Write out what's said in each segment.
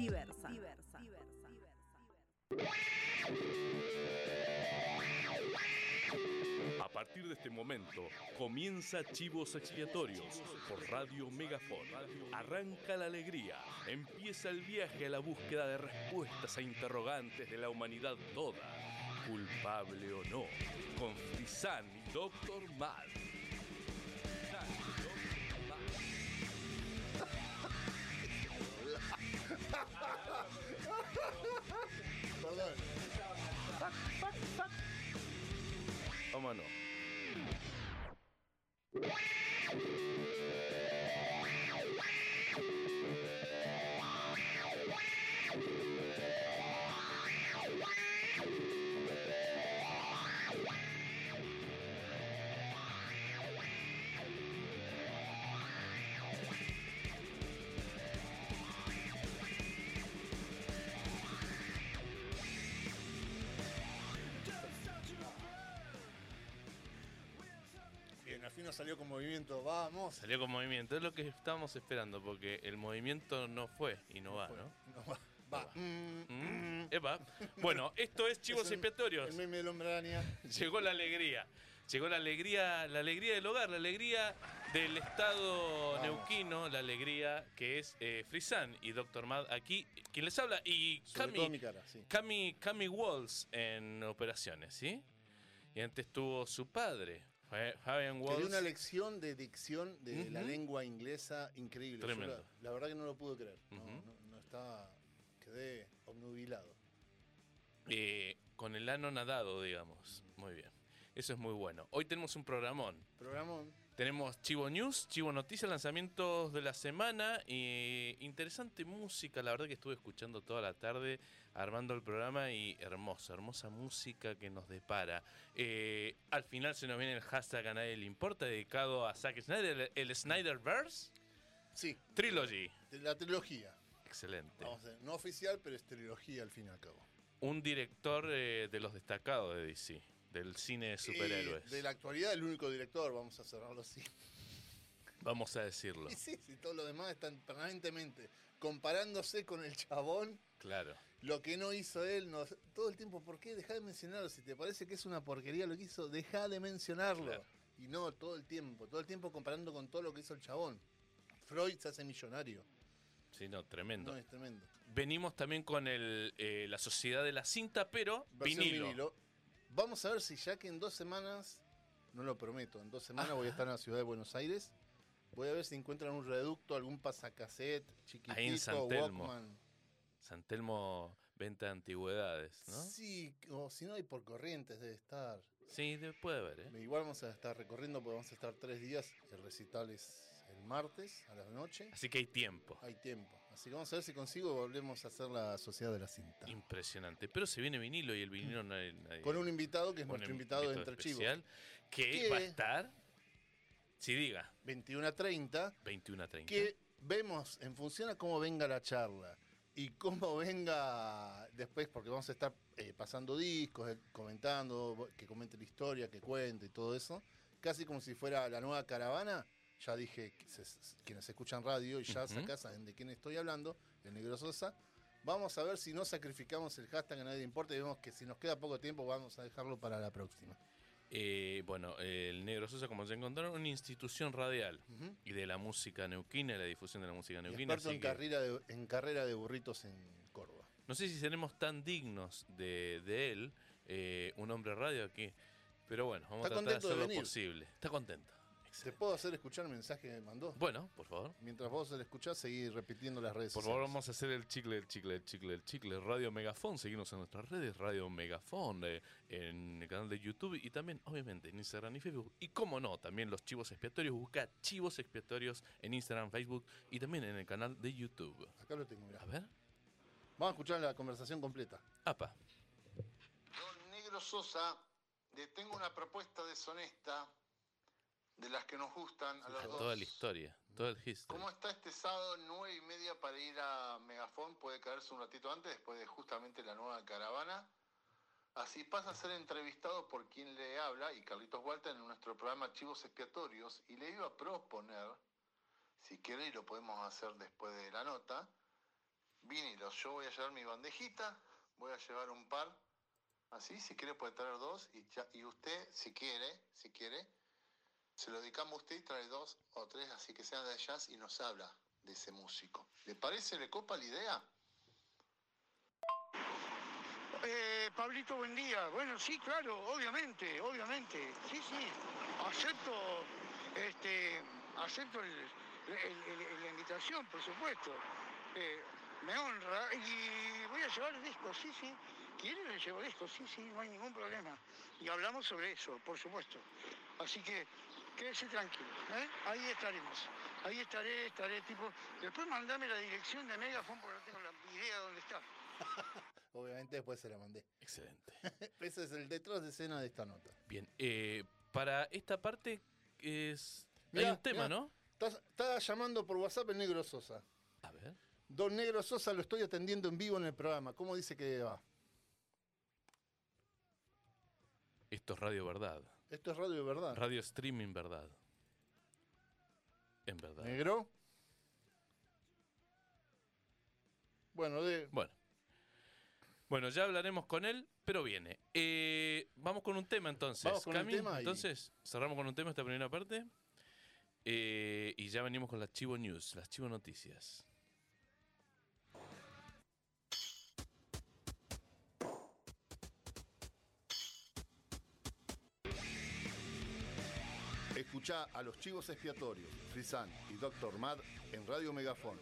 diversa. A partir de este momento comienza Chivos Expiatorios por Radio Megafon. Arranca la alegría, empieza el viaje a la búsqueda de respuestas a interrogantes de la humanidad toda, culpable o no, con Frisán y Doctor Mad. Perdón. Vámonos. Salió con movimiento. Vamos. Salió con movimiento, es lo que estábamos esperando, porque el movimiento no fue y no va, ¿no? No, va. Va. Mm, Mm, epa. Bueno, esto es Chivos es un- Expiatorios. El meme del hombre araña. Llegó la alegría. Llegó la alegría, la alegría del hogar, la alegría del estado Vamos. neuquino, la alegría que es eh, Frisan y Doctor Mad aquí, quien les habla, y Sobre todo mi cara, sí. Cami, Cami Walls en operaciones, ¿sí? Y antes tuvo su padre, Fabian dio una lección de dicción de la Ujú. lengua inglesa increíble. Tremendo. la, la verdad que no lo pude creer. No, Ujú. no, no estaba. Quedé obnubilado. eh, con el ano nadado, digamos. Muy bien. Eso es muy bueno. Hoy tenemos un programón. Programón. Tenemos Chivo News, Chivo Noticias, lanzamientos de la semana y interesante música. La verdad que estuve escuchando toda la tarde armando el programa y hermosa, hermosa música que nos depara. Eh, al final se nos viene el hashtag a nadie le importa dedicado a Zack Snyder, el Snyderverse Sí, Trilogy. la trilogía. Excelente. Vamos a ver, no oficial, pero es trilogía al fin y al cabo. Un director eh, de los destacados de DC, del cine de superhéroes. De la actualidad, el único director, vamos a cerrarlo así. Vamos a decirlo. Y sí, sí, todos los demás están permanentemente comparándose con el chabón. Claro. Lo que no hizo él, no, todo el tiempo, ¿por qué? Deja de mencionarlo. Si te parece que es una porquería lo que hizo, deja de mencionarlo. Claro. Y no, todo el tiempo, todo el tiempo comparando con todo lo que hizo el chabón. Freud se hace millonario. Sí, no, tremendo. No, es tremendo. Venimos también con el, eh, la Sociedad de la Cinta, pero vinilo. Vamos a ver si ya que en dos semanas, no lo prometo, en dos semanas voy a estar en la ciudad de Buenos Aires. Voy a ver si encuentran un reducto, algún pasacassette chiquitito, Ahí en San Telmo. Walkman. San Telmo, venta de antigüedades, ¿no? Sí, o si no hay por corrientes debe estar. Sí, de- puede haber, ¿eh? Igual vamos a estar recorriendo porque vamos a estar tres días. El recital es el martes a la noche. Así que hay tiempo. Hay tiempo. Así que vamos a ver si consigo volvemos a hacer la Sociedad de la Cinta. Impresionante. Pero se viene vinilo y el vinilo no hay nadie- Con un invitado que es nuestro invitado de Entre Chivos. Que ¿Qué? va a estar, si diga, 21 a 30. 21 a 30. que vemos en función a cómo venga la charla y cómo venga después, porque vamos a estar eh, pasando discos, eh, comentando, que comente la historia, que cuente y todo eso, casi como si fuera la nueva caravana. Ya dije, que se- quienes escuchan radio y ya Ujú. sacás saben de quién estoy hablando, el Negro Sosa. Vamos a ver si no sacrificamos el hashtag a nadie importa y vemos que si nos queda poco tiempo vamos a dejarlo para la próxima. Eh, bueno, el Negro Sosa, como se encontraron, una institución radial y de la música neuquina, la difusión de la música neuquina. experto en que- carrera, de, en carrera de burritos en Córdoba. No sé si seremos tan dignos de, de él, eh, un hombre radio aquí. Pero bueno, vamos Está a tratar de hacer lo posible. Está contento. ¿Te puedo hacer escuchar el mensaje que me mandó? Bueno, por favor. Mientras vos se lo escuchás, seguir repitiendo las redes Por sociales. favor, vamos a hacer el chicle, el chicle, el chicle, el chicle. Radio Megafon, seguimos en nuestras redes, Radio Megafon, eh, en el canal de YouTube y también, obviamente, en Instagram y Facebook. Y como no, también los chivos expiatorios. Busca chivos expiatorios en Instagram, Facebook y también en el canal de YouTube. Acá lo tengo, mirá. A ver. Vamos a escuchar la conversación completa. Apa. Don Negro Sosa, le tengo una propuesta deshonesta de las que nos gustan a dos. Toda la historia, todo el history. ¿Cómo está este sábado nueve y media para ir a Megafon? Puede caerse un ratito antes, después de justamente la nueva caravana. Así pasa a ser entrevistado por quien le habla y Carlitos Walter en nuestro programa Chivos Expiatorios. Y le iba a proponer, si quiere y lo podemos hacer después de la nota, vinilos. Yo voy a llevar mi bandejita, voy a llevar un par. Así, si quiere puede traer dos. Y, ya- y usted, si quiere, si quiere, se lo dedicamos a usted y trae dos o tres, así que sean de jazz y nos habla de ese músico. ¿Le parece, le copa la idea? Eh, Pablito, buen día. Bueno, sí, claro, obviamente, obviamente. Sí, sí. Acepto, este, acepto el- el- el- la invitación, por supuesto. Eh, me honra y voy a llevar discos, sí, sí. ¿Quiere le llevo discos? Sí, sí, no hay ningún problema. Y hablamos sobre eso, por supuesto. Así que quédese tranquilo, ¿eh? Ahí estaremos. Ahí estaré, estaré tipo. Después mandame la dirección de Megafon porque no tengo la idea de dónde está. Obviamente después se la mandé. Excelente. Ese es el detrás de escena de esta nota. Bien, eh, para esta parte es... Mirá, hay un tema, mirá. ¿no? Está, está llamando por WhatsApp el negro Sosa. A ver. Don Negro Sosa lo estoy atendiendo en vivo en el programa. ¿Cómo dice que va? Esto es Radio Verdad. Esto es radio verdad. Radio Streaming Verdad. En verdad. Negro. Bueno, de, Bueno. Bueno, ya hablaremos con él, pero viene. Eh, vamos con un tema entonces. Vamos con un tema y- Entonces, cerramos con un tema esta primera parte. Eh, y ya venimos con las Chivo News, las Chivo Noticias. Escuchá a los chivos expiatorios, Frisan y Doctor Mad en Radio Megafón.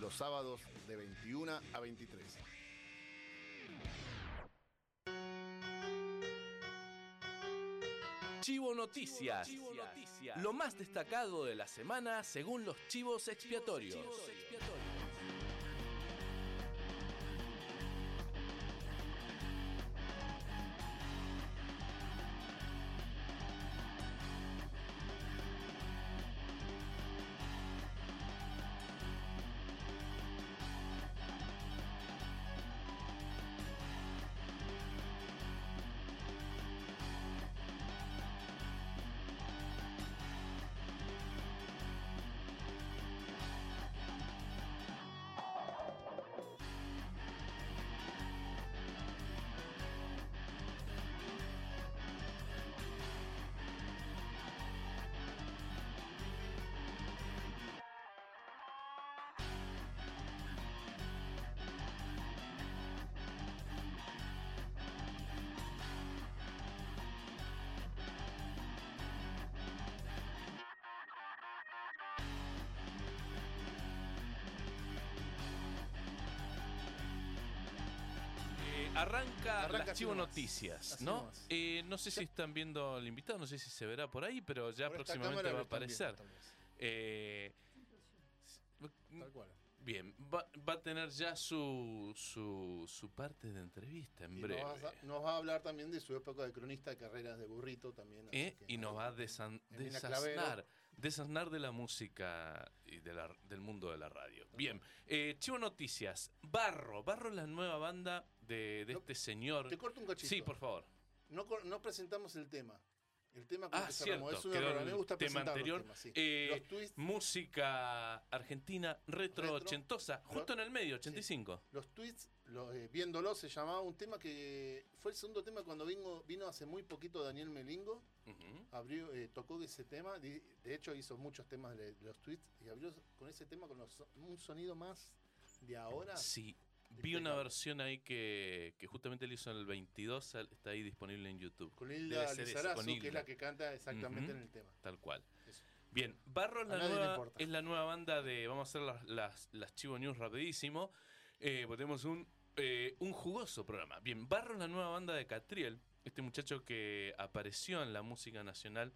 Los sábados de 21 a 23. Chivo Noticias. Lo más destacado de la semana según los chivos expiatorios. Eh, arranca, Arranca las Chivo Noticias, así ¿no? Eh, no sé si están viendo al invitado, no sé si se verá por ahí, pero ya Por próximamente va a aparecer. viendo. Eh, Tal cual. bien, va, va a tener ya su, su, su parte de entrevista en Y breve. nos, va a, nos va a hablar también de su época de cronista de carreras de burrito también. ¿eh? y nos va a desan- desasnar, desasnar de la música y de la- del mundo de la radio. Bien, eh, Chivo Noticias, Barro, Barro es la nueva banda de, de No, este señor. Te corto un cachito. Sí, por favor. No, no presentamos el tema. El tema con Ah, que cierto, Es un error. Me gusta tema los anterior. temas, sí. Eh, Los twists, Música argentina retro, Retro. ochentosa, justo en el medio, 85. los tweets, los, eh, viéndolo, se llamaba un tema que fue el segundo tema cuando vino, vino hace muy poquito Daniel Melingo. Ujú. Abrió, eh, tocó ese tema. De, de hecho, hizo muchos temas de, de los tweets. Y abrió con ese tema con los- un sonido más de ahora. Sí, vi una versión ahí que, que justamente él hizo en el 22, sal- está ahí disponible en YouTube. Con Hilda Lizarazu, que es la que canta exactamente en el tema. Tal cual. Eso. Bien, Barro es la, nueva, es la nueva banda de. Vamos a hacer las, las, las Chivo News rapidísimo. Eh, porque tenemos un, eh, un jugoso programa. Bien, Barro es la nueva banda de Catriel. Este muchacho que apareció en la música nacional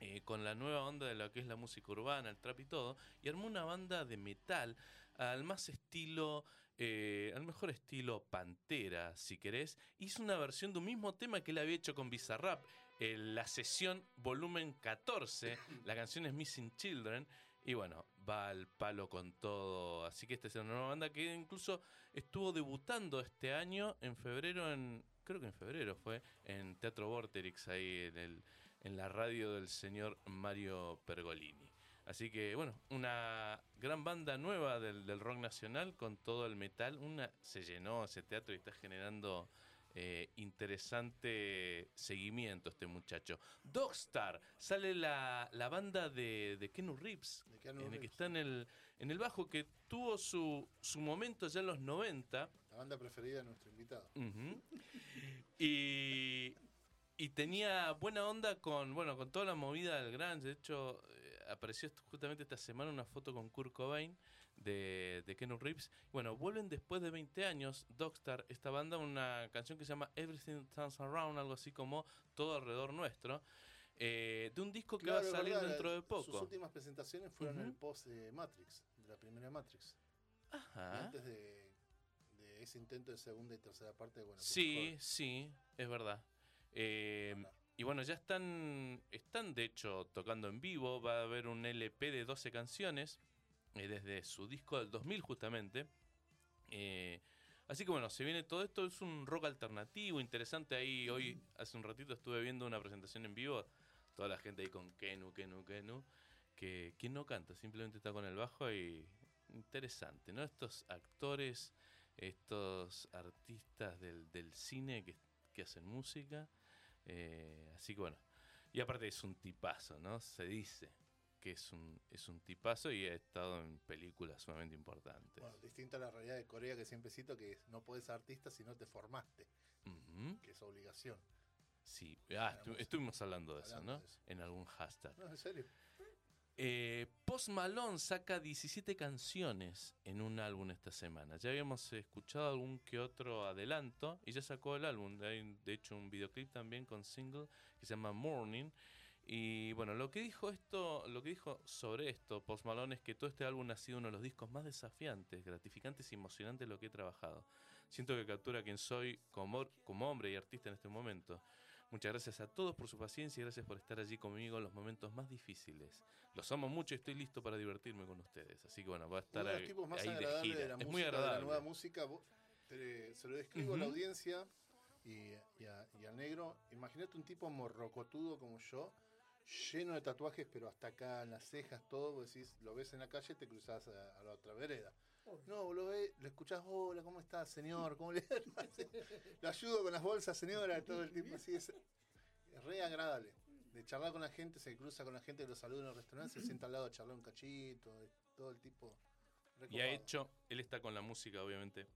eh, con la nueva onda de lo que es la música urbana, el trap y todo. Y armó una banda de metal al más estilo. Eh, al mejor estilo Pantera, si querés. Hizo una versión de un mismo tema que él había hecho con Bizarrap. eh, la sesión volumen 14. La canción es Missing Children. Y bueno, va al palo con todo. Así que esta es una nueva banda que incluso estuvo debutando este año en febrero en. Creo que en febrero fue. En Teatro Vorterix, ahí en, el, en la radio del señor Mario Pergolini. Así que bueno, una gran banda nueva del, del rock nacional con todo el metal. Una se llenó ese teatro y está generando eh, interesante seguimiento este muchacho. Dogstar, sale la, la banda de, de Kenu Reeves, De Keanu en el que está en el, en el bajo, que tuvo su, su momento ya en los 90. La banda preferida de nuestro invitado. Y, y tenía buena onda con, bueno, con toda la movida del grunge. De hecho, apareció justamente esta semana una foto con Kurt Cobain de, de Keanu Reeves. Bueno, vuelven después de 20 años, Dogstar, esta banda, una canción que se llama Everything Turns Around, algo así como Todo Alrededor Nuestro, eh, de un disco que va a salir verdad, dentro de Sus poco. últimas presentaciones fueron en el post de Matrix, de la primera Matrix. Ajá. antes de, de ese intento de segunda y tercera parte, bueno. pues, Sí, sí, es verdad. Eh. Y bueno, ya están, están de hecho tocando en vivo. Va a haber un LP de 12 canciones eh, desde su disco del 2000 justamente. Eh, así que bueno, se viene todo esto. Es un rock alternativo, interesante. Ahí hoy, hace un ratito, estuve viendo una presentación en vivo. Toda la gente ahí con Kenu, Kenu, Kenu. Que quien no canta, simplemente está con el bajo y interesante, ¿no? Estos actores, estos artistas del, del cine que, que hacen música. Eh, así que bueno. Y aparte es un tipazo, ¿no? Se dice que es un, es un tipazo y ha estado en películas sumamente importantes. Bueno, distinto a la realidad de Corea que siempre cito que no puedes ser artista si no te formaste, que es obligación. Sí, ah, estu- estuvimos hablando de eso, ¿no? de eso. En algún hashtag. No, en serio. Eh, Post Malone saca 17 canciones en un álbum esta semana. Ya habíamos escuchado algún que otro adelanto y ya sacó el álbum. Hay de hecho un videoclip también con single que se llama Morning. Y bueno, lo que dijo esto, lo que dijo sobre esto Post Malone es que todo este álbum ha sido uno de los discos más desafiantes, gratificantes y emocionantes de lo que he trabajado. Siento que captura quién soy como, como hombre y artista en este momento. Muchas gracias a todos por su paciencia y gracias por estar allí conmigo en los momentos más difíciles. Los amo mucho y estoy listo para divertirme con ustedes. Así que bueno, va a estar Uno de los tipos más ahí de gira. de la es música, muy de la agradable. nueva música. te- se lo describo a la audiencia y, y a- y al negro. Imagínate un tipo morrocotudo como yo, lleno de tatuajes, pero hasta acá en las cejas, todo. Vos decís, lo ves en la calle, te cruzás a, a la otra vereda. No, lo ves, lo escuchás, hola, ¿cómo estás, señor? ¿Cómo le Lo ayudo con las bolsas, señora, todo el tiempo así. Es, es re agradable. De charlar con la gente, se cruza con la gente, lo saluda en el restaurante, se sienta al lado a charlar un cachito, de- todo el tipo. re Y ha hecho, él está con la música obviamente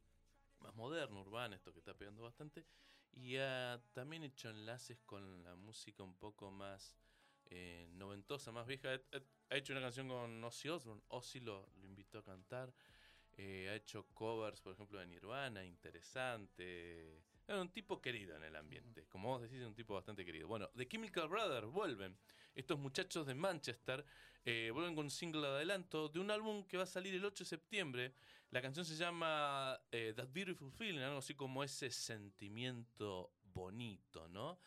más moderna, urbana, esto que está pegando bastante. Y ha también hecho enlaces con la música un poco más eh, noventosa, más vieja. Ha, ha- ha hecho una canción con Ozzy Osbourne. Ozzy lo, lo invitó a cantar. Eh, ha hecho covers, por ejemplo, de Nirvana, interesante. Era un tipo querido en el ambiente. Como vos decís, un tipo bastante querido. Bueno, The Chemical Brothers vuelven. Estos muchachos de Manchester eh, vuelven con un single de adelanto de un álbum que va a salir el 8 de septiembre. La canción se llama eh, That Beautiful Feeling, algo así como ese sentimiento bonito, ¿no?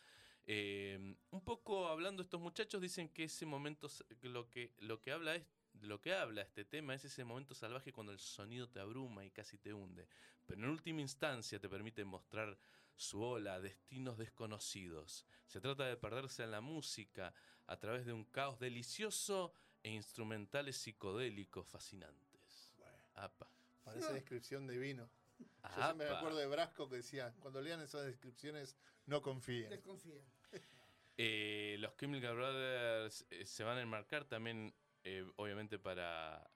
Un poco hablando estos muchachos dicen que ese momento lo que lo que habla es lo que habla este tema es ese momento salvaje cuando el sonido te abruma y casi te hunde, pero en última instancia te permite mostrar su ola, destinos desconocidos. Se trata de perderse en la música a través de un caos delicioso e instrumentales psicodélicos fascinantes. Bueno, Apa. parece descripción de vino. Yo siempre me Apa. acuerdo de Brasco que decía, cuando lean esas descripciones, no confíen. Desconfíen. Eh, los Chemical Brothers eh, se van a enmarcar también, eh, obviamente, para,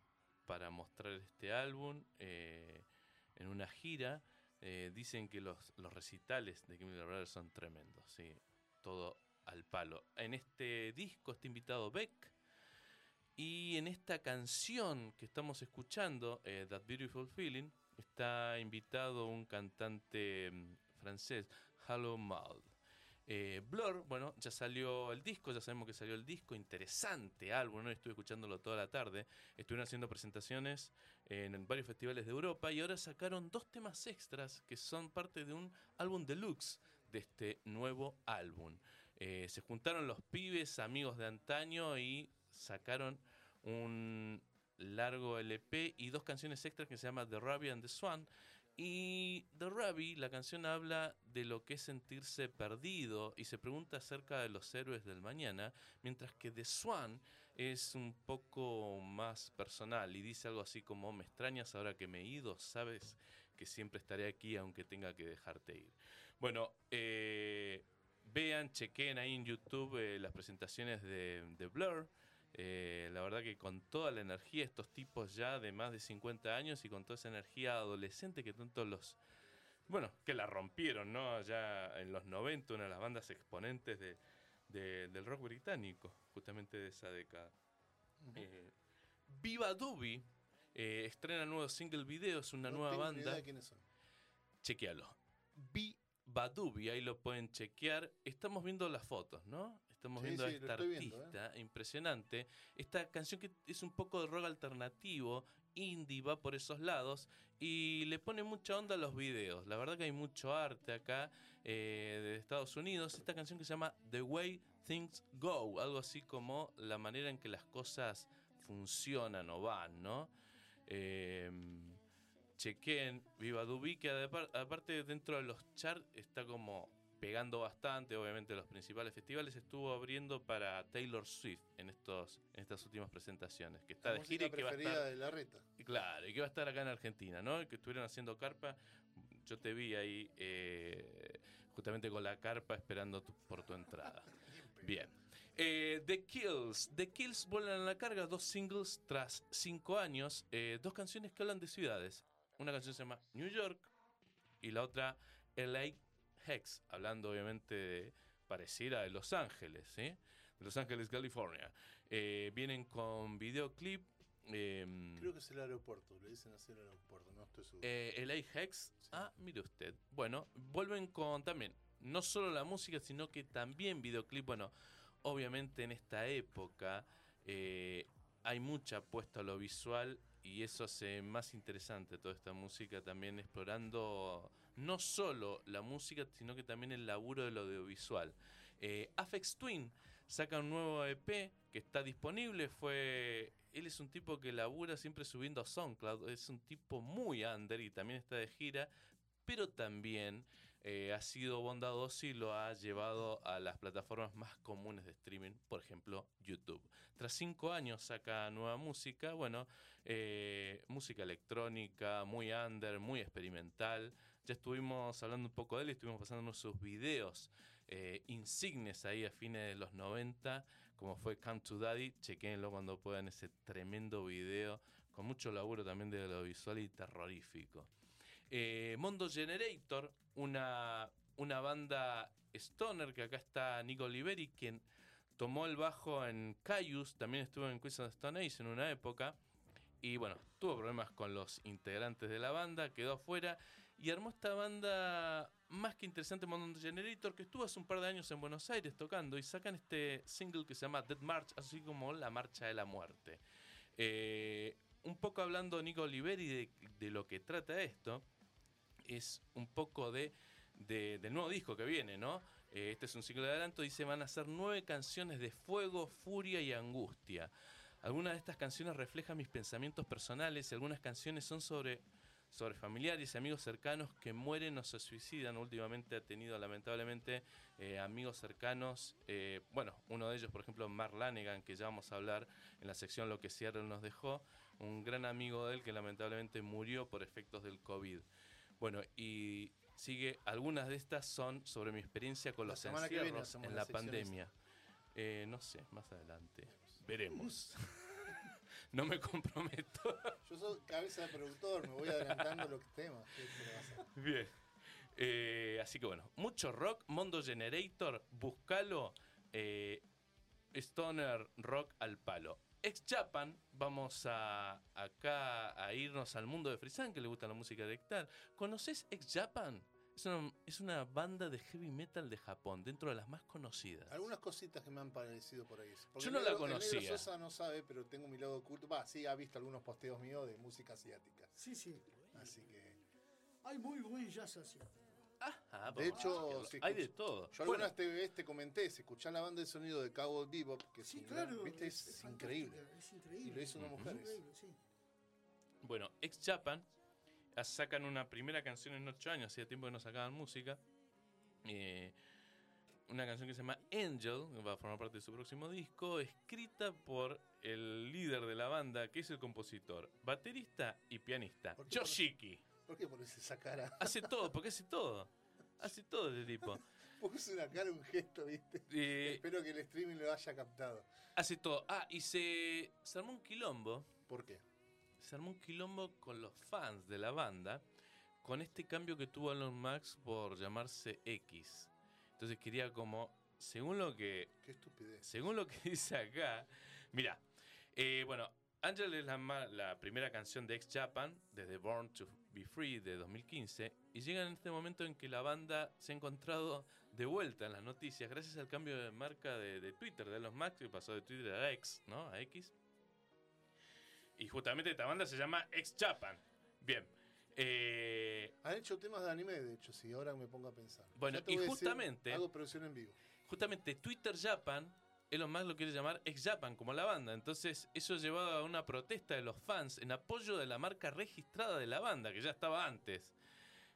para mostrar este álbum eh, en una gira. Eh, dicen que los, los recitales de Chemical Brothers son tremendos, sí, todo al palo. En este disco está invitado Beck. Y en esta canción que estamos escuchando, That Beautiful Feeling, está invitado un cantante mm, francés, Hallo Mal. Eh, Blur, bueno, ya salió el disco, ya sabemos que salió el disco, interesante álbum, estuve escuchándolo toda la tarde, estuvieron haciendo presentaciones en varios festivales de Europa y ahora sacaron dos temas extras que son parte de un álbum deluxe de este nuevo álbum. Eh, se juntaron los pibes, amigos de antaño y sacaron un largo LP y dos canciones extras que se llama The Rabbit and the Swan. Y The Rabbit, la canción habla de lo que es sentirse perdido y se pregunta acerca de los héroes del mañana, mientras que The Swan es un poco más personal y dice algo así como, me extrañas ahora que me he ido, sabes que siempre estaré aquí aunque tenga que dejarte ir. Bueno, eh, vean, chequen ahí en YouTube eh, las presentaciones de Blur. Eh, la verdad que con toda la energía, estos tipos ya de más de 50 años y con toda esa energía adolescente que tanto los... Bueno, que la rompieron, ¿no? Ya en los 90, una de las bandas exponentes de, de- del rock británico, justamente de esa década. Eh, Viva Doobie eh, estrena nuevo single video, es una No nueva tengo idea banda. de quiénes son. Chequealo. Viva Doobie, ahí lo pueden chequear. Estamos viendo las fotos, ¿no? Estamos Sí, viendo a sí, lo esta viendo, ¿eh? artista impresionante. Esta canción que es un poco de rock alternativo, indie, va por esos lados y le pone mucha onda a los videos. La verdad que hay mucho arte acá eh, de Estados Unidos. Esta canción que se llama The Way Things Go, algo así como la manera en que las cosas funcionan o van, ¿no? Eh, chequen Viva Dubi, que aparte dentro de los charts está como pegando bastante, obviamente los principales festivales, estuvo abriendo para Taylor Swift en estos en estas últimas presentaciones, que está La de gira y que va a estar de la reta. Claro, y que va a estar acá en Argentina, ¿no? Y Que estuvieron haciendo carpa. Yo te vi ahí eh, justamente con la carpa esperando tu- por tu entrada. Bien. Eh, The Kills. The Kills vuelan a la carga dos singles tras cinco años. eh, dos canciones que hablan de ciudades. Una canción se llama New York y la otra LA Hex, hablando obviamente de parecida de Los Ángeles, ¿sí? De Los Ángeles, California. Eh, vienen con videoclip. em, Creo que es el aeropuerto, le dicen así el aeropuerto, no estoy seguro. eh, el Hex. Ah, mire usted. Bueno, vuelven con también, no solo la música, sino que también videoclip. Bueno, obviamente en esta época eh, hay mucha apuesta a lo visual y eso hace más interesante toda esta música, también explorando no solo la música, sino que también el laburo del audiovisual. Eh, Afex Twin saca un nuevo EP que está disponible. Fue. Él es un tipo que labura siempre subiendo a SoundCloud. Es un tipo muy under y también está de gira. Pero también eh, ha sido bondadoso y lo ha llevado a las plataformas más comunes de streaming, por ejemplo, YouTube. Tras cinco años saca nueva música, bueno, eh, música electrónica, muy under, muy experimental. Ya estuvimos hablando un poco de él, estuvimos pasándonos sus videos eh, insignes ahí a fines de los 90, como fue Come to Daddy. Chequenlo cuando puedan ese tremendo video, con mucho laburo también de lo visual y terrorífico. Eh, Mondo Generator, una, una banda stoner que acá está Nico Oliveri, quien tomó el bajo en Caius, también estuvo en Quiz of Stone Age en una época. Y bueno, tuvo problemas con los integrantes de la banda, quedó afuera y armó esta banda más que interesante, Mondo Generator, que estuvo hace un par de años en Buenos Aires tocando y sacan este single que se llama Dead March, así como la marcha de la muerte. Eh, un poco hablando Nico Oliveri de, lo que trata esto, es un poco de- del nuevo disco que viene, ¿no? Eh, este es un ciclo de adelanto, dice van a ser nueve canciones de fuego, furia y angustia. Algunas de estas canciones reflejan mis pensamientos personales y algunas canciones son sobre, sobre familiares y amigos cercanos que mueren o se suicidan. Últimamente ha tenido lamentablemente eh, amigos cercanos, eh, bueno, uno de ellos por ejemplo Mark Lanegan, que ya vamos a hablar en la sección Lo que Seattle nos dejó, un gran amigo de él que lamentablemente murió por efectos del COVID. Bueno, y sigue, algunas de estas son sobre mi experiencia con los encierros en la pandemia. Eh, no sé, más adelante. Veremos. no me comprometo. Yo soy cabeza de productor, me voy adelantando los temas. Bien. Eh, así que bueno, mucho rock, Mondo Generator, buscalo. eh, Stoner Rock al palo. Ex Japan, vamos a acá a irnos al mundo de Frisan, que le gusta la música electral. ¿Conoces Ex Japan? Es una, es una banda de heavy metal de Japón, dentro de las más conocidas. Algunas cositas que me han parecido por ahí. Porque Yo no el la negro- el negro conocía. Sosa no sabe, pero tengo mi lado oculto. Va, sí, ha visto algunos posteos míos de música asiática. Sí, sí. Así que. Hay muy buen jazz asiático. Ajá, De hecho, chequearlo. si hay de todo. Yo Bueno, algunas te, te comenté, si escuchás la banda de sonido de Cowboy Bebop, que es, Sí, claro. ¿viste? es, fantástica, increíble. Es Y increíble. lo hizo una mujer. Es es- increíble, sí. Bueno, Ex Japan ah, sacan una primera canción en ocho años, hacía tiempo que no sacaban música. Eh, una canción que se llama Angel, que va a formar parte de su próximo disco, escrita por el líder de la banda, que es el compositor, baterista y pianista, ¿Por? Yoshiki. ¿Por qué pones esa cara? Hace todo, porque hace todo. Hace todo este tipo. Pones una cara, un gesto, ¿viste? Eh, Espero que el streaming lo haya captado. hace todo. Ah, y se, se armó un quilombo. ¿Por qué? Se armó un quilombo con los fans de la banda, con este cambio que tuvo Elon Max por llamarse X. Entonces quería como, según lo que Qué estupidez. según lo que dice acá, mira, eh, bueno, Angel es la, la primera canción de Ex Japan desde Born to Be Free de 2015 y llega en este momento en que la banda se ha encontrado de vuelta en las noticias gracias al cambio de marca de, de Twitter de Elon Musk que pasó de Twitter a X, ¿no? A X. Y justamente esta banda se llama Ex Japan. Bien. Eh, Han hecho temas de anime, de hecho, si ahora me pongo a pensar. Bueno, y justamente- Hago producción en vivo. justamente Twitter Japan, Elon Musk lo quiere llamar ex Japan como la banda. Entonces, eso llevado a una protesta de los fans en apoyo de la marca registrada de la banda, que ya estaba antes.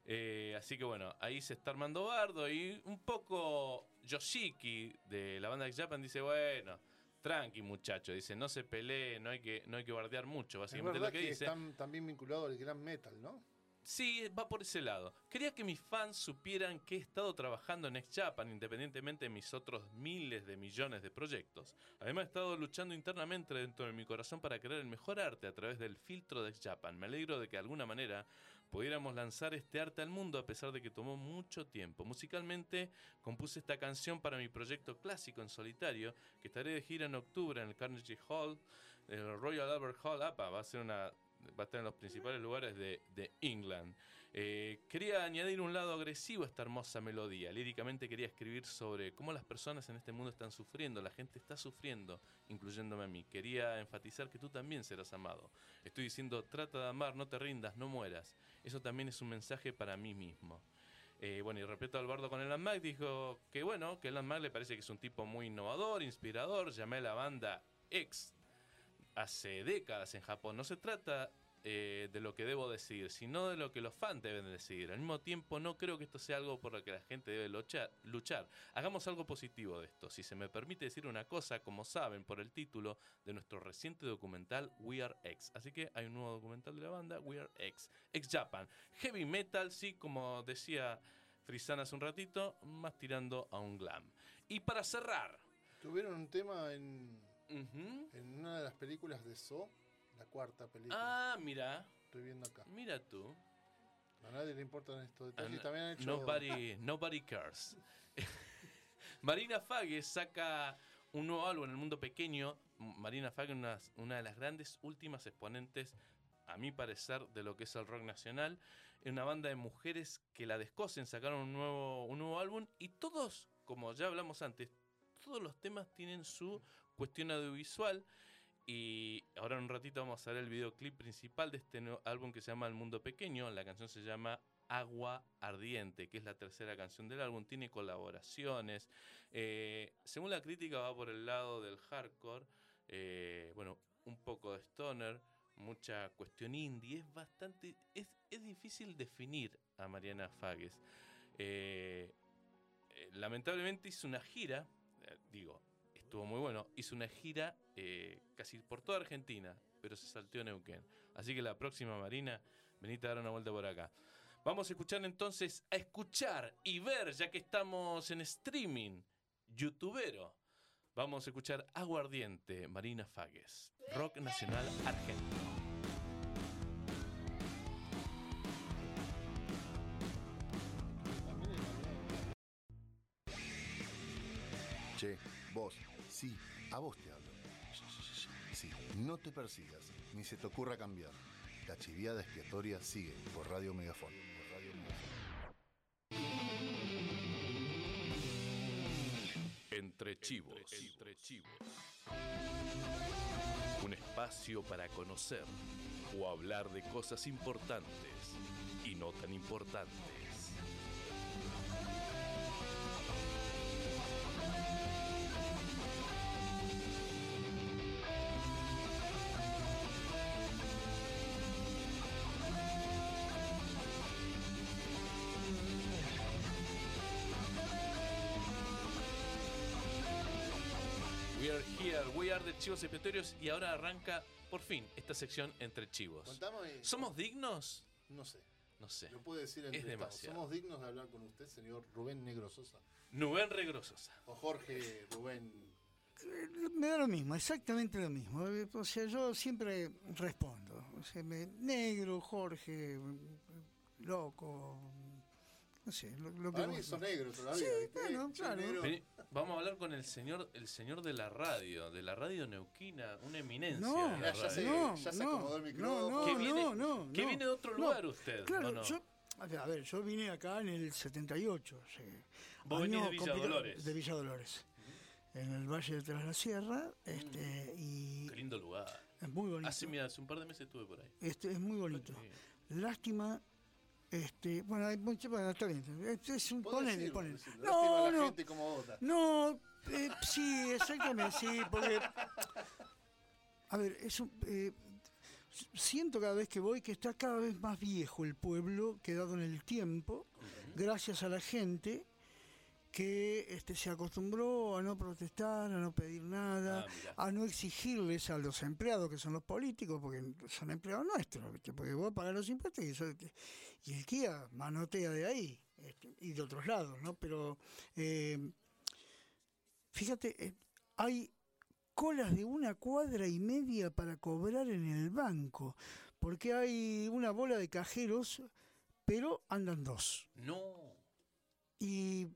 Eh, así que bueno, ahí se está armando bardo y un poco Yoshiki de la banda ex Japan dice, bueno, tranqui muchacho, dice, no se pelee, no hay que, no hay que bardear mucho, básicamente lo que, que, dice. están también vinculados al gran metal, ¿no? Sí, va por ese lado. Quería que mis fans supieran que he estado trabajando en Ex Japan, independientemente de mis otros miles de millones de proyectos. Además, he estado luchando internamente dentro de mi corazón para crear el mejor arte a través del filtro de Ex Japan. Me alegro de que de alguna manera pudiéramos lanzar este arte al mundo a pesar de que tomó mucho tiempo. Musicalmente, compuse esta canción para mi proyecto clásico en solitario, que estaré de gira en octubre en el Carnegie Hall, el Royal Albert Hall. APA, va a ser una va a estar en los principales lugares de, de England. Eh, quería añadir un lado agresivo a esta hermosa melodía. Líricamente quería escribir sobre cómo las personas en este mundo están sufriendo, la gente está sufriendo, incluyéndome a mí. Quería enfatizar que tú también serás amado. Estoy diciendo, trata de amar, no te rindas, no mueras. Eso también es un mensaje para mí mismo. Eh, bueno, y respeto al con Elon Musk, dijo que bueno, que Elon Musk le parece que es un tipo muy innovador, inspirador. Llamé a la banda X hace décadas en Japón. No se trata eh, de lo que debo decidir, sino de lo que los fans deben decidir. Al mismo tiempo, no creo que esto sea algo por lo que la gente debe luchar. luchar. Hagamos algo positivo de esto. Si se me permite decir una cosa, como saben por el título de nuestro reciente documental We Are X. Así que hay un nuevo documental de la banda, We Are X. X Japan. Heavy metal, sí, como decía Frisana hace un ratito, más tirando a un glam. Y para cerrar. Tuvieron un tema en, en una de las películas de So, la cuarta película. Ah, mira, Estoy viendo acá. mira tú. A nadie le importan estos detalles. Y también han hecho. Nobody, nobody cares. Marina Fague saca un nuevo álbum en el mundo pequeño. Marina Fague, una, una de las grandes últimas exponentes, a mi parecer, de lo que es el rock nacional. Es una banda de mujeres que la descosen, sacaron un nuevo, un nuevo álbum y todos, como ya hablamos antes, todos los temas tienen su cuestión audiovisual. Y ahora en un ratito vamos a ver el videoclip principal de este nuevo álbum que se llama El Mundo Pequeño. La canción se llama Agua Ardiente, que es la tercera canción del álbum. Tiene colaboraciones. Eh, según la crítica va por el lado del hardcore. eh, bueno, un poco de stoner, mucha cuestión indie. Es bastante... Es, es difícil definir a Mariana Fages. Eh, lamentablemente hizo una gira, digo, estuvo muy bueno, hizo una gira eh, casi por toda Argentina, pero se salteó Neuquén. Así que la próxima Marina, venite a dar una vuelta por acá. Vamos a escuchar entonces, a escuchar y ver, ya que estamos en streaming, youtubero. Vamos a escuchar Aguardiente, Marina Fagues, rock nacional argentino. A vos te hablo. Sí, no te persigas, ni se te ocurra cambiar. La chiviada expiatoria sigue por Radio. Por Radio Megafón. Entre chivos. Un espacio para conocer o hablar de cosas importantes y no tan importantes. De chivos expiatorios y ahora arranca por fin esta sección entre chivos. Contame. ¿Somos dignos? No sé. No sé. Lo decir Es demasiado. ¿Somos dignos de hablar con usted, señor Rubén Negro Sosa? Nubén Regrososa. O Jorge Rubén. Me da lo mismo, exactamente lo mismo. O sea, yo siempre respondo. O sea, me- negro, Jorge, loco, no sé, lo, lo que Para mí vos- sos negro todavía. Sí, ¿viste? bueno, claro. negro. Vamos a hablar con el señor, el señor de la radio, de la radio neuquina, una eminencia. No, de la Ya, no, ya se no, acomodó el no, micrófono. no, ¿Qué viene, no, no, no. viene de otro No, lugar usted. Claro, ¿o no? yo, a ver, yo vine acá en el 78. sí. Vos venís de Villa Dolores. De Villa Dolores. En el Valle de Tras la Sierra, este, y Qué lindo lugar. es muy bonito. Hace, mira, hace un par de meses estuve por ahí. Este, es muy bonito. Lástima, este, bueno, hay mucho, bueno, está bien. Es un ponele, ponele. No, no, no, eh, sí, exactamente, sí, porque, a ver, es un, eh, siento cada vez que voy que está cada vez más viejo el pueblo, quedado en el tiempo, gracias a la gente que este, se acostumbró a no protestar, a no pedir nada, Ah, a no exigirles a los empleados, que son los políticos, porque son empleados nuestros, porque vos pagás los impuestos y, eso- y el Kia manotea de ahí este, y de otros lados, ¿no? Pero eh, fíjate, eh, hay colas de una cuadra y media para cobrar en el banco, porque hay una bola de cajeros, pero andan dos. No. Y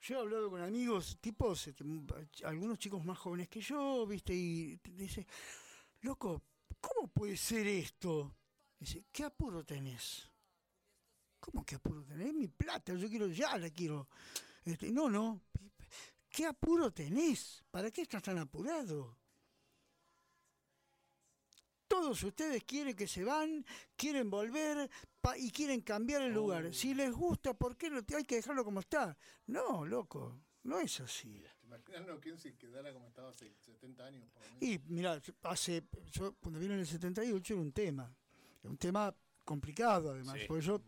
yo he hablado con amigos, tipos, este, algunos chicos más jóvenes que yo, ¿viste? Y dice, loco, ¿cómo puede ser esto? Dice, ¿qué apuro tenés? ¿Cómo que apuro tenés? Mi plata, yo quiero, ya la quiero. Este, no, no. ¿Qué apuro tenés? ¿Para qué estás tan apurado? Todos ustedes quieren que se van, quieren volver pa- y quieren cambiar el lugar. Si les gusta, ¿por qué no? hay que dejarlo como está? No, loco, no es así. ¿Te imaginas Neuquén si quedara como estaba hace 70 años? Por lo menos? Y mira, hace, yo cuando vine en el 78 era un tema, era un tema complicado además, Sí. porque yo,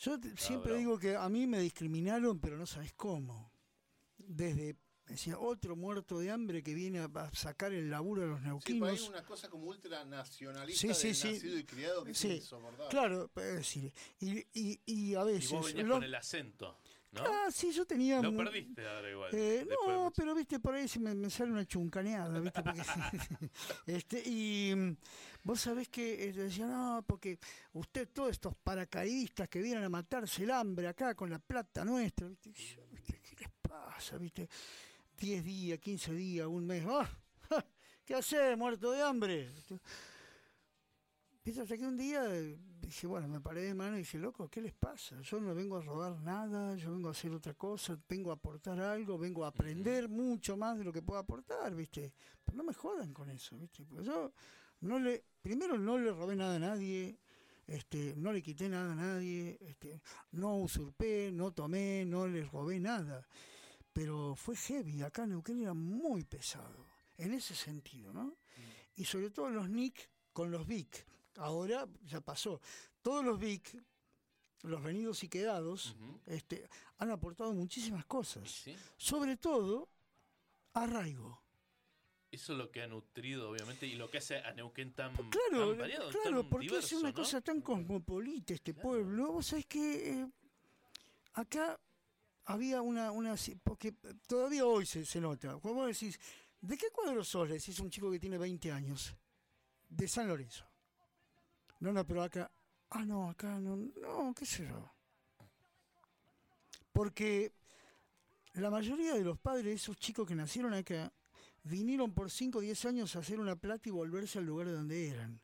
yo te- siempre digo que a mí me discriminaron, pero no sabes cómo. Desde, decía, otro muerto de hambre que viene a, sacar el laburo de los Sí, neuquinos. hay una cosa como ultra nacionalista Sí, sí, del sí. nacido y criado que Sí, es insoportable. Claro, es decir, y, y, y a Y veces... vos venías lo- con el acento, ¿no? Ah, sí, yo tenía... Lo perdiste ahora igual. Eh, de no, mucho- pero viste, por ahí se me, me sale una chuncaneada, viste, porque, este, y mm, vos sabés que eh, decía, no, porque usted, todos estos paracaidistas que vienen a matarse el hambre acá con la plata nuestra, viste, yo, viste, ¿qué les pasa, viste? 10 días, 15 días, un mes, ¡ah! ¿qué haces, muerto de hambre? Viste, hasta que un día dije, bueno, me paré de mano y dije, loco, ¿qué les pasa? Yo no vengo a robar nada, yo vengo a hacer otra cosa, vengo a aportar algo, vengo a aprender mucho más de lo que puedo aportar, ¿viste? Pero no me jodan con eso, ¿viste? Porque yo no le, primero no le robé nada a nadie, este, no le quité nada a nadie, este, no usurpé, no tomé, no les robé nada. Pero fue heavy, acá en Neuquén era muy pesado, en ese sentido, ¿no? Y sobre todo los NIC con los VIC. Ahora ya pasó. Todos los VIC, los venidos y quedados, este, han aportado muchísimas cosas. ¿Sí? Sobre todo, arraigo. Eso es lo que ha nutrido, obviamente, y lo que hace a Neuquén tan, Claro, tan variado, claro, tan porque diverso, es una ¿no? cosa tan cosmopolita este pueblo. Vos sabés que eh, acá había una, una... Porque todavía hoy se, se nota. Cuando vos decís, ¿de qué cuadro sos? Le decís a un chico que tiene 20 años. De San Lorenzo. No, no, pero acá... Ah, no, acá no, no, qué sé yo. Porque la mayoría de los padres de esos chicos que nacieron acá vinieron por 5 o 10 años a hacer una plata y volverse al lugar de donde eran.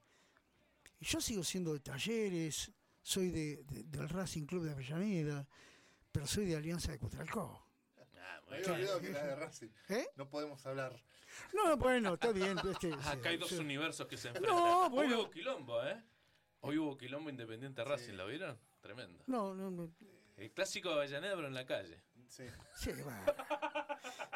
Y yo sigo siendo de talleres, soy de, de- del Racing Club de Avellaneda, pero soy de Alianza de Cutralcó. Ah, Me bueno. había olvidado que era de Racing. ¿Eh? No podemos hablar. No, no, bueno, está bien. este, sí, Acá hay dos sí. universos que se enfrentan. No, bueno. hubo quilombo, ¿eh? Hoy hubo quilombo independiente Racing, ¿lo vieron? Tremendo. No, no, no. El clásico de Avellaneda, pero en la calle. Sí. Sí, bueno.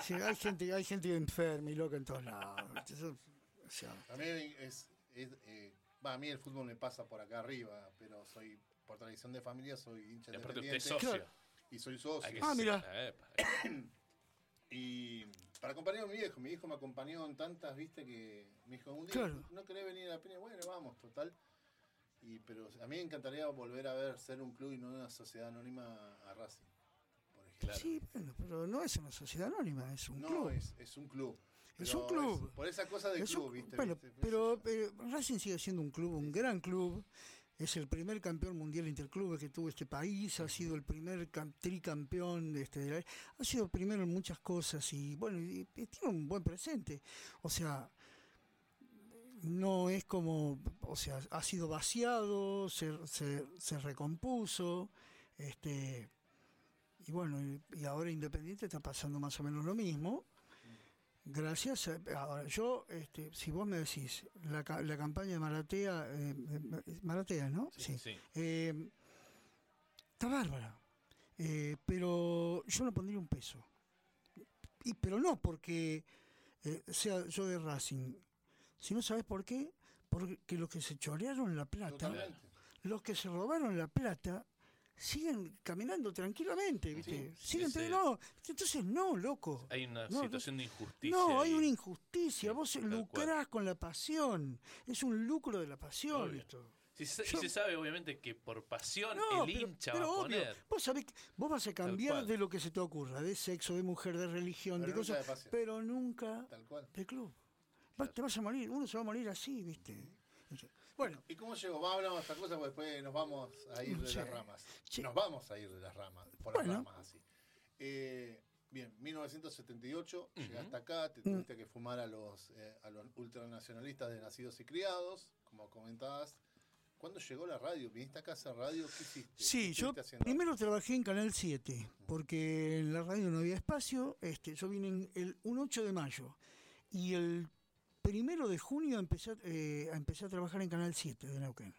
Sí, hay gente, hay gente enferma y loca en todos lados. ¿viste? Eso, o sea, A mí es, es, eh, a mí el fútbol me pasa por acá arriba, pero soy por tradición de familia soy hincha Y aparte usted es independiente socio. y soy socio. Ah, mira. Y Para acompañar a mi viejo, mi hijo me acompañó en tantas, viste, que me dijo, un día Claro. no querés venir a la peña, bueno, vamos, total. Y, pero a mí me encantaría volver a ver ser un club y no una sociedad anónima a Racing, por ejemplo. Sí, bueno, pero no es una sociedad anónima, es un No, club. es, es un club. Es un club. por esa cosa de Es club, un- viste. bueno, viste, pero, pero Racing sigue siendo un club, un gran club. Es el primer campeón mundial interclubes que tuvo este país, ha sido el primer cam- tricampeón de este, ha sido primero en muchas cosas y bueno, y- y tiene un buen presente. O sea, no es como, o sea, ha sido vaciado, se, se, se recompuso, este, y bueno, y, y ahora Independiente está pasando más o menos lo mismo. Gracias. a- ahora, yo, este, si vos me decís, la, la campaña de Maratea, eh, eh, Maratea, ¿no? Sí, sí. Eh, está bárbara. Eh, pero yo no pondría un peso. Y, pero no porque eh, sea yo de Racing, sino ¿sabes por qué? Porque los que se chorearon la plata, Totalmente. los que se robaron la plata, siguen caminando tranquilamente, ¿viste? siguen, ese- pero no. Entonces, no, loco. Hay una No, situación de injusticia. No, hay ahí. una injusticia. Sí, Vos lucrás con la pasión. Es un lucro de la pasión Obvio. esto. Sí, se- Yo- y se sabe, obviamente, que por pasión No, el pero- hincha pero va a obvio, poner. Vos sabés que vos vas a cambiar de lo que se te ocurra, de sexo, de mujer, de religión, Pero de cosas, de pero nunca Tal cual. de club. Te vas a morir, uno se va a morir así, ¿viste? Bueno, ¿Y cómo llegó? Vamos a hablar de esta cosa porque después nos vamos a ir de las ramas. Sí. Nos vamos a ir de las ramas, por Bueno. las ramas así. Eh, bien, 1978, llegaste acá, te tuviste que fumar a los, eh, a los ultranacionalistas de nacidos y criados, como comentabas. ¿Cuándo llegó la radio? ¿Viniste acá a hacer radio? ¿Qué hiciste? ¿Qué sí, yo estuviste haciendo? primero trabajé en Canal 7, porque en la radio no había espacio. Este, yo vine en el, un 8 de mayo y el primero de junio empecé, a- eh, empecé a trabajar en Canal 7 de Neuquén.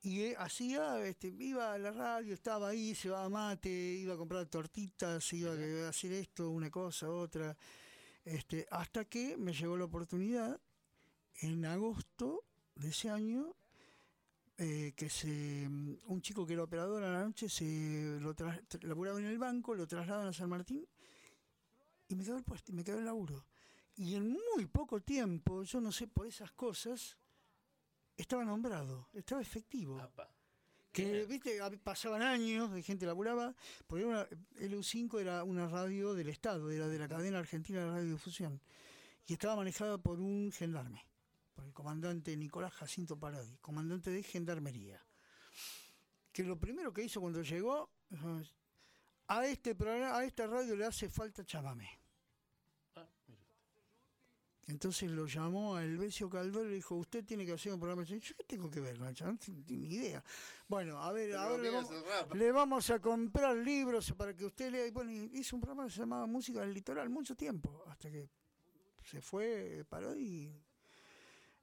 Y eh, hacía, este, iba a la radio, estaba ahí, se iba a mate, iba a comprar tortitas, iba a hacer esto, una cosa, otra. Este, hasta que me llegó la oportunidad en agosto de ese año eh, que se un chico que era operador a la noche se lo laburaba en el banco, lo trasladan a San Martín y me quedó el puesto, me quedó el laburo. Y en muy poco tiempo, yo no sé por esas cosas, estaba nombrado, estaba efectivo. Apa. Que, viste, pasaban años, de gente laburaba, porque era una- LU5 era una radio del Estado, era de la cadena argentina de radiodifusión, y estaba manejada por un gendarme, por el comandante Nicolás Jacinto Parodi, comandante de gendarmería. Que lo primero que hizo cuando llegó, a este programa, a esta radio le hace falta chamamé. Entonces lo llamó a Elvesio Caldor y le dijo, usted tiene que hacer un programa. Yo, ¿qué tengo que ver? Nacho? No tengo ni idea. Bueno, a ver, Pero ahora le vamos, le vamos a comprar libros para que usted lea. Y bueno, hizo un programa que se llamaba Música del Litoral mucho tiempo, hasta que se fue, paró y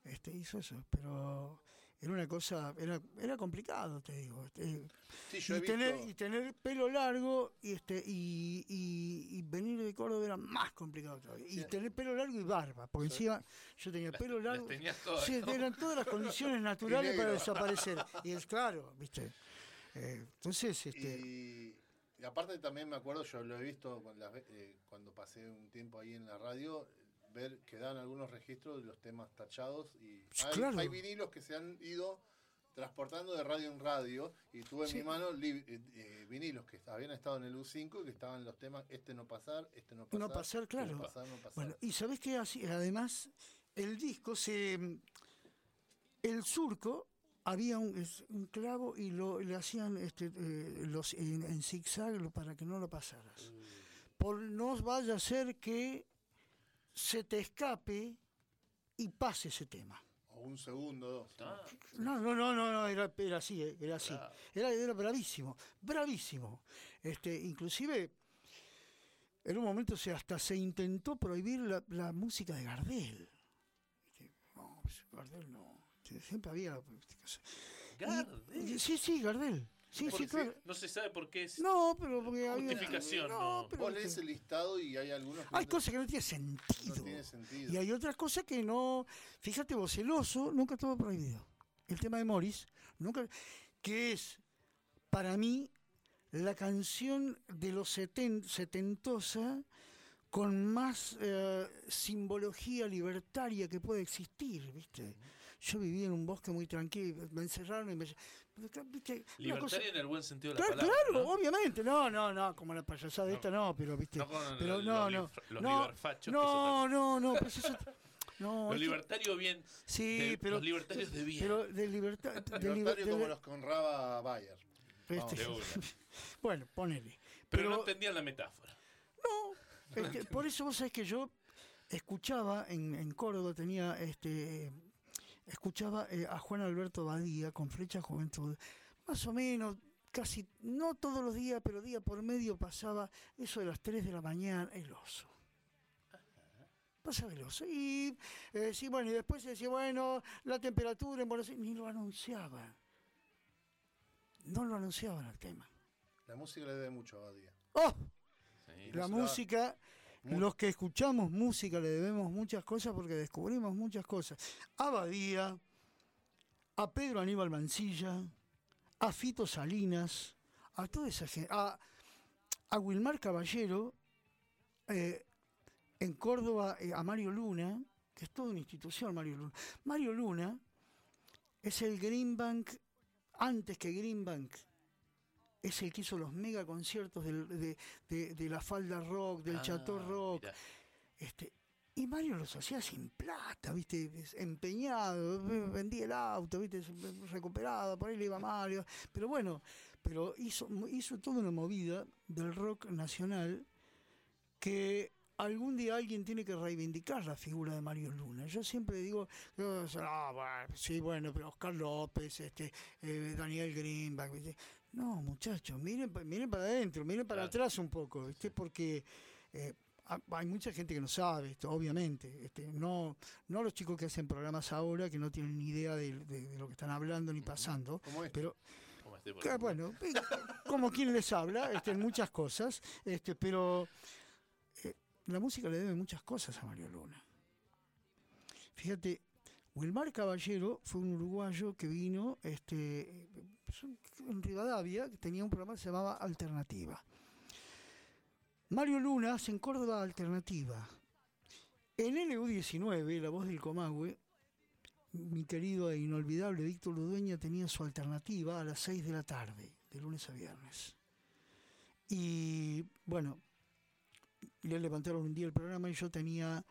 este, hizo eso. Pero era una cosa, era, era complicado, te digo. este, Sí, yo he y, tener, visto- y tener pelo largo y este y, y- y venir de Córdoba era más complicado todavía. Y tener pelo largo y barba, porque encima yo tenía Las- pelo largo. todas, eran todas las condiciones naturales para desaparecer. Y es claro, ¿viste? Eh, entonces, este, Y, y aparte también me acuerdo, yo lo he visto con las eh, cuando pasé un tiempo ahí en la radio, ver que dan algunos registros de los temas tachados y hay, claro. hay vinilos que se han ido transportando de radio en radio y tuve en mi mano eh, eh, vinilos que habían estado en el U5 y que estaban los temas este no pasar, este no pasar, No pasar, este claro. no pasar, no pasar. Bueno, y sabés que además, el disco se. El surco había un, clavo y lo, le hacían este, eh, los, en, en zigzag para que no lo pasaras. Por no vaya a ser que se te escape y pase ese tema. o un segundo, dos. Ah, No, no, no, no, no, era, era así, eh, era así. Bravo. Era, era bravísimo, bravísimo. Este, inclusive, en un momento se, hasta se intentó prohibir la, la música de Gardel. Dije, No, pues, Gardel no. Siempre había. y- Gardel. sí, sí, Gardel. Sí, ¿Por sí, qué? claro. No se sabe por qué es. No, pero porque había. Justificación, no. pero Vos lees el listado y hay algunos que hay no- cosas que no tienen sentido. no tiene sentido. Y hay otras cosas que no. Fíjate vos, el oso nunca estuvo prohibido. El tema de Morris, nunca. Que es, para mí, la canción de los seten, setentosa con más eh, simbología libertaria que puede existir, ¿viste? Yo vivía en un bosque muy tranquilo, me encerraron y me... ¿viste? Una cosa- Libertaria en el buen sentido de la Claro, palabra. claro, ¿no? obviamente, no, no, no, como la payasada esta no, pero viste, No con pero no, no, los no, liberfachos, que es no, otra no, no, pero eso no, Los libertarios bien. sí, de- pero, Los libertarios de bien. pero de libertad, de liber- Libertario de como los que honraba Bayer. este, bueno, ponele, Pero, no entendían la metáfora. No, este, por eso vos sabés que yo escuchaba en, en Córdoba, tenía este escuchaba eh, a Juan Alberto Badía con Flecha Juventud, más o menos, casi, no todos los días, pero día por medio pasaba eso de las 3 de la mañana, el oso. Pasaba el oso. Y, eh, sí, bueno, y después se decía, bueno, la temperatura en Buenos Aires, ni lo anunciaban. No lo anunciaban al tema. La música le debe mucho a Badía. ¡Oh! Sí. La Música- los que escuchamos música le debemos muchas cosas porque descubrimos muchas cosas. A Badía, a Pedro Aníbal Mancilla, a Fito Salinas, a toda esa gente, a, a Wilmar Caballero, eh, en Córdoba eh, a Mario Luna, que es toda una institución Mario Luna. Mario Luna es el Greenbank, antes que Greenbank, es el que hizo los mega conciertos del- de, de- de la falda rock, del Ah, chateau rock. mirá. Este, y Mario los hacía sin plata, ¿viste? Empeñado, vendía el auto, ¿viste? Recuperado, por ahí le iba Mario. Pero bueno, pero hizo, hizo toda una movida del rock nacional que algún día alguien tiene que reivindicar la figura de Mario Luna. Yo siempre digo, ah, bueno, sí, bueno, pero Oscar López, este, eh, Daniel Greenback, ¿viste? No, muchachos, miren, miren para adentro, miren para Claro. atrás un poco, ¿viste? Porque eh, ha- hay mucha gente que no sabe esto, obviamente. Este, no, no los chicos que hacen programas ahora, que no tienen ni idea de, de- de lo que están hablando ni pasando. Como este. Pero, este, que, bueno, eh, como quien les habla, este, en muchas cosas, este, pero eh, la música le debe muchas cosas a Mario Luna. Fíjate, Wilmar Caballero fue un uruguayo que vino este, en Rivadavia, que tenía un programa que se llamaba Alternativa. Mario Luna hace en Córdoba Alternativa. En LU19, La Voz del Comahue, mi querido e inolvidable Víctor Ludueña tenía su alternativa a las 6 de la tarde, de lunes a viernes. Y bueno, le levantaron un día el programa y yo tenía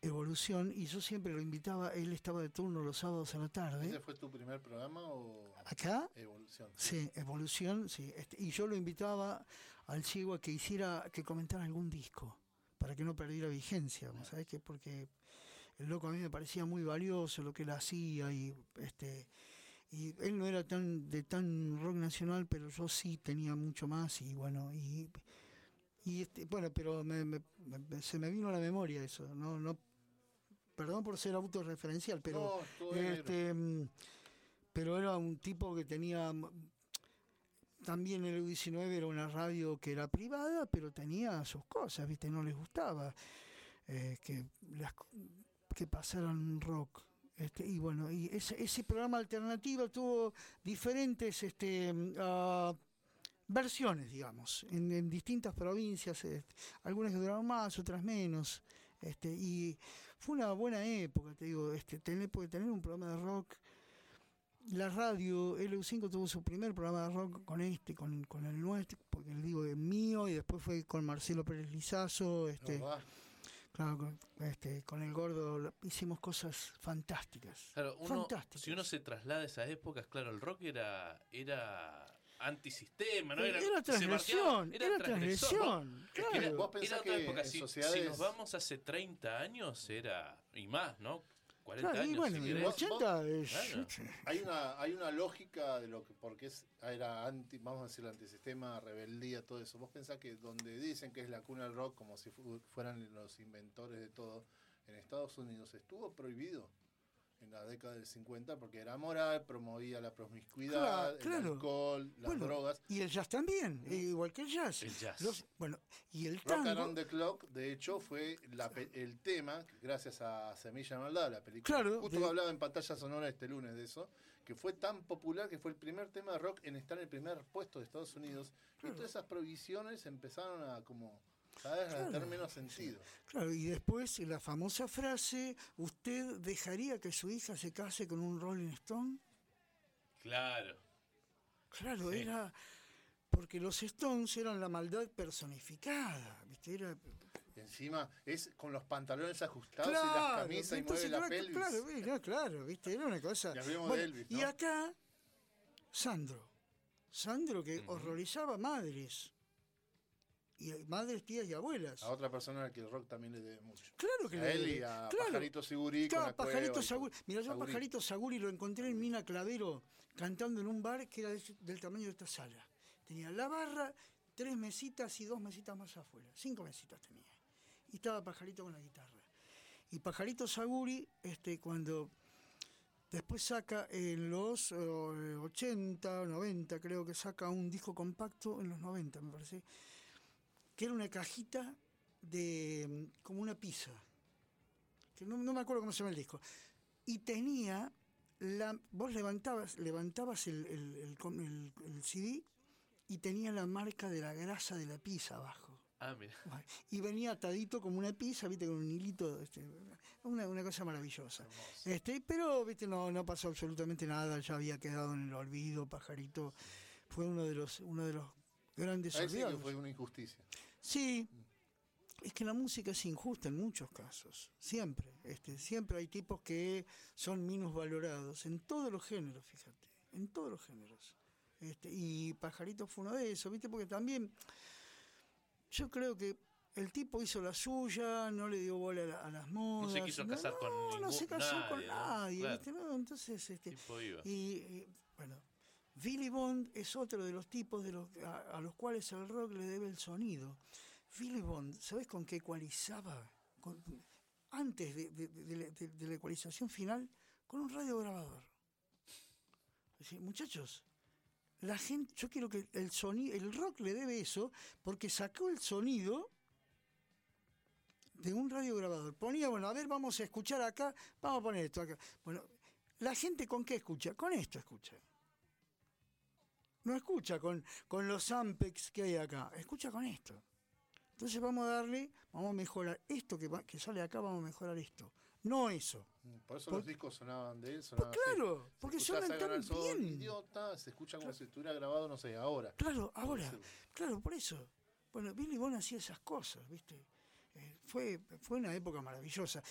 evolución y yo siempre lo invitaba, él estaba de turno los sábados a la tarde. ¿Ese fue tu primer programa o Acá, Evolución? sí, evolución, sí. este, y yo lo invitaba al ciego a que hiciera, que comentara algún disco, para que no perdiera vigencia, ¿vos ¿sabés qué? Porque el loco a mí me parecía muy valioso lo que él hacía y este y él no era tan de tan rock nacional pero yo sí tenía mucho más y bueno y y este, bueno pero me- me- me- se me vino a la memoria eso no no perdón por ser autorreferencial pero No, este mm, pero era un tipo que tenía mm, también el U19 era una radio que era privada pero tenía sus cosas viste no les gustaba eh, que las que pasaran rock este, y bueno y ese, ese programa alternativo tuvo diferentes este mm, ah, versiones digamos en, en distintas provincias este, algunas que duraron más otras menos este y fue una buena época te digo este tener porque tener un programa de rock la radio LU5 tuvo su primer programa de rock con este con, con el nuestro porque le digo el mío y después fue con Marcelo Pérez Lizazo este ¿verdad? Claro, con, este, con el gordo hicimos cosas fantásticas. Claro, uno, Fantásticas. si uno se traslada a esas épocas, claro, el rock era, era antisistema, ¿no? Era, marcaba- transgresión, era, ¿no? transgresión. Es que claro. Vos pensás Era otra que época, en si, sociedades- si nos vamos hace 30 años, era, y más, ¿no? 40 Claro, y años, bueno, si en el querés. 80 es... Claro. Hay una, hay una lógica de lo que, porque es, era anti, vamos a decir, antisistema, rebeldía, todo eso. Vos pensás que donde dicen que es la cuna del rock, como si fu- fueran los inventores de todo, en Estados Unidos estuvo prohibido en la década del 50 porque era moral, promovía la promiscuidad, Claro, claro. el alcohol, las Bueno, drogas. Y el jazz también, eh, igual que el jazz. El jazz. Los- bueno, y el Rock tango... Around the Clock, de hecho, fue la pe- el tema, gracias a Semilla de Maldad, la película. Claro, Justo de- hablaba en pantalla sonora este lunes de eso, que fue tan popular que fue el primer tema de rock en estar en el primer puesto de Estados Unidos. Y todas esas prohibiciones empezaron a como Cada vez Claro. menos sentido. Claro, y después la famosa frase, ¿usted dejaría que su hija se case con un Rolling Stone? Claro. Claro, Sí. era porque los Stones eran la maldad personificada, ¿viste? Era Y encima es con los pantalones ajustados y Claro, las camisas y mueve la claro, pelvis. Claro, era, claro, ¿viste? Era una cosa. Y hablemos de Bueno, Elvis, Y ¿no? acá, Sandro. Sandro que Ujú. horrorizaba madres. Y madres, tías y abuelas. A otra persona a la que el rock también le debe mucho. Claro que A le él y debe. a Claro. Pajarito Sigurí con Claro, Pajarito. Mira, yo a. Pajarito Saguri lo encontré en Mina Clavero cantando en un bar que era de- del tamaño de esta sala. Tenía la barra, tres mesitas y dos mesitas más afuera. Cinco mesitas tenía. Y estaba Pajarito con la guitarra. Y Pajarito Saguri, este, cuando después saca en los eh, 80, 90, creo que saca un disco compacto en los 90, me parece, que era una cajita de mm, como una pizza que no, no me acuerdo cómo se llama el disco. Y tenía la. Vos levantabas, levantabas el, el- CD y tenía la marca de la grasa de la pizza abajo. Ah, mira. Y venía atadito como una pizza, viste, con un hilito, este, una, una cosa maravillosa. Este, pero viste, no, no pasó absolutamente nada, ya había quedado en el olvido, pajarito. Fue uno de los, uno de los grandes sí fue una injusticia. Sí, es que la música es injusta en muchos casos, siempre. Este, siempre hay tipos que son menos valorados, en todos los géneros, fíjate, en todos los géneros. Este, y Pajarito fue uno de esos, ¿viste? Porque también yo creo que el tipo hizo la suya, no le dio bola a, la- a las modas. quiso casar con no, no ningún- se casó con nadie, ¿no? nadie, Claro. ¿viste? No, entonces, este, y, y, bueno, Billy Bond es otro de los tipos de los, a, a los cuales el rock le debe el sonido. Billy Bond, ¿sabes con qué ecualizaba? Antes de, la- ecualización final, con un radiograbador. Muchachos, la gente, yo quiero que el sonido, el rock le debe eso, porque sacó el sonido de un radiograbador. Ponía, bueno, a ver, vamos a escuchar acá, vamos a poner esto acá. Bueno, ¿la gente con qué escucha? Con esto escucha. No escucha con, con los ampex que hay acá, escucha con esto. Entonces vamos a darle, vamos a mejorar esto que, va- que sale acá, vamos a mejorar esto. No eso. Por eso Por- los discos sonaban de él, Pues sonaban así. claro, porque Sagan tan bien. idiota, se escucha como si estuviera grabado, no sé, ahora. Claro, ahora, claro, por eso. Bueno, Billy Bond hacía esas cosas, ¿viste? Eh, fue, fue una época maravillosa.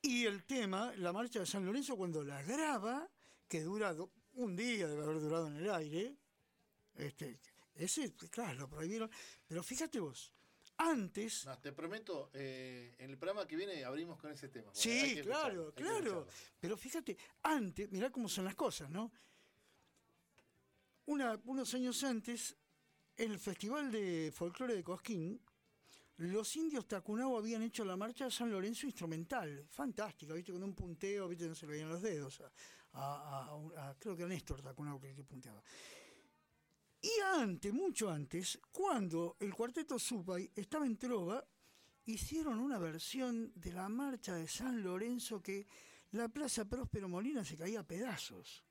Y el tema, la marcha de San Lorenzo, cuando la graba, que dura do- un día, debe haber durado en el aire, este, ese, claro, lo prohibieron. Pero fíjate vos, antes, No, te prometo, eh, en el programa que viene abrimos con ese tema. Sí, que claro, claro. Pero fíjate, antes, mirá cómo son las cosas, ¿no? Una- unos años antes, en el Festival de Folclore de Cosquín, los indios Tacunao habían hecho la marcha de San Lorenzo instrumental. Fantástica, ¿viste? Con un punteo, ¿viste? No se le veían los dedos. A, a- creo que a Néstor Tacunao que, que punteaba. Y antes, mucho antes, cuando el cuarteto Supay estaba en Trova, hicieron una versión de la marcha de San Lorenzo que la Plaza Próspero Molina se caía a pedazos.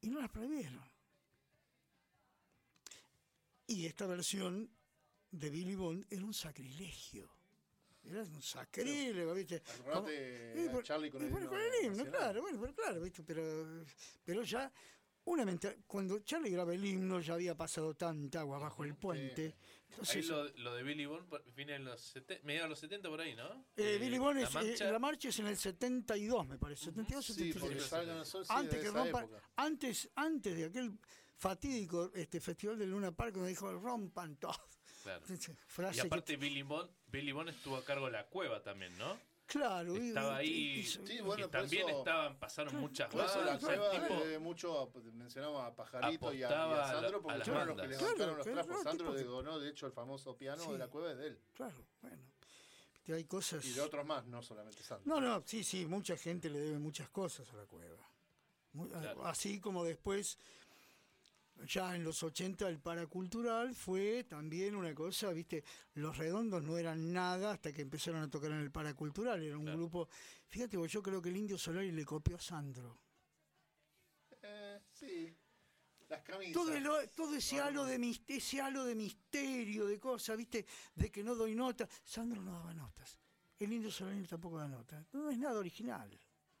Y no las prohibieron. Y esta versión de Billy Bond era un sacrilegio. Era un sacrílego, ¿viste? Acordate a Charlie con el con el himno, claro, bueno, pero claro, ¿viste? Pero, pero ya, una cuando Charlie graba el himno ya había pasado tanta agua bajo el puente. Ahí Entonces, lo, lo de Billy Bond viene en los 70, mediados de los 70 por ahí, ¿no? eh, Eh, Billy Bond la es, eh, marcha- la marcha es en el 72, me parece. 72, Sí, 73. porque salgan al sol sí, antes de que rompan, época. antes, antes de aquel fatídico este festival de Luna Park donde dijo rompan todo. claro. Frase Y que- aparte Billy Bond, Billy Bond estuvo a cargo de la cueva también, ¿no? Claro, Estaba y- ahí. y- Sí, bueno, también eso- estaban, pasaron muchas eso bandas. la o sea, el cueva tipo- le debe mucho, a- mencionamos a Pajarito y a, y a Sandro, porque las fueron los que levantaron Claro, los trapos. Sandro que- donó, de hecho, el famoso piano Sí. de la cueva es de él. claro, bueno. Hay cosas. Y de otros más, no solamente Sandro. No, no, sí, sí, mucha gente le debe muchas cosas a la cueva. Muy- Claro. Así como después, ya en los 80, el paracultural fue también una cosa, viste, los redondos no eran nada hasta que empezaron a tocar en el paracultural, era un Claro. grupo, fíjate, vos, yo creo que el Indio Solari le copió a Sandro. Eh, sí. Las camisas. todo, el- todo ese halo de ese halo de misterio, de cosas, ¿viste? De que no doy nota. Sandro no daba notas. El indio Solano tampoco da notas. No es nada original.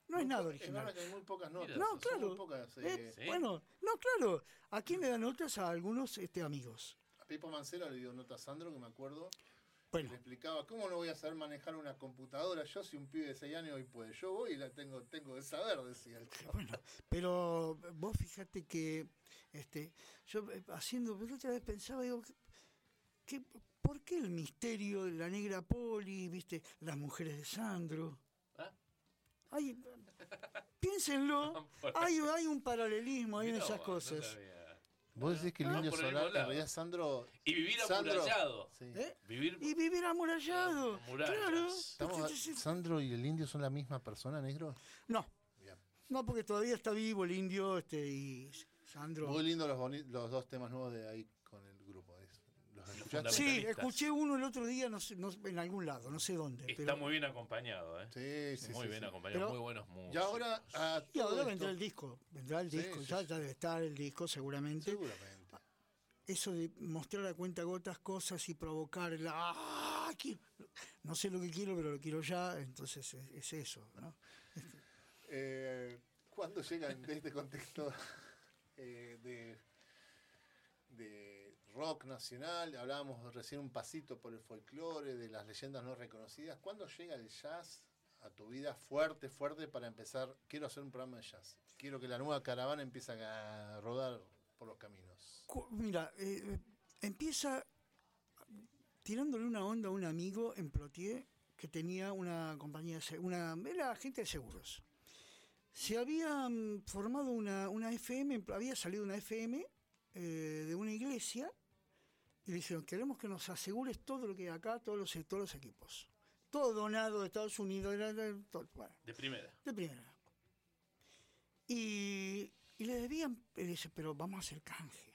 No es nada Es original. verdad que hay muy pocas notas. No, claro. muy pocas, Eh, eh, Sí. Bueno, no, claro. ¿A quién le da notas? A algunos este, amigos. A Pipo Mancera le dio nota a Sandro, que me acuerdo, Bueno, que le explicaba, ¿cómo no voy a saber manejar una computadora? Yo soy un pibe de 6 años y puede. Yo voy y la tengo, tengo que saber, decía el chico. bueno, pero vos fíjate que este, yo eh, haciendo, la otra vez pensaba, digo, que, ¿por qué el misterio de la negra poli, viste, las mujeres de Sandro? Hay, piénsenlo, hay, hay un paralelismo ahí en esas cosas. Vos decís que el Ah, el solar, en realidad Sandro... Y vivir Sandro- amurallado. Sí. ¿Eh? Vivir Y vivir amurallado. Claro. Estamos- ¿Sandro y el indio son la misma persona, negro? No, Bien. no, porque todavía está vivo el indio este, y Sandro. Muy lindo los, los dos temas nuevos de ahí con el grupo. es- ¿Los escuchaste? Sí, escuché uno el otro día, no sé, no- en algún lado, no sé dónde. Está pero- muy bien acompañado, ¿eh? Sí, sí, muy sí, bien sí. acompañado, Pero- muy buenos músicos. Y ahora a Y ahora vendrá esto- el disco, vendrá el disco, sí, ya, sí. ya debe estar el disco seguramente. Seguramente. Eso de mostrar a cuenta gotas cosas y provocar el ¡ah! No sé lo que quiero, pero lo quiero ya, entonces es, es eso, ¿no? Eh, ¿Cuándo llegan de este contexto eh, de, de rock nacional? Hablábamos recién un pasito por el folclore, de las leyendas no reconocidas. ¿Cuándo llega el jazz a tu vida fuerte, fuerte para empezar? Quiero hacer un programa de jazz. Quiero que la nueva caravana empiece a rodar por los caminos. Mira, eh, empieza tirándole una onda a un amigo en Plotier que tenía una compañía, una, era agente de seguros. Se había mm, formado una, una FM, había salido una FM eh, de una iglesia y le dijeron, queremos que nos asegures todo lo que hay acá, todos los, todos los equipos. Todo donado de Estados Unidos, todo, bueno, De primera. de primera. Y, y le debían, y dice, pero vamos a hacer canje.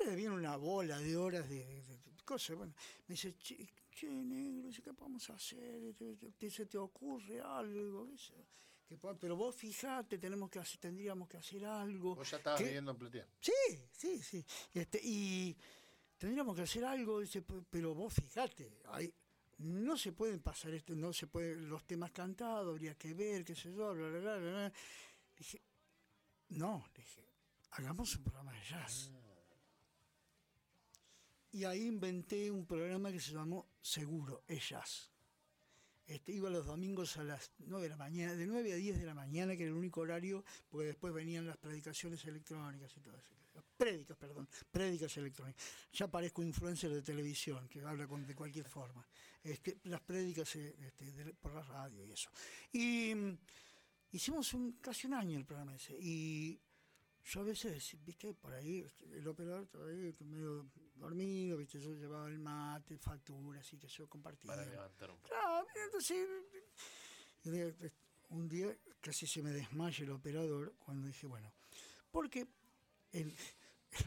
Le debían una bola de horas de, de- de cosas. Bueno, me dice, che, che, negro, ¿qué podemos hacer? ¿Te, te- te- se te ocurre algo? Que pero vos fijate, tenemos que hacer, tendríamos que hacer algo. Vos ya estabas ¿Qué? viviendo en Pletier. Sí, sí, sí. Este, y tendríamos que hacer algo, dice, "pe- pero vos fijate, no se pueden pasar esto, no se pueden los temas cantados, habría que ver, qué sé yo, bla, bla, bla, bla. Dije, no, dije, hagamos un programa de jazz. Y ahí inventé un programa que se llamó Seguro, es jazz. Este, iba los domingos a las 9 de la mañana, de 9 a 10 de la mañana, que era el único horario, porque después venían las predicaciones electrónicas y todo eso. Prédicas, perdón, prédicas electrónicas. Ya parezco influencer de televisión, que habla con, de cualquier forma. Este, las prédicas eh, este, de- por la radio y eso. Y mm, hicimos un, casi un año el programa ese. Y yo a veces, viste, por ahí, el operador todavía medio dormido, viste, yo llevaba el mate, facturas y que yo compartía. Para levantar un Claro, entonces, un día- casi se me desmaya el operador cuando dije, bueno, porque en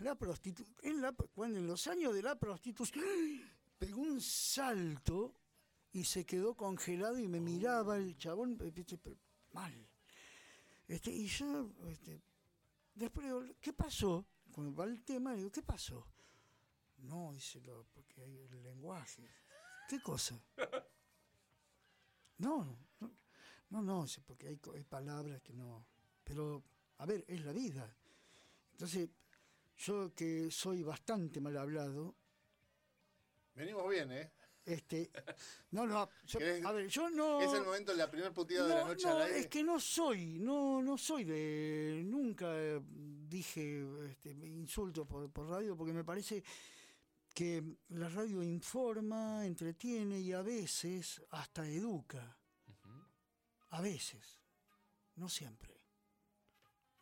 la prostitu en, cuando en los años de la prostitución pegó un salto y se quedó congelado y me miraba el chabón, mal. Este, y yo, este, después digo, ¿qué pasó? Cuando va el tema, digo, ¿qué pasó? No, dice, porque hay el lenguaje. ¿Qué cosa? No, no, no, no, porque hay palabras que no. Pero, a ver, es la vida. Entonces, yo que soy bastante mal hablado, Venimos bien, ¿eh? este, no, no, yo- ¿Querés- a ver, yo no. Es el momento de la primera puteada de la No, noche no, al aire. es que no soy, no, no soy de, nunca eh, dije este, insultos por, por radio porque me parece que la radio informa, entretiene y a veces hasta educa, a veces, no siempre.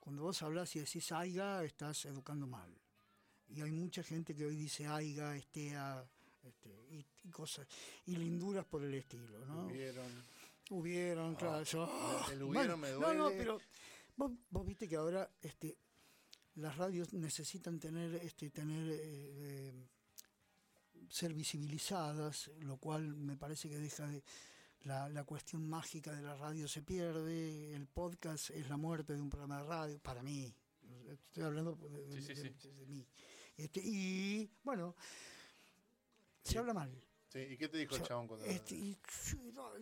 Cuando vos hablas y decís aiga, estás educando mal. Y hay mucha gente que hoy dice aiga, estea, este, y, y cosas, y linduras por el estilo, ¿no? Hubieron. Hubieron, claro. yo- el hubieron me No, no, duele. pero vos, vos viste que ahora este, las radios necesitan tener, este, tener eh, eh, ser visibilizadas, lo cual me parece que deja de. La, la cuestión mágica de la radio se pierde, el podcast es la muerte de un programa de radio, para mí. estoy hablando de, de- Sí, sí, de- sí. de mí. Este, y bueno, se habla mal. Sí, ¿Y qué te dijo el Yo- chabón cuando.? Este, y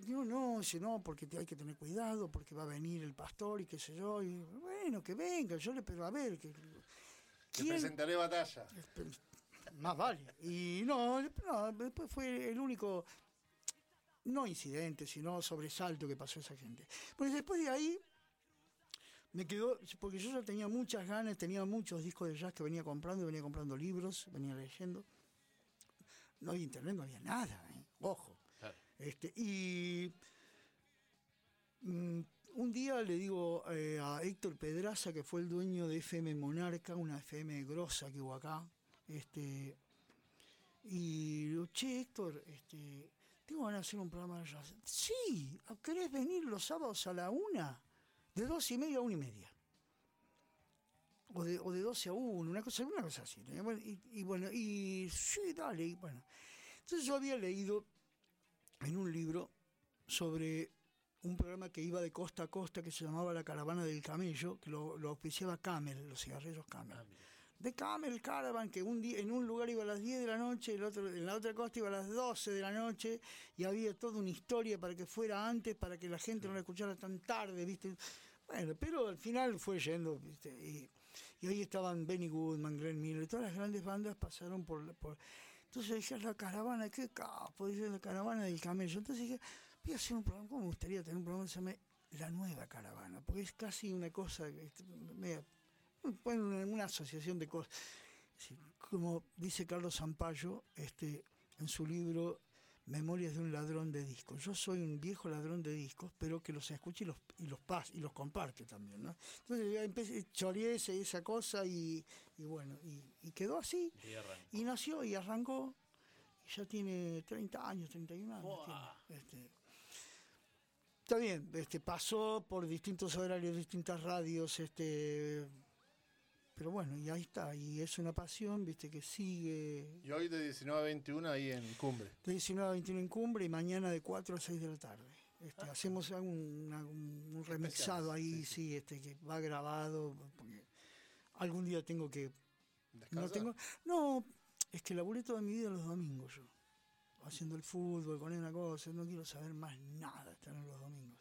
no, no, no, porque hay que tener cuidado, porque va a venir el pastor y qué sé yo. Y bueno, que venga, yo le pero a ver, que, presentaré batalla. Más vale. Y no, no, después fue el único, no incidente, sino sobresalto que pasó esa gente. Pues después de ahí me quedó, porque yo ya tenía muchas ganas, tenía muchos discos de jazz que venía comprando, venía comprando libros, venía leyendo. No había internet, no había nada, ¿eh? ojo. Claro. Este, y mm, un día le digo eh, a Héctor Pedraza, que fue el dueño de FM Monarca, una FM grosa que hubo acá, este, y le digo, che, Héctor, este, tengo ganas de hacer un programa de jazz. Sí, ¿querés venir los sábados a la una? De dos y media a una y media. O de, o de 12 a 1, una cosa, una cosa así. Y, bueno, y sí, dale, y bueno. Entonces yo había leído en un libro sobre un programa que iba de costa a costa que se llamaba La Caravana del Camello, que lo, lo auspiciaba Camel, los cigarrillos Camel. Ah. De Camel Caravan, que un día, en un lugar iba a las 10 de la noche, el otro, en la otra costa iba a las 12 de la noche, y había toda una historia para que fuera antes, para que la gente no la escuchara tan tarde, ¿viste? Bueno, pero al final fue yendo, ¿viste? Y, y ahí estaban Benny Goodman, Glenn Miller, todas las grandes bandas pasaron por... por entonces dije, la caravana, qué capo, dice la caravana del camello. Entonces dije, voy a hacer un programa, ¿cómo me gustaría tener un programa que se llame La Nueva Caravana? Porque es casi una cosa, bueno, una, una asociación de cosas. Como dice Carlos Zampayo este, en su libro Memorias de un ladrón de discos. Yo soy un viejo ladrón de discos, pero que los escucha y los, y los pas, y los comparte también. ¿no? Entonces ya empecé, choreé ese- esa cosa y, y bueno, y, y quedó así. Y nació y arrancó. Y ya tiene 30 años, 31 años. Tiene, este. Está bien, este, pasó por distintos horarios, distintas radios, este, pero bueno, y ahí está, y es una pasión, viste, que sigue Y hoy de 19 a 21 ahí en Cumbre. de 19 a 21 en Cumbre y mañana de 4 a 6 de la tarde. Este, hacemos un, una- un- un remixado ahí, sí, este, que va grabado, porque algún día tengo que no tengo. No, es que laburé toda mi vida los domingos yo. Haciendo el fútbol, con una cosa, no quiero saber más nada estar en los domingos.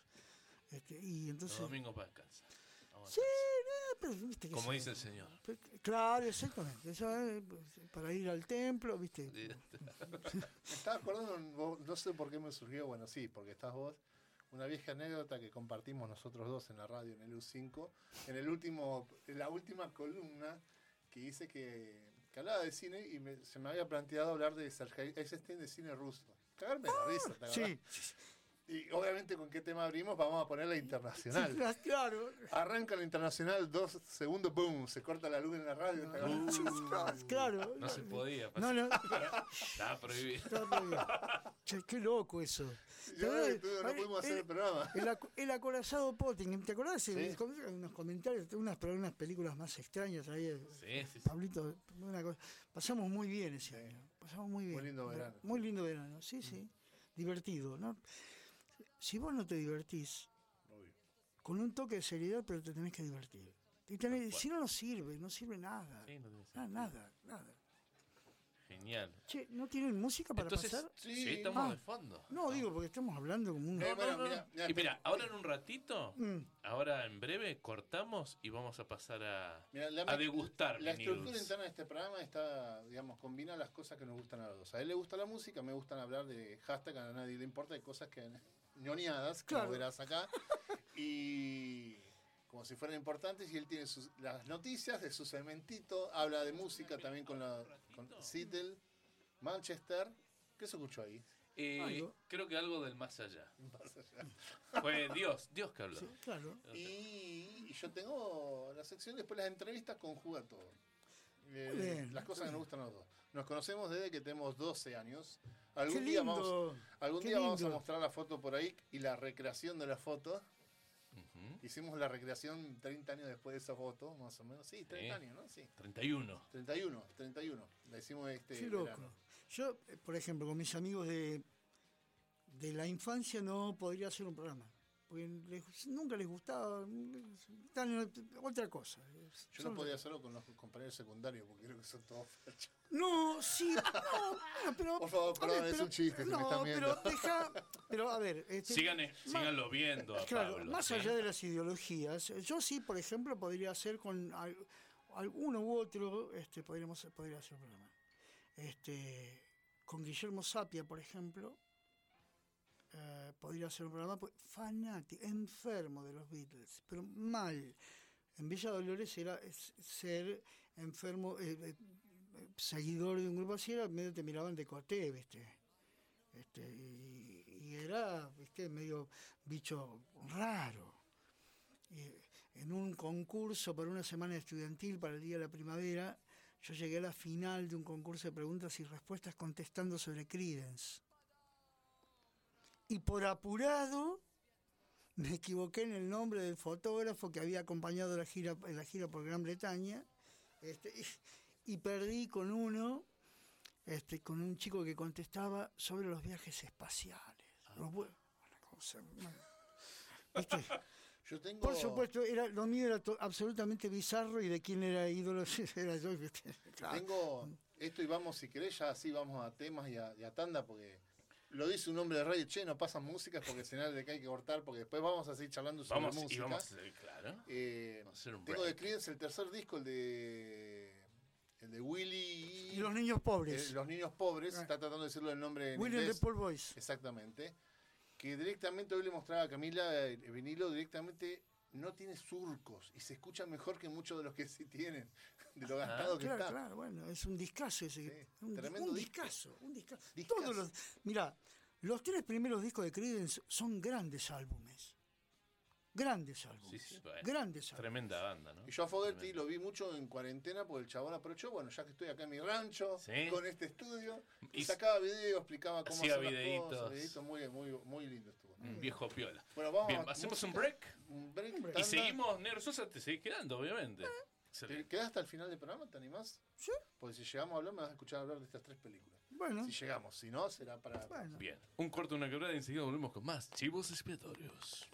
Este, y Los entonces. domingos para descansar. Sí, pero viste que Como dice el señor. Claro, exactamente. eso, para ir al templo, viste. Me estaba acordando, no sé por qué me surgió, bueno, sí, porque estás vos. Una vieja anécdota que compartimos nosotros dos en la radio, en el U5, en el último, en la última columna que hice que, que hablaba de cine y me- se me había planteado hablar de Sergei Eisenstein de cine ruso. Cagarme de la risa, ¿te Sí? Y obviamente con qué tema abrimos, vamos a poner la internacional. claro. Arranca la internacional, dos segundos, boom, se corta la luz en la radio. Sí, claro. No se podía. No, no. Estaba prohibido. está prohibido. Che, qué loco eso. Y ahora que tú- no pudimos hacer el programa. El, ac- el acorazado Potting, ¿te acordás? Sí. Con- Unos comentarios, unas, unas películas más extrañas ahí. Sí, sí, sí. Pablito, una cosa- pasamos muy bien ese año. Pasamos muy bien. Muy lindo verano. Muy lindo verano, sí, sí. Divertido, ¿no? Si vos no te divertís, Obvio. con un toque de seriedad, pero te tenés que divertir. Y tenés- si no, no sirve, no sirve nada. Sí, no tiene sentido. nada, nada. Genial. Che, ¿no tienen música para Entonces, pasar? sí, Sí. estamos Ah. de fondo. No, digo, porque estamos hablando como un... Eh, No, bueno, no, no. mira, mira, y mira, ahora en un ratito, Mm. ahora en breve, cortamos y vamos a pasar a, Mira, la a degustar La estructura interna de este programa está, digamos, combina las cosas que nos gustan a los dos. A él le gusta la música, me gustan hablar de hashtag, a nadie le importa, de cosas que ñoneadas, como Claro. verás acá. Y como si fueran importantes, y él tiene sus, las noticias de su cementito, habla de música también con, la, con Seattle, Manchester. ¿Qué se escuchó ahí? Eh, creo que algo del más allá. Más allá. Fue Dios, Dios que habló. Sí, claro. Y, y yo tengo la sección después las entrevistas conjuga todo. Eh, Muy bien, las cosas que nos gustan a los dos. Nos conocemos desde que tenemos 12 años. Algún Qué día, lindo. vamos, algún qué día vamos a mostrar la foto por ahí y la recreación de la foto. Hicimos la recreación 30 años después de esa foto, más o menos. Sí, 30 Sí. años, ¿no? Sí. 31. 31, 31. La hicimos este Qué loco. verano. Yo, eh, por ejemplo, con mis amigos de, de la infancia no podría hacer un programa. Porque les- nunca les gustaba, están en otra cosa. Yo Son- no podía hacerlo con los compañeros secundarios porque creo que son todos fachos. No, sí, no, bueno, pero. Por favor, ver, perdón, es un chiste, si me No, están viendo. pero deja. Pero a ver. Este, Sigan, más- síganlo viendo a Claro, Pablo, más ¿sí? allá de las ideologías, yo sí, por ejemplo, podría hacer con al- alguno u otro, este, podríamos, podría hacer un programa. Este, con Guillermo Sapia, por ejemplo, eh, podría hacer un programa pues, fanático, enfermo de los Beatles, pero mal. En Villa Dolores era ser enfermo, eh, eh, seguidor de un grupo así, era medio te miraban de coté, ¿viste? Este, y, era, ¿viste? Medio bicho raro. Y en un concurso para una semana estudiantil para el Día de la Primavera, yo llegué a la final de un concurso de preguntas y respuestas contestando sobre Creedence. Y por apurado me equivoqué en el nombre del fotógrafo que había acompañado la gira, en la gira por Gran Bretaña este, y, y perdí con uno, este, con un chico que contestaba sobre los viajes espaciales. Los vue- una cosa, bueno. ¿Viste? Yo tengo. Por supuesto, era, lo mío era to- absolutamente bizarro y de quién era ídolo era yo. Claro. Tengo esto y vamos, si querés, ya así vamos a temas y a, y a tanda, porque lo dice un hombre de radio, che, no pasan músicas porque señal de que hay que cortar, porque después vamos a seguir charlando sobre Vamos, música. y vamos, eh, claro. Eh, Vamos a hacer un tengo de. Creedence el tercer disco, el de el de Willy y, los niños pobres. eh, Los Niños Pobres, Ah. está tratando de decirlo el nombre en William inglés. the Poor Boys. Exactamente. Que directamente hoy le mostraba a Camila el vinilo, directamente no tiene surcos y se escucha mejor que muchos de los que sí tienen, de lo gastado que Ah, Claro, está. claro, bueno, es un discazo ese. Sí, un, tremendo un disco. discazo, un discazo. Discazo. Todos los, mira, los tres primeros discos de Creedence son grandes álbumes. Grandes álbumes. Sí, sí, bueno. Grandes álbumes. Tremenda banda, ¿no? Y yo a Fogerty lo vi mucho en cuarentena porque el chabón aprovechó, bueno, ya que estoy acá en mi rancho, Sí. con este estudio, y Y sacaba videos, explicaba cómo hacía hacer las videitos. cosas, videitos muy, muy, muy lindo estuvo. Un viejo piola. Bueno, vamos Bien, a ¿hacemos un música, break? Un break, Un break. Y seguimos, Negro Sosa, te seguís quedando, obviamente. ¿Te Excelente. quedás hasta el final del programa? ¿Te animás? Sí. Porque si llegamos a hablar, me vas a escuchar hablar de estas tres películas. Bueno, Si llegamos, si no, será para. bueno. Bien, un corto, una quebrada y enseguida volvemos con más chivos expiatorios.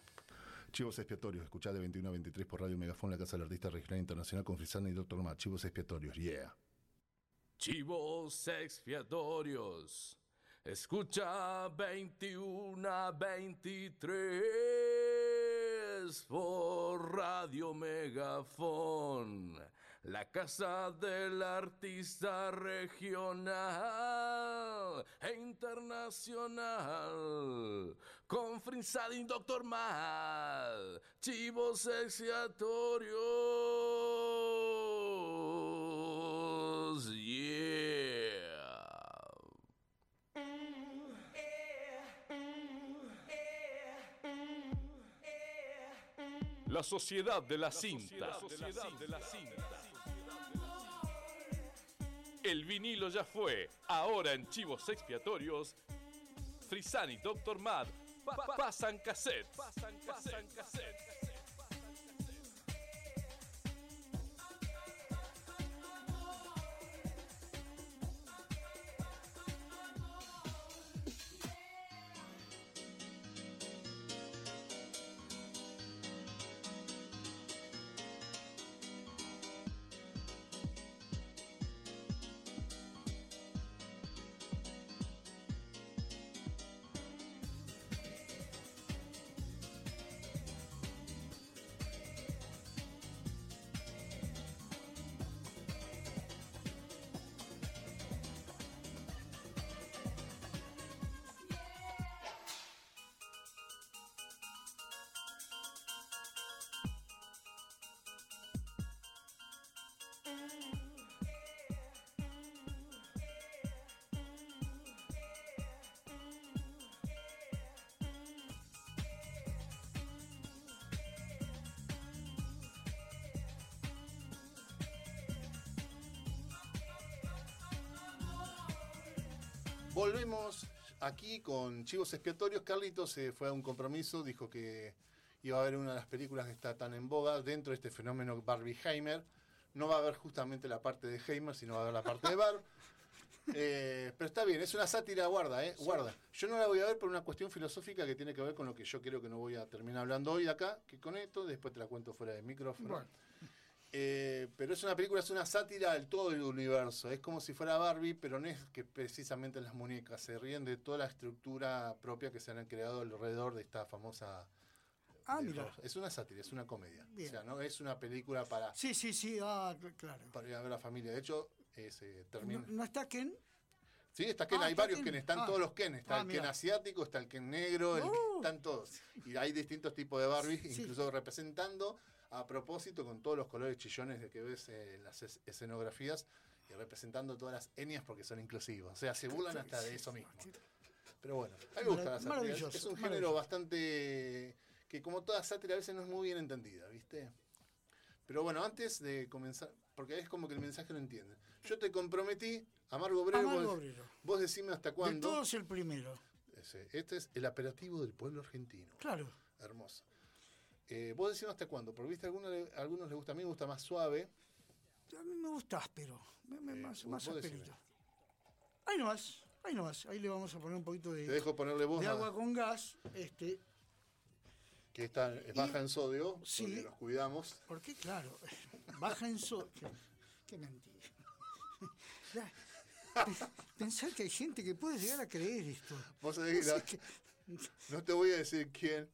Chivos Expiatorios, escuchá de 21 a 23 por Radio Megafón, la Casa del Artista Regional Internacional con Frisana y Doctor Más. Chivos Expiatorios, yeah. Chivos expiatorios. Escucha 21 a 23 por Radio Megafón. La casa del artista regional e internacional. Con Frinsadi y Doctor Mal. Chivos expiatorios. Yeah. La sociedad de la cinta. El vinilo ya fue. Ahora en Chivos Expiatorios, Frisani Doctor Mad pa- pa- pasan cassette. Pasan cassette. Volvemos aquí con Chivos Expiatorios. Carlitos se fue a un compromiso, dijo que iba a ver una de las películas que está tan en boga dentro de este fenómeno Barbieheimer. No va a ver justamente la parte de Heimer, sino va a ver la parte de Barb. Eh, pero está bien, es una sátira, guarda, ¿eh? Guarda. Yo no la voy a ver por una cuestión filosófica que tiene que ver con lo que yo creo que no voy a terminar hablando hoy acá, que con esto, después te la cuento fuera del micrófono. Bueno. Eh, pero es una película, es una sátira del todo el universo. Es como si fuera Barbie, pero no es que precisamente las muñecas se ríen de toda la estructura propia que se han creado alrededor de esta famosa. Ah, mira. Es una sátira, es una comedia. Bien. O sea, no es una película para, Sí, sí, sí, ah, cl- claro. para ir a ver a la familia. De hecho, eh, se termina. ¿No, no está Ken? Sí, está Ken, Ah, hay está varios Ken. Ken, están Ah. todos los Ken, está el Ken asiático, está el Ken negro, el- Uh. están todos. Y hay distintos tipos de Barbie, Sí. incluso representando a propósito con todos los colores chillones de que ves en las es- escenografías y representando todas las etnias porque son inclusivos. O sea, se burlan hasta de eso mismo. Pero bueno, a mí me gusta la sátira. Es- un género bastante que como toda sátira a veces no es muy bien entendida, ¿viste? Pero bueno, antes de comenzar, porque es como que el mensaje no entiende. Yo te comprometí, Amargo Obrero, Amargo vos, Obrero. vos decime hasta De cuándo. todos el primero. Ese, Este es el operativo del pueblo argentino. Claro. Hermoso. Eh, vos decime hasta cuándo, porque viste, a algunos, a algunos les gusta, a mí me gusta más suave. A mí me gusta áspero. me- me- Eh, más más asperito. Ahí nomás, ahí nomás. Ahí le vamos a poner un poquito Te de, dejo ponerle voz de agua con gas. Este, que está, es baja en sodio, Sí. porque los cuidamos. porque claro, baja en so... Qué, qué mentira. Pe- Pensar que hay gente que puede llegar a creer esto. Vos sabés que No la- qué- No te voy a decir quién.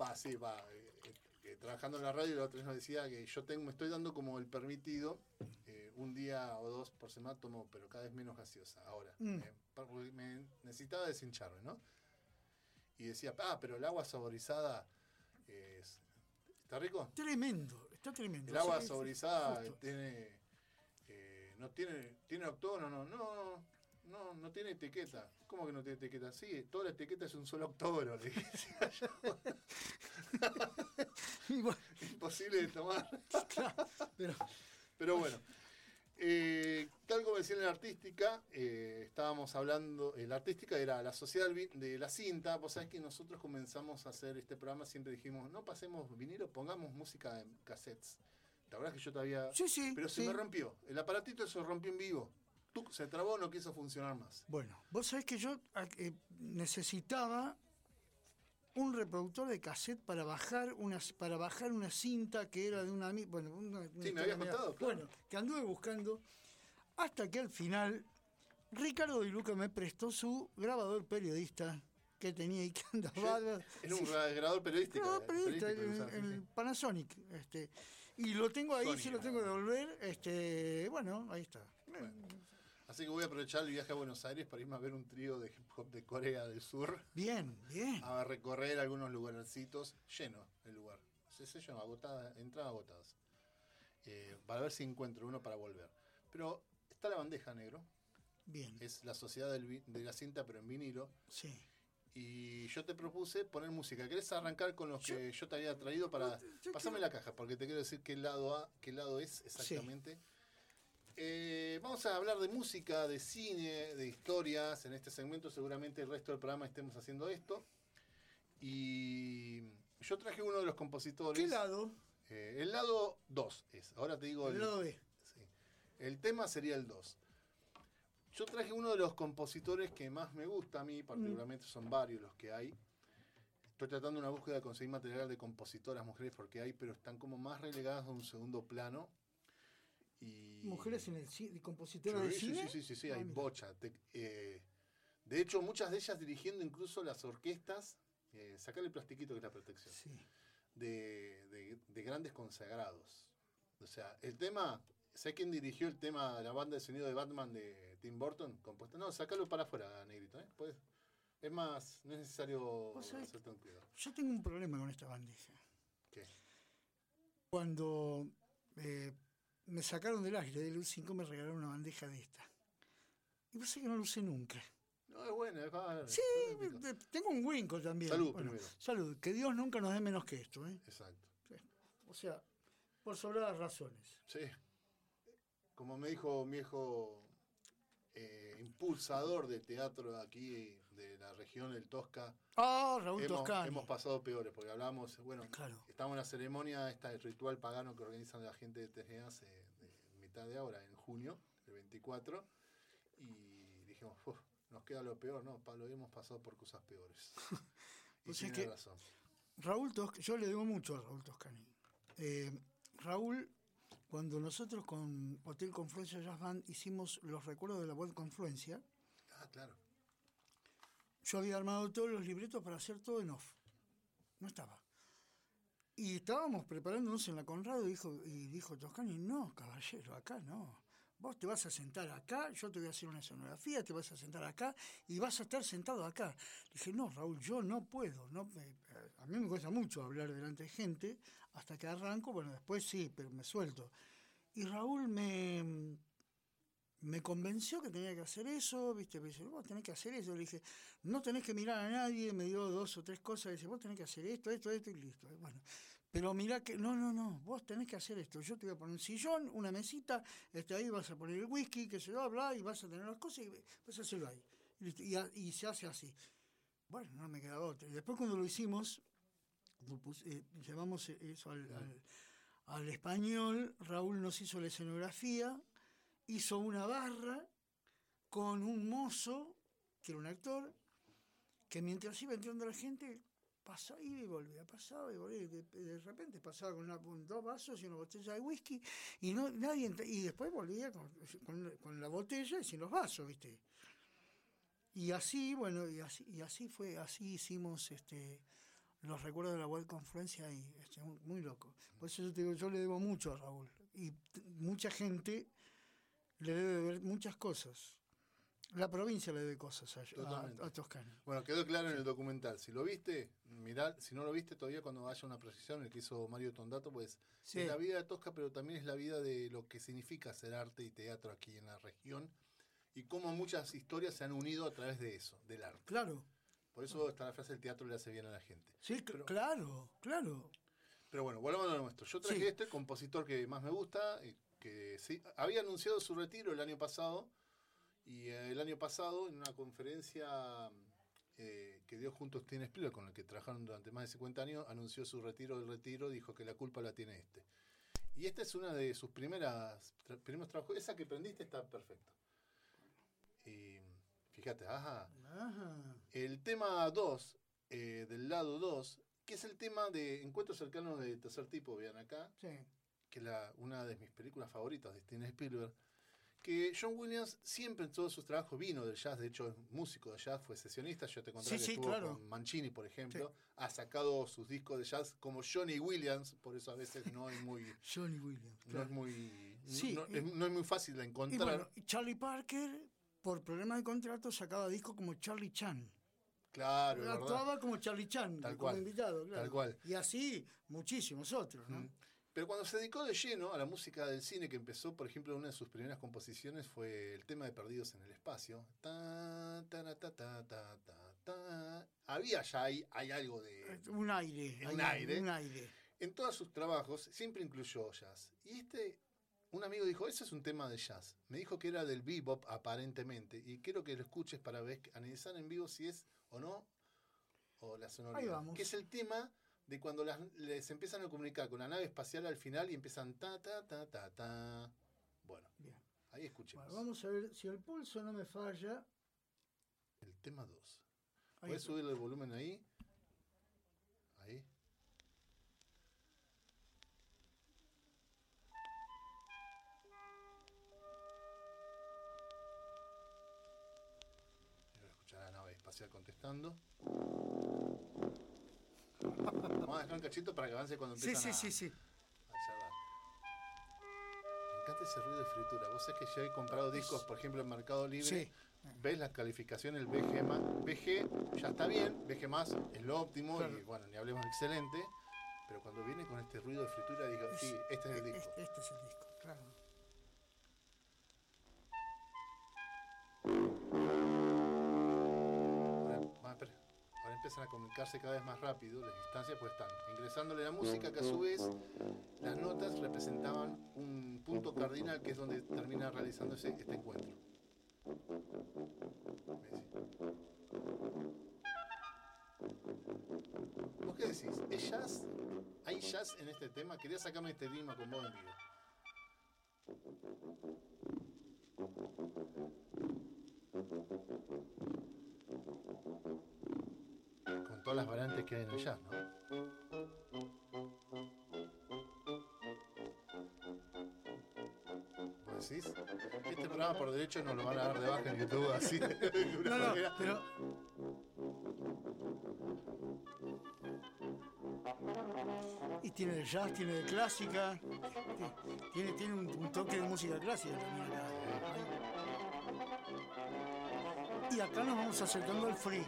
Va, sí, va. eh, eh, trabajando en la radio, la otra vez nos decía que yo tengo, me estoy dando como el permitido. eh, un día o dos por semana tomo, pero cada vez menos gaseosa. Ahora. Mm. eh, porque me necesitaba deshincharme, ¿no? Y decía, ah, pero el agua saborizada es. ¿Está rico? Tremendo, está tremendo. El agua Sí, saborizada tiene. eh, no tiene. ¿Tiene octógono? No, no, no, no tiene etiqueta. ¿Cómo que no tiene etiqueta? Sí, toda la etiqueta es un solo octógono. Le dije, imposible de tomar. pero Pero bueno. eh, tal como decía en la artística, eh, estábamos hablando, eh, la artística era la sociedad de la cinta. Vos sabés que nosotros comenzamos a hacer este programa, siempre dijimos, no pasemos vinilo, pongamos música en cassettes. La verdad es que yo todavía... sí, sí. Pero se sí. me rompió. El aparatito se rompió en vivo. Tú, se trabó, no quiso funcionar más. Bueno, vos sabés que yo a- eh, necesitaba un reproductor de cassette para bajar una para bajar una cinta que era de una bueno, una, una me habías contado, claro. Bueno, que anduve buscando hasta que al final Ricardo Di Luca me prestó su grabador periodista que tenía y que andaba Era un sí, grabador periodístico. grabador eh, periodista, periodístico el, sí, el sí. Panasonic, este y lo tengo ahí, Sony, se lo tengo que devolver, este, bueno, ahí está. Así que voy a aprovechar el viaje a Buenos Aires para irme a ver un trío de hip hop de Corea del Sur. Bien, bien. a recorrer algunos lugarcitos lleno el lugar. Se, se agotada, entradas agotadas. Eh, para ver si encuentro uno para volver. Pero está la bandeja negro, Bien. es la sociedad del de la cinta, pero en vinilo. Sí. Y yo te propuse poner música. ¿Querés arrancar con los Yo- que yo te había traído para. yo quiero- la caja, porque te quiero decir qué lado A, qué lado es exactamente. Eh, vamos a hablar de música, de cine, de historias. En este segmento, seguramente el resto del programa estemos haciendo esto. Y yo traje uno de los compositores. ¿Qué lado? Eh, el lado 2 es. Ahora te digo El lado B. Sí. El tema sería el 2. Yo traje uno de los compositores que más me gusta a mí, particularmente son varios los que hay. Estoy tratando una búsqueda de conseguir material de compositoras mujeres porque hay, pero están como más relegadas a un segundo plano. Y... Mujeres en el cine, compositoras de Sí, sí, cine. sí, sí, sí, sí, Ah, hay mira. bocha. Te- eh, de hecho, muchas de ellas dirigiendo incluso las orquestas. Eh, sacarle el plastiquito que es la protección Sí. de, de- de grandes consagrados. O sea, el tema, ¿sabes quién dirigió el tema, la banda de sonido de Batman de Tim Burton? Compuesta. No, sacalo para afuera, negrito. ¿eh? Puedes- es más, no es necesario hacer tan cuidado. Yo tengo un problema con esta bandeja. ¿Qué? Cuando eh, me sacaron del aire del U5 me regalaron una bandeja de esta. Y vos que no la usé nunca. No, es bueno, es va- Sí, tengo un Winco también. Salud, Bueno, primero. Salud. Que Dios nunca nos dé menos que esto. ¿eh? Exacto. O sea, por sobradas razones. Sí. Como me dijo mi viejo eh, impulsador de teatro aquí de la región del Tosca, Ah, Raúl hemos, Toscani. hemos pasado peores, porque hablamos, bueno, Claro. estamos en la ceremonia, esta el ritual pagano que organizan la gente de TGA hace mitad de ahora, en junio, el 24, y dijimos, "Uf, nos queda lo peor, no, Pablo, hemos pasado por cosas peores. y tiene que- razón. Raúl Toscani, yo le debo mucho a Raúl Toscani. Eh, Raúl, cuando nosotros con Hotel Confluencia Jazz Band hicimos los recuerdos de la web Confluencia, Ah, claro. Yo había armado todos los libretos para hacer todo en off. No estaba. Y estábamos preparándonos en la Conrado y dijo, y dijo Toscani, no, caballero, acá no. Vos te vas a sentar acá, yo te voy a hacer una escenografía, te vas a sentar acá y vas a estar sentado acá. Dije, no, Raúl, yo no puedo. No, me- a mí me cuesta mucho hablar delante de gente, hasta que arranco, bueno, después sí, pero me suelto. Y Raúl me, me convenció que tenía que hacer eso, ¿viste? Me dice, vos tenés que hacer eso. Le dije, no tenés que mirar a nadie, me dio dos o tres cosas, dice, vos tenés que hacer esto, esto, esto y listo. Bueno, pero mirá que, no, no, no, vos tenés que hacer esto. Yo te voy a poner un sillón, una mesita, este, ahí vas a poner el whisky, que se va a hablar, y vas a tener las cosas y vas a hacerlo ahí. Y, listo. Y a- y se hace así. Bueno, no me quedaba otra. Y después cuando lo hicimos, lo eh, llevamos eso al, al- al español, Raúl nos hizo la escenografía, hizo una barra con un mozo, que era un actor, que mientras iba entrando la gente, pasaba y volvía, pasaba y volvía. De, de repente pasaba con, dos vasos y una botella de whisky, y no nadie entra- y después volvía con, la botella y sin los vasos, ¿viste? Y así, bueno, y así, y así fue, así hicimos este los recuerdos de la web confluencia y este, muy, loco. Por eso yo te digo, yo le debo mucho a Raúl. Y mucha gente le debe ver muchas cosas. La provincia le debe cosas a, a- Toscana. Bueno, quedó claro en el documental. Si lo viste, mirá, si no lo viste todavía cuando haya una procesión, el que hizo Mario Tondato, pues Sí. es la vida de Tosca, pero también es la vida de lo que significa hacer arte y teatro aquí en la región y cómo muchas historias se han unido a través de eso, del arte. Claro, Por eso está la frase, el teatro le hace bien a la gente. sí, Pero- claro, claro. Pero bueno, volvamos a lo nuestro. Yo traje Sí. este compositor que más me gusta, y que sí, había anunciado su retiro el año pasado, y eh, el año pasado en una conferencia eh, que dio junto a Steven Spielberg, con el que trabajaron durante más de 50 años, anunció su retiro del retiro, dijo que la culpa la tiene este. Y esta es una de sus primeras tra- primeros trabajos. Esa que prendiste está perfecto. Y fíjate, ajá. Ajá. El tema 2, eh, del lado 2, que es el tema de encuentros cercanos de tercer tipo, vean acá, Sí. Que es una de mis películas favoritas de Steven Spielberg, que John Williams siempre en todos sus trabajos vino del jazz, de hecho es músico de jazz, fue sesionista, yo te conté Sí, que sí, estuvo claro. con Mancini, por ejemplo, ha sacado sus discos de jazz como Johnny Williams, por eso a veces no es muy... Johnny Williams. No claro. es muy, Sí, no, y- es, no es muy fácil de Y encontrar. bueno, y Charlie Parker, por problemas de contrato, sacaba discos como Charlie Chan. claro. Actuaba como Charlie Chan, Tal como cual, invitado, claro. tal cual. Y así muchísimos otros, ¿no? Mm. Pero cuando se dedicó de lleno a la música del cine, que empezó, por ejemplo, una de sus primeras composiciones fue el tema de Perdidos en el Espacio. Ta, ta, ta. Había ya ahí, hay algo de... Un aire. Un hay aire. Un aire. En todos sus trabajos siempre incluyó jazz. Y este, un amigo dijo, ese es un tema de jazz. Me dijo que era del bebop aparentemente. Y quiero que lo escuches para ver, analizar en vivo si es o no, o la sonoridad. vamos. Que es el tema de cuando las, les empiezan a comunicar con la nave espacial al final y empiezan ta, ta, ta, ta, ta. Bueno, Bien. ahí escuchemos. Bueno, vamos a ver si el pulso no me falla. El tema 2. Ahí ¿Puedes subirle el volumen ahí? Ahí. Escuchar la nave espacial contestando. Vamos a dejar un cachito para que avance cuando Sí, empiezan sí, a, sí, sí. a charlar. Me encanta ese ruido de fritura. Vos sabés que yo he comprado discos, por ejemplo, en Mercado Libre. Sí. ves la calificación, el BG, más, BG ya está bien, BG más es lo óptimo Claro. y bueno, ni hablemos excelente, pero cuando viene con este ruido de fritura digo, sí, este es el disco. Este, este es el disco, claro. empiezan a comunicarse cada vez más rápido, las distancias pues están ingresándole la música, que a su vez las notas representaban un punto cardinal que es donde termina realizándose este encuentro. ¿Vos qué decís? ¿Es jazz? ¿Hay jazz en este tema? Quería sacarme este lima con vos en vivo. Thank todas las variantes que hay en el jazz, ¿no? ¿Vos decís? Este programa por derecho nos lo van a dar de baja en YouTube así. de una No, no, pero. Y tiene de jazz, tiene de clásica, tiene, tiene un, un toque de música clásica también acá. Y acá nos vamos acercando al free.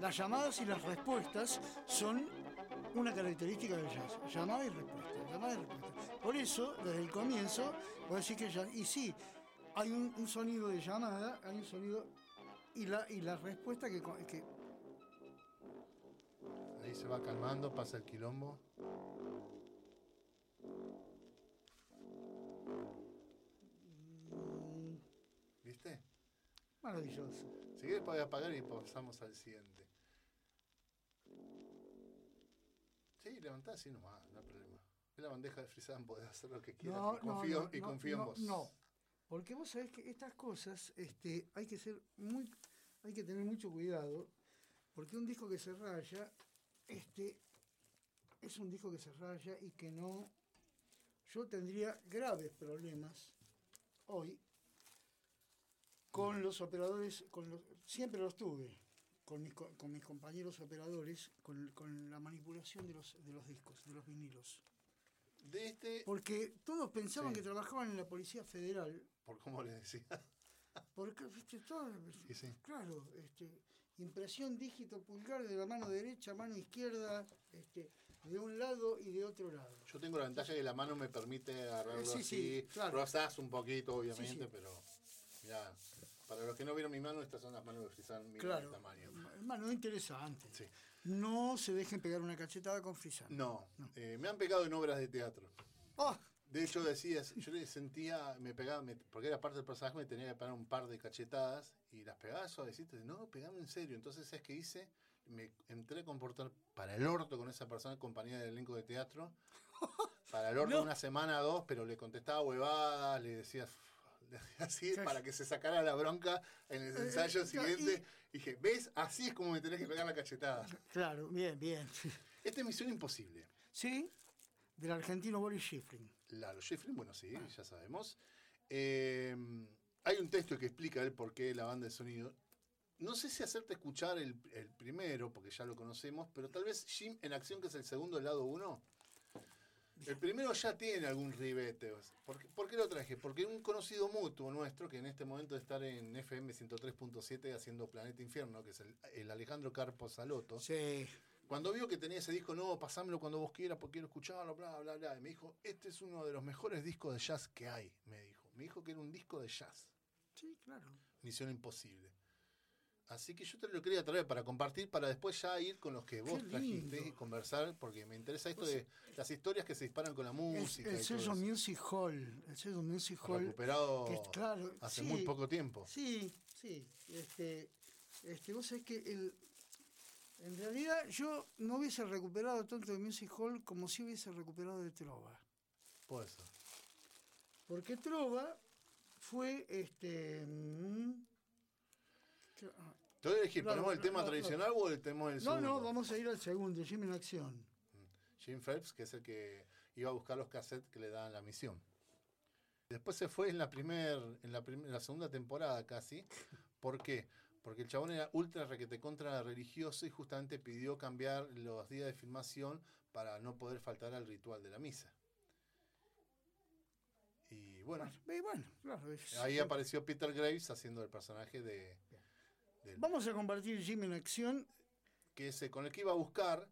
Las llamadas y las respuestas son una característica del jazz. Llamada y respuesta, llamada y respuesta. Por eso, desde el comienzo, voy a decir que ya. Y sí, hay un, un sonido de llamada, hay un sonido. Y la, y la respuesta que, que. Ahí se va calmando, pasa el quilombo. Maravilloso. Si quieres podés apagar y pasamos al siguiente. Sí, levantá así nomás, no hay problema. Es la bandeja de Frisan, podés hacer lo que quieras. No, y confío, no, y confío no, en vos. No, porque vos sabés que estas cosas este, hay que ser muy, hay que tener mucho cuidado, porque un disco que se raya, este, es un disco que se raya y que no, yo tendría graves problemas hoy con los operadores, con los, siempre los tuve, con mis, co- con mis compañeros operadores, con, con la manipulación de los, de los discos, de los vinilos. De este, Porque todos pensaban Sí. que trabajaban en la Policía Federal, por cómo les decía. porque, viste, todo, Sí, sí. claro, este, impresión dígito pulgar de la mano derecha, mano izquierda, este, de un lado y de otro lado. Yo tengo la ventaja que la mano me permite agarrarlo Sí, así. sí, claro. Rozás un poquito, obviamente, pero. Ya. Para los que no vieron mi mano, estas son las manos de Frisan, miren Claro, tamaño. mano interesante. Sí. No se dejen pegar una cachetada con frisán. No, eh, me han pegado en obras de teatro. ¡Ah! De hecho, decías, yo le sentía, me pegaba, me- porque era parte del personaje, me tenía que pegar un par de cachetadas y las pegaba suavecitas. No, pegame en serio. Entonces, ¿sabes qué hice? Me entré a comportar para el orto con esa persona, compañía del elenco de teatro. Para el orto No. una semana, dos, pero le contestaba huevadas, le decía así Sí. para que se sacara la bronca en el Eh, ensayo eh, siguiente. Dije, ¿ves? Así es como me tenés que pegar la cachetada. Claro, bien, bien. Esta es Misión Imposible. Sí, del argentino Boris Schifrin. Lalo Schifrin, bueno, sí, ya sabemos. Eh, hay un texto que explica el por qué la banda de sonido. No sé si hacerte escuchar el, el primero, porque ya lo conocemos, pero tal vez Jim en acción, que es el segundo del lado uno. El primero ya tiene algún ribete. ¿Por qué, por qué lo traje? Porque un conocido mutuo nuestro, que en este momento de estar en FM 103.7 haciendo Planeta Infierno, que es el, el Alejandro Carpo Saloto, Sí. cuando vio que tenía ese disco, no, pasámelo cuando vos quieras porque quiero escucharlo, bla, bla, bla. Y me dijo, este es uno de los mejores discos de jazz que hay, me dijo. Me dijo que era un disco de jazz. Sí, claro. Misión Imposible. Así que yo te lo quería traer para compartir, para después ya ir con los que vos trajiste y conversar, porque me interesa esto Pues, de las historias que se disparan con la El, música. el todo sello eso. Music Hall. El sello Music Hall. Recuperado que claro, hace sí. muy poco tiempo. Sí, sí. Este, este, vos sabés que el, en realidad yo no hubiese recuperado tanto de Music Hall como si hubiese recuperado de Trova. Puede ser. Porque Trova fue este. mm, ah, Te voy a elegir, No, ¿ponemos no, el tema no, no. tradicional o el tema del No, segundo? no, vamos a ir al segundo, Jim en acción. Jim Phelps, que es el que iba a buscar los cassettes que le daban la misión. Después se fue en la primer, en la, prim- en la segunda temporada casi. ¿Por qué? Porque el chabón era ultra requete contra religioso y justamente pidió cambiar los días de filmación para no poder faltar al ritual de la misa. Y bueno, Y bueno, claro. ahí apareció Peter Graves haciendo el personaje de, del- Vamos a compartir Jim en acción. que es eh, con el que iba a buscar.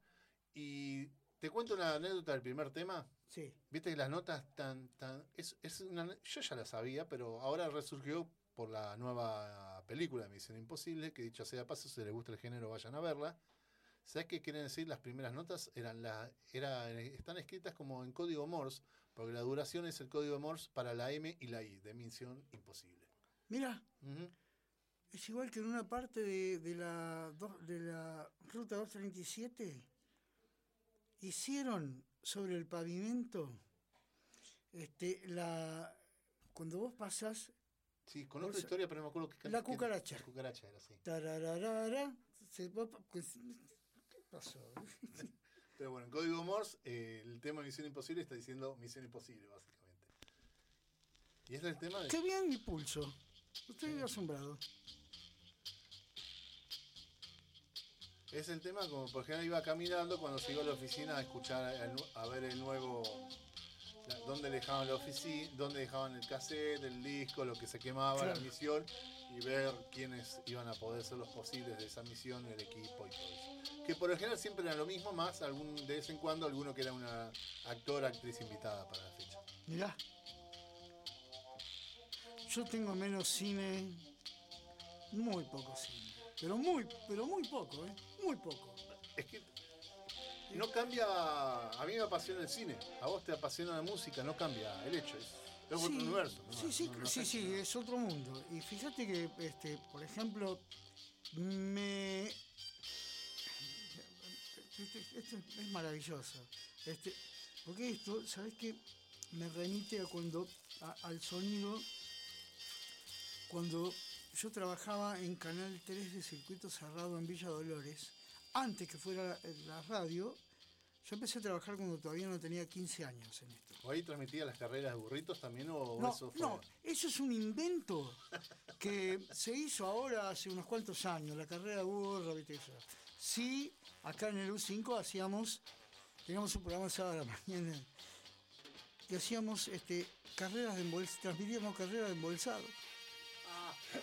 Y te cuento una anécdota del primer tema. Sí. Viste que las notas tan, tan, es, es una, yo ya la sabía, pero ahora resurgió por la nueva película de Misión Imposible, que dicho sea de paso, si les gusta el género, vayan a verla. ¿Sabes qué quieren decir? Las primeras notas eran la, era, están escritas como en código Morse, porque la duración es el código Morse para la M y la I de Misión Imposible. Mira, Ujú. Es igual que en una parte de, de la, de la ruta 237 hicieron sobre el pavimento este, la, cuando vos pasás Sí, conozco la historia, pero no me acuerdo qué La cucaracha. La cucaracha era así. Tarararara, se pues, ¿Qué pasó? Pero bueno, en código Morse, eh, el tema Misión Imposible está diciendo Misión Imposible, básicamente. Y este es el tema de. Qué bien mi pulso. Estoy asombrado. Es el tema como por ejemplo iba caminando cuando iba a la oficina a escuchar, el a ver el nuevo, la- dónde dejaban la oficina, dónde dejaban el cassette, el disco, lo que se quemaba, Claro. la misión, y ver quiénes iban a poder ser los posibles de esa misión, el equipo y todo eso. Que por lo general siempre era lo mismo, más algún de vez en cuando alguno que era una actor, actriz invitada para la fecha. Mirá. Yo tengo menos cine, muy poco cine. Pero muy, pero muy poco, ¿eh? Muy poco. Es que no cambia, a mí me apasiona el cine, a vos te apasiona la música, no cambia el hecho, es, es otro Sí, universo. ¿no? Sí, sí, No, no sí, sí, es otro mundo. Y fíjate que, este, por ejemplo, me. Este- esto es maravilloso. Este, porque esto, ¿sabes qué? Me remite a cuando. a- al sonido. Cuando yo trabajaba en Canal 3 de Circuito Cerrado en Villa Dolores, antes que fuera la, la radio, yo empecé a trabajar cuando todavía no tenía 15 años en esto. ¿O ahí transmitía las carreras de burritos también o No, eso fue? no, eso es un invento que se hizo ahora hace unos cuantos años, la carrera de burro, ¿viste eso? Sí, acá en el U5 hacíamos, teníamos un programa sábado a la mañana y hacíamos este, carreras de embolsado, transmitíamos carreras de embolsado.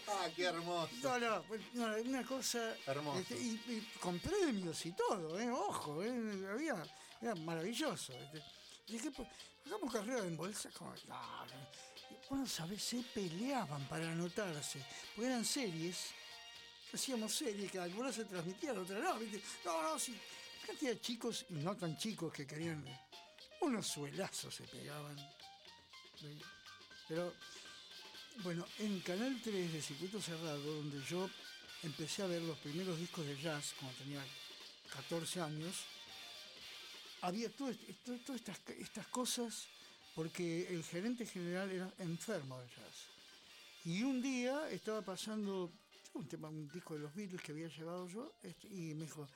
Ah, qué hermoso. No, no, no, una cosa. Hermoso. este, y, y con premios y todo, ¿eh? Ojo, ¿eh? Había, era maravilloso. este. Dije, pues, hagamos carrera de embolsa. Como, no, Bueno, ¿sabes? Se peleaban para anotarse, porque eran series. Hacíamos series que algunas se transmitían, otras no, ¿viste? No, no, sí. Cantidad de chicos, y no tan chicos, que querían. Unos suelazos se pegaban. Pero bueno, en Canal 3 de Circuito Cerrado, donde yo empecé a ver los primeros discos de jazz cuando tenía 14 años, había todas estas, estas cosas porque el gerente general era enfermo del jazz. Y un día estaba pasando un, tema, un disco de los Beatles que había llevado yo este, y me dijo,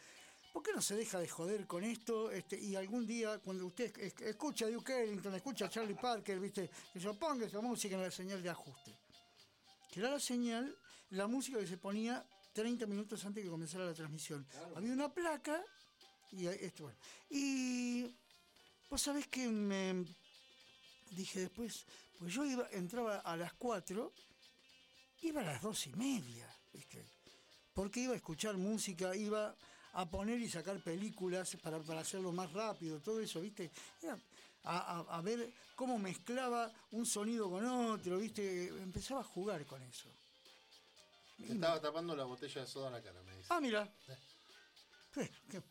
¿por qué no se deja de joder con esto? Este, y algún día, cuando usted es- escucha a Duke Ellington, escucha a Charlie Parker, ¿viste? que se ponga esa música en la señal de ajuste. Que era la señal, la música que se ponía 30 minutos antes de que comenzara la transmisión. Había una placa y esto, bueno. Y vos sabés que me dije después, pues yo iba, entraba a las 4, iba a las dos y media, ¿viste? Porque iba a escuchar música, iba a poner y sacar películas para, para hacerlo más rápido, todo eso, ¿viste? Era a, a- a ver cómo mezclaba un sonido con otro, ¿viste? Empezaba a jugar con eso. Me estaba tapando la botella de soda en la cara, me dice. Ah, mira. Sí, qué-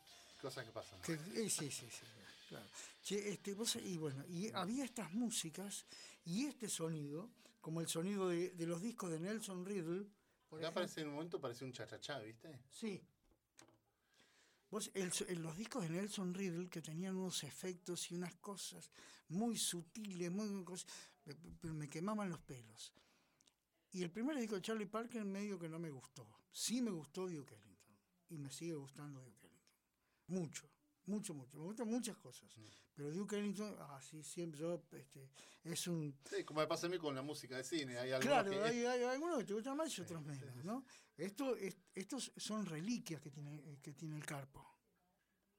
Cosas que pasan. que- eh, sí, sí, sí, claro. Che, este, vos- y bueno, y había estas músicas y este sonido, como el sonido de, de los discos de Nelson Riddle. por Acá ejemplo. parece en un momento parece un chachachá, ¿viste? Sí. Vos, el en los discos de Nelson Riddle que tenían unos efectos y unas cosas muy sutiles, muy pero me quemaban los pelos. Y el primer disco de Charlie Parker medio que no me gustó. Sí me gustó Duke Ellington. Y me sigue gustando Duke Ellington. Mucho, mucho, mucho. Me gustan muchas cosas. Pero Duke Ellington, así siempre yo, este, es un, Sí, como me pasa a mí con la música de cine. Hay Claro, que- hay, hay algunos que te gustan más y otros menos, ¿no? Esto, es- estos son reliquias que tiene, que tiene el carpo.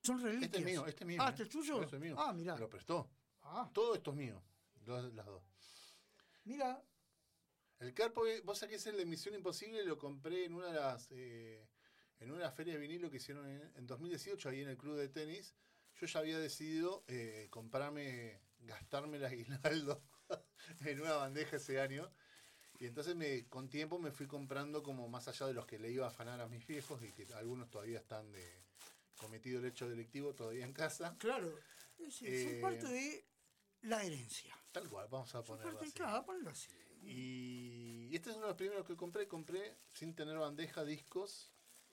Son reliquias. Este es mío, este es mío. Ah, ¿eh? ¿este es tuyo? Este es mío. Ah, mirá. Me lo prestó. Ah, Todo esto es mío. Los- las dos. mira. El Carpo, eh, vos sabés que es el de Misión Imposible, lo compré en una de las eh, en una ferias de vinilo que hicieron en, en 2018 ahí en el club de tenis. Yo ya había decidido eh, comprarme, gastarme el aguinaldo en una bandeja ese año. Y entonces me, con tiempo me fui comprando como más allá de los que le iba a afanar a mis viejos y que algunos todavía están de cometido el hecho delictivo todavía en casa. Claro. Es Eh, son parte de la herencia. Tal cual, vamos a ponerlo parte, así. claro, ponlo así. Y este es uno de los primeros que compré. Compré sin tener bandeja discos.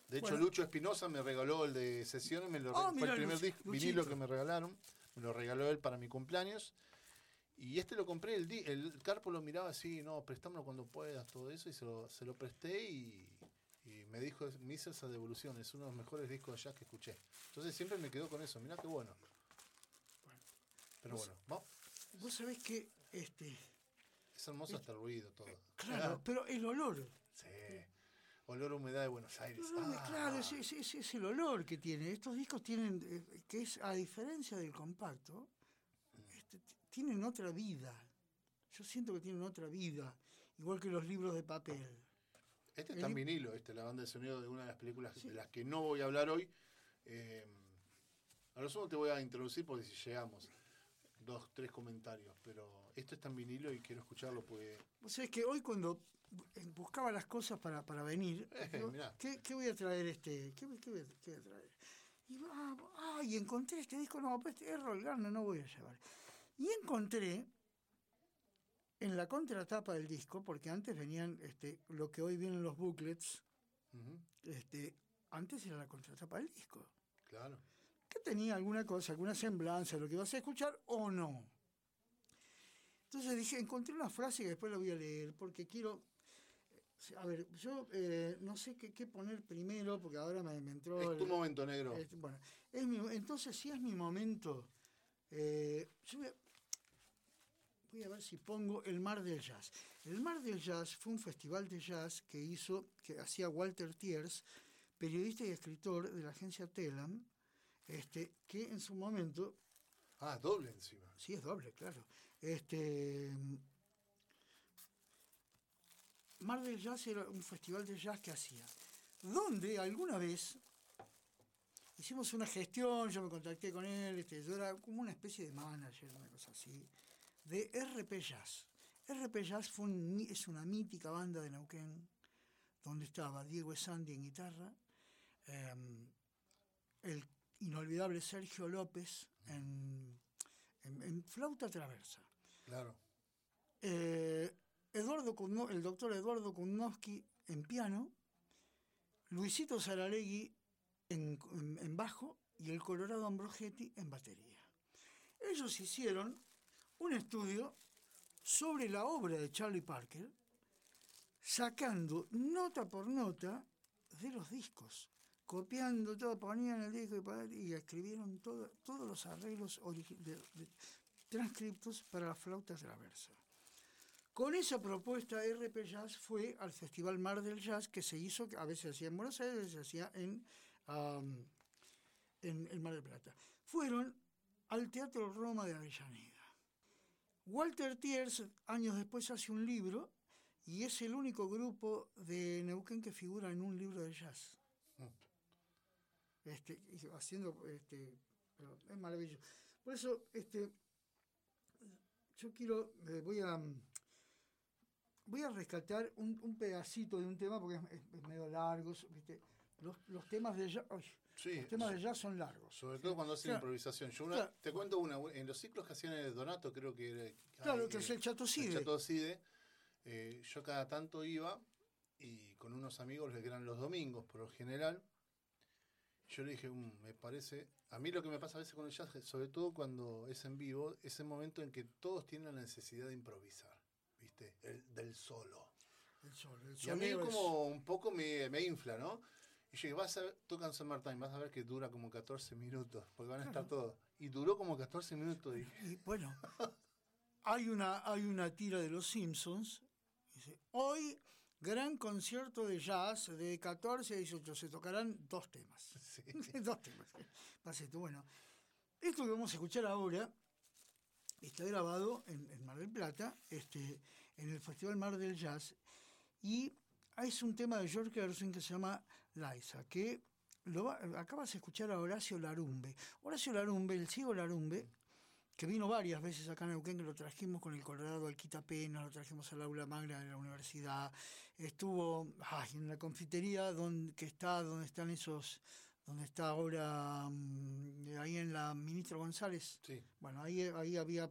De hecho, Bueno. Lucho Espinosa me regaló el de sesiones. Me lo re- fue el primer Luchito. vinilo que me regalaron. Me lo regaló él para mi cumpleaños. Y este lo compré, el, di- el Carpo lo miraba así, no, prestámoslo cuando puedas, todo eso, y se lo, se lo presté y, y me dijo, me hizo esa devolución, es uno de los mejores discos de jazz que escuché. Entonces siempre me quedó con eso, mirá qué bueno. Pero Vos- bueno, vamos. Vos sabés que, este, Es hermoso hasta el ruido, todo. claro, pero el olor, Sí. Olor a humedad de Buenos Aires. Ah. claro, ese, ese- ese es el olor que tiene. Estos discos tienen, eh, que es a diferencia del compacto, este, tienen otra vida. Yo siento que tienen otra vida, igual que los libros de papel. Este está en el- vinilo, este, la banda de sonido de una de las películas Sí. de las que no voy a hablar hoy. Eh, a lo sumo te voy a introducir porque si llegamos, dos, tres comentarios, pero esto está en vinilo y quiero escucharlo porque Vos sabés que hoy cuando buscaba las cosas para, para venir, Eh, digo. ¿qué, qué voy a traer este? ¿Qué, qué voy, a, qué voy a traer? Y, ah, ah, y encontré este disco, no, pues este Errol Garner no voy a llevar. Y encontré en la contratapa del disco, porque antes venían este, lo que hoy vienen los booklets, este, antes era la contratapa del disco, claro. que tenía alguna cosa, alguna semblanza de lo que ibas a escuchar o no. Entonces dije, encontré una frase que después la voy a leer, porque quiero... A ver, yo eh, no sé qué, qué poner primero, porque ahora me, me entró... Es tu momento negro. este, bueno, es mi- entonces, si es mi momento, eh, yo voy a, voy a ver si pongo el Mar del Jazz. El Mar del Jazz fue un festival de jazz que hizo, que hacía Walter Tiers, periodista y escritor de la agencia Telam, este, que en su momento, Ah, doble encima. sí es doble, claro, este, Mar del Jazz era un festival de jazz que hacía, donde alguna vez hicimos una gestión, yo me contacté con él, este, yo era como una especie de manager, una cosa así, de RP Jazz. RP Jazz fue un es una mítica banda de Neuquén, donde estaba Diego Esandi en guitarra, em, el inolvidable Sergio López en, en- en flauta traversa. Claro. Eh, Eduardo el doctor Eduardo Kudnowski en piano, Luisito Saralegui en, bajo y el Colorado Ambrogetti en batería. Ellos hicieron un estudio sobre la obra de Charlie Parker, sacando nota por nota de los discos, copiando todo, ponían el disco y escribieron todo- todos los arreglos de- de- transcriptos para la flauta. Con esa propuesta, RP Jazz fue al Festival Mar del Jazz, que se hizo, a veces se hacía en Buenos Aires, a veces se hacía en, am, en el Mar del Plata. Fueron al Teatro Roma de Avellaneda. Walter Tiers, años después, hace un libro y es el único grupo de Neuquén que figura en un libro de jazz. Este, y haciendo, este, pero es maravilloso. Por eso, este, yo quiero, eh, voy a, mm, voy a rescatar un, un pedacito de un tema porque es, medio largo, ¿viste? Los, los temas de jazz, Sí, los temas de jazz son largos. sobre todo cuando hacen Claro. improvisación. Yo una- Claro. te cuento una, en los ciclos que hacían el Donato, creo que era... Claro, ay, que es el Chato Cide. el Chato Cide, eh, yo cada tanto iba y con unos amigos que eran los domingos por lo general. Yo le dije, "Mm, me parece, a mí lo que me pasa a veces con el jazz, sobre todo cuando es en vivo, es el momento en que todos tienen la necesidad de improvisar, El, del solo. El sol, el Y a mí es- como un poco me, me infla, ¿no? Y yo dije, vas a ver, tocan San Martín, vas a ver que dura como 14 minutos, porque van a estar todos. Y duró como 14 minutos. Y bueno, hay una, hay una tira de los Simpsons. Dice, hoy gran concierto de jazz de 14 a 18. Se tocarán dos temas. sí. dos temas. Esto. Bueno, esto que vamos a escuchar ahora está grabado en, en Mar del Plata, este, en el Festival Mar del Jazz. Y es un tema de George Gershwin que se llama Liza, que lo va- acabas de escuchar a Horacio Larumbe. Horacio Larumbe, el ciego Larumbe, que vino varias veces acá en Neuquén, que lo trajimos con el Colorado al Quitapena, lo trajimos al aula magna de la universidad, estuvo ay, en la confitería donde, que está, donde están esos, donde está ahora, mm, ahí en la Ministro González, Sí, bueno, ahí, ahí había,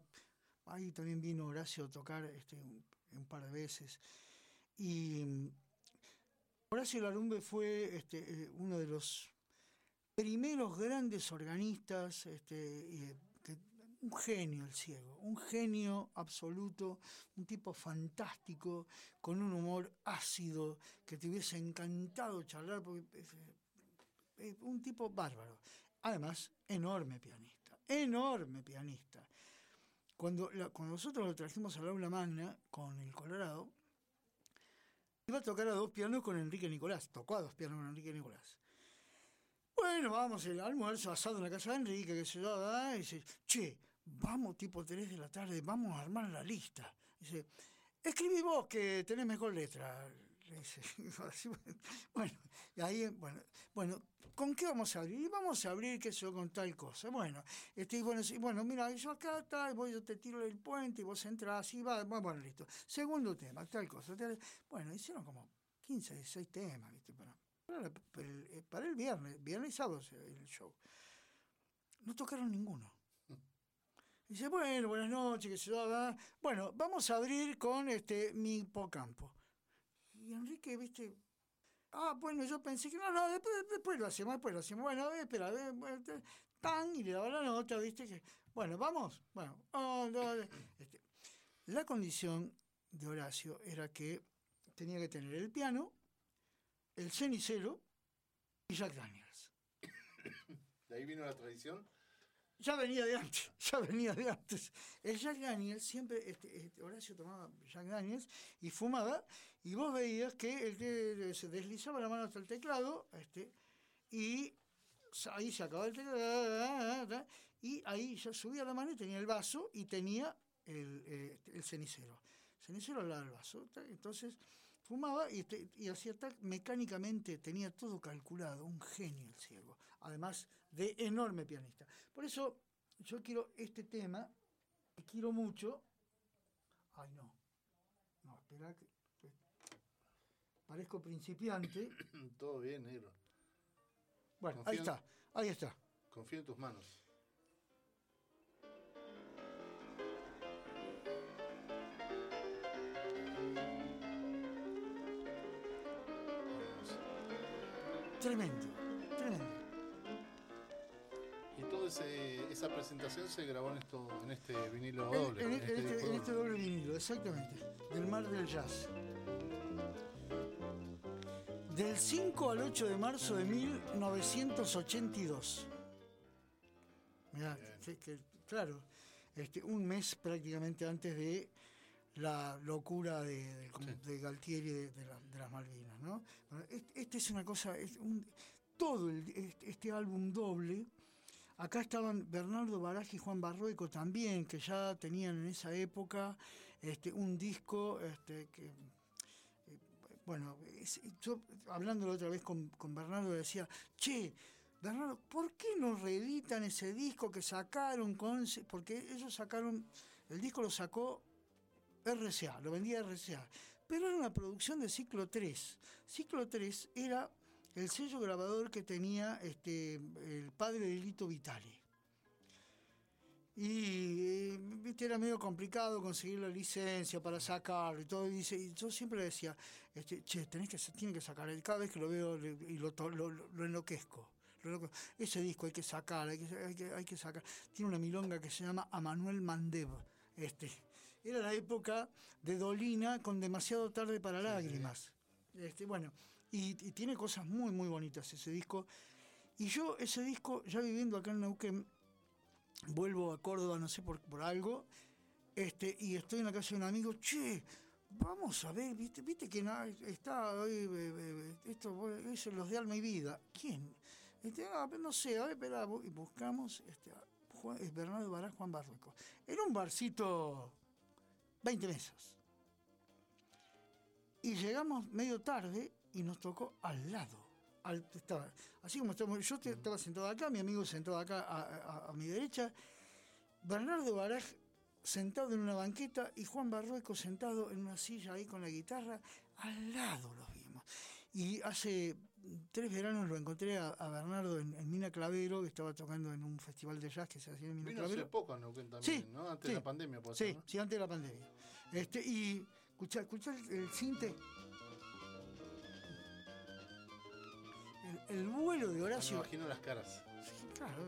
ahí también vino Horacio a tocar este, un, un par de veces. Y mm, Horacio Larumbe fue este, eh, uno de los primeros grandes organistas este, eh, un genio el ciego, un genio absoluto, un tipo fantástico, con un humor ácido, que te hubiese encantado charlar, porque es, es un tipo bárbaro. Además, enorme pianista, enorme pianista. Cuando, la- cuando nosotros lo trajimos al aula magna con el Colorado, iba a tocar a dos pianos con Enrique Nicolás, tocó a dos pianos con Enrique Nicolás. Bueno, vamos, el almuerzo asado en la casa de Enrique, que se ¿verdad? y dice, che, vamos tipo 3 de la tarde, vamos a armar la lista. Dice, escribí vos que tenés mejor letra. Bueno, ahí, bueno, bueno, ¿con qué vamos a abrir? Y vamos a abrir, qué con tal cosa. Bueno, este, y bueno, bueno, mira, yo acá tal, voy, yo te tiro el puente y vos entras y va, bueno, listo. Segundo tema, tal cosa. tal- bueno, hicieron como 15, 16 temas, ¿viste? Para, para, el, eh, para el viernes, viernes y sábado el show. No tocaron ninguno. Dice, bueno, buenas noches, que se va. Bueno, vamos a abrir con este mi hipocampo. Y Enrique, viste, ah, bueno, yo pensé que no, no, después, después lo hacemos, después lo hacemos. Bueno, espera, tan, y le daba la nota, viste, que, bueno, vamos, bueno, oh, no, este, la condición de Horacio era que tenía que tener el piano, el cenicero y Jack Daniels. De ahí vino la tradición. Ya venía de antes, ya venía de antes. El Jack Daniels, siempre, este, este, Horacio tomaba Jack Daniels y fumaba, y vos veías que el que se deslizaba la mano hasta el teclado, este, y ahí se acababa el teclado, y ahí ya subía la mano y tenía el vaso y tenía el, eh, el cenicero. Cenicero al lado del vaso. Entonces fumaba y, te- y hacía tal, mecánicamente, tenía todo calculado, un genio el ciego, además de enorme pianista. Por eso yo quiero este tema, quiero mucho. Ay, no. No, espera que. Parezco principiante. Todo bien, negro. Bueno, Confío ahí está, ahí está. Confío en tus manos. Tremendo, tremendo. Y toda esa presentación se grabó en, esto, en este vinilo doble. en- en en este este, este doble vinilo, exactamente. Del Mar del Jazz. Del 5 al 8 de marzo de 1982. Mirá, que- que- claro, este, un mes prácticamente antes de la locura de, de- de Galtieri de, de la- de las Malvinas. ¿no? Este, este es una cosa, es un- todo el- este, este álbum doble. Acá estaban Bernardo Baraj y Juan Barrueco también, que ya tenían en esa época este, un disco este, que, bueno, es- yo hablando la otra vez con, con Bernardo decía, che, Bernardo, ¿por qué no reeditan ese disco que sacaron con... ese-?" Porque ellos sacaron, el disco lo sacó RCA, lo vendía RCA, pero era una producción de Ciclo 3. Ciclo 3 era el sello grabador que tenía este, el padre de Lito Vitali. Y viste, era medio complicado conseguir la licencia para sacarlo y todo. Y, dice- y yo siempre decía, este, che, tenés que, tiene que sacar. Y cada vez que lo veo le- y lo, lo, lo- lo enloquezco. Lo enloquezco. Ese disco hay que sacar, hay que, hay, que, hay que sacar. Tiene una milonga que se llama A Manuel Mandev. Este, era la época de Dolina con demasiado tarde para lágrimas. Este, bueno, y, y tiene cosas muy, muy bonitas ese disco. Y yo ese disco, ya viviendo acá en Neuquén, vuelvo a Córdoba, no sé por, por algo, este, y estoy en la casa de un amigo, che, vamos a ver, viste, viste que está hoy, eh, eh, esto es los de alma y vida. ¿Quién? Este, ah, no sé, a ver, espera, buscamos este, Juan- Bernardo Barás, Juan Barrueco. Era un barcito, 20 mesas. Y llegamos medio tarde y nos tocó al lado. Al- así como estamos, yo estaba sentado acá, mi amigo sentado acá a, a- a mi derecha, Bernardo Baraj sentado en una banqueta y Juan Barrueco sentado en una silla ahí con la guitarra, al lado los vimos. Y hace tres veranos lo encontré a, a Bernardo en, en Mina Clavero, que estaba tocando en un festival de jazz que se hacía en Mina Vino hace Clavero. poco a Neuquén también, Sí, ¿no? Antes sí. de la pandemia, puede Sí, ser, ¿no? sí, antes de la pandemia. Este, y escuchá, escuchá el, el cinte. El, el vuelo de Me Horacio. imagino las caras. Sí, claro.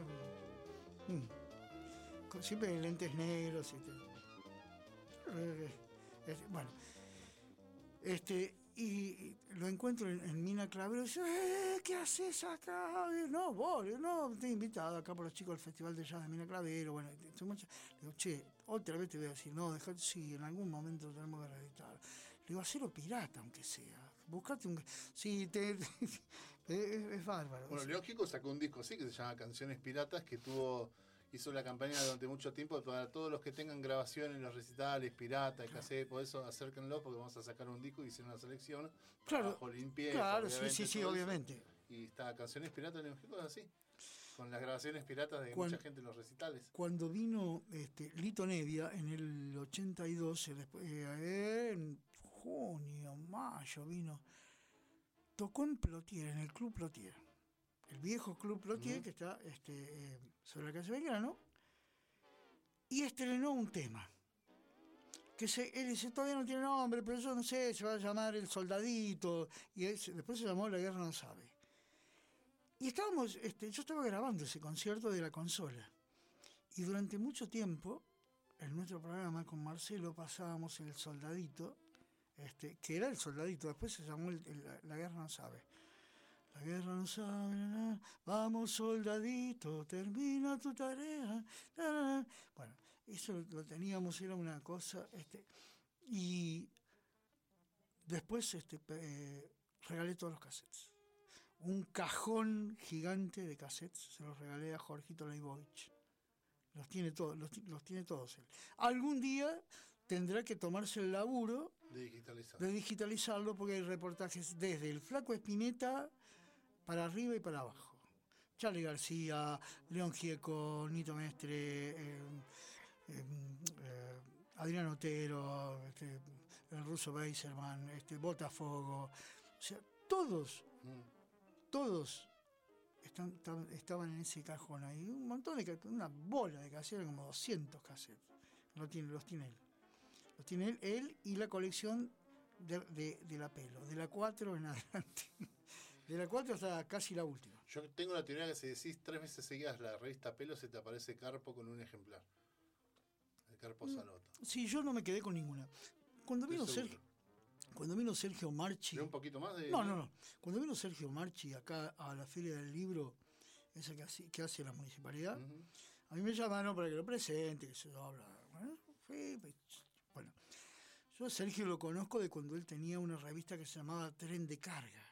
Mm. con siempre lentes negros. Este, eh, este, bueno, este, y lo encuentro en, Mina Clavero y dice, eh, ¿qué haces acá? no, vos, no, te he invitado acá por los chicos del Festival de Jazz de Mina Clavero. Bueno, digo, che, otra vez te voy a decir, no, dejate, sí, en algún momento tenemos que reeditar. Le digo, hacelo pirata, aunque sea. Buscate un. Sí, te, es, bárbaro. Bueno, Lógico sacó un disco así que se llama Canciones Piratas, que tuvo hizo la campaña durante mucho tiempo para todos los que tengan grabaciones en los recitales, pirata, el cassette, por eso acérquenlo porque vamos a sacar un disco y hicieron una selección. Claro. claro, sí, sí, sí, obviamente. Y está Canciones Piratas en es así. Con las grabaciones piratas de mucha gente en los recitales. Cuando vino este, Lito Nevia en el 82, eh, eh, en junio, mayo vino, tocó en Plotier, en el Club Plotier. El viejo Club Plotier, que está este, eh, sobre la calle Belgrano, y estrenó un tema. Que se, él dice, todavía no tiene nombre, pero yo no sé, se va a llamar El Soldadito, y después se llamó La Guerra No Sabe. Y estábamos, este, yo estaba grabando ese concierto de la consola, y durante mucho tiempo, en nuestro programa con Marcelo pasábamos El Soldadito, este, que era El Soldadito, después se llamó La Guerra No Sabe. La guerra no sabe, vamos soldadito, termina tu tarea. Bueno, eso lo teníamos, era una cosa, este, y después este, eh, regalé todos los cassettes. Un cajón gigante de cassettes, se los regalé a Jorgito Leibovich. Los tiene todos, los, tiene todos él. Algún día tendrá que tomarse el laburo de, de digitalizarlo porque hay reportajes desde el Flaco Espineta para arriba y para abajo. Charlie García, León Gieco, Nito Mestre, eh, eh, eh, Adrián Otero, este, el ruso Beiserman, este, Botafogo, o sea, todos, mm. todos estaban en ese cajón ahí. Un montón de una bola de cassettes, como 200 cassettes. Lo tiene, los tiene él. Los tiene él, él y la colección de, de la pelo, de la 4 en adelante. De la 4 hasta casi la última. Yo tengo la teoría que si decís tres veces seguidas la revista Pelo, se te aparece Carpo con un ejemplar. El Carpo mm, Salota. Sí, yo no me quedé con ninguna. Cuando vino Sergio. Cuando vino Sergio Marchi. un poquito más de.? No, no, no. Cuando vino Sergio Marchi acá a la Feria del Libro, esa que hace, que hace la municipalidad, a mí me llamaron para que lo presente, que se habla. Bueno, yo a Sergio lo conozco de cuando él tenía una revista que se llamaba Tren de Carga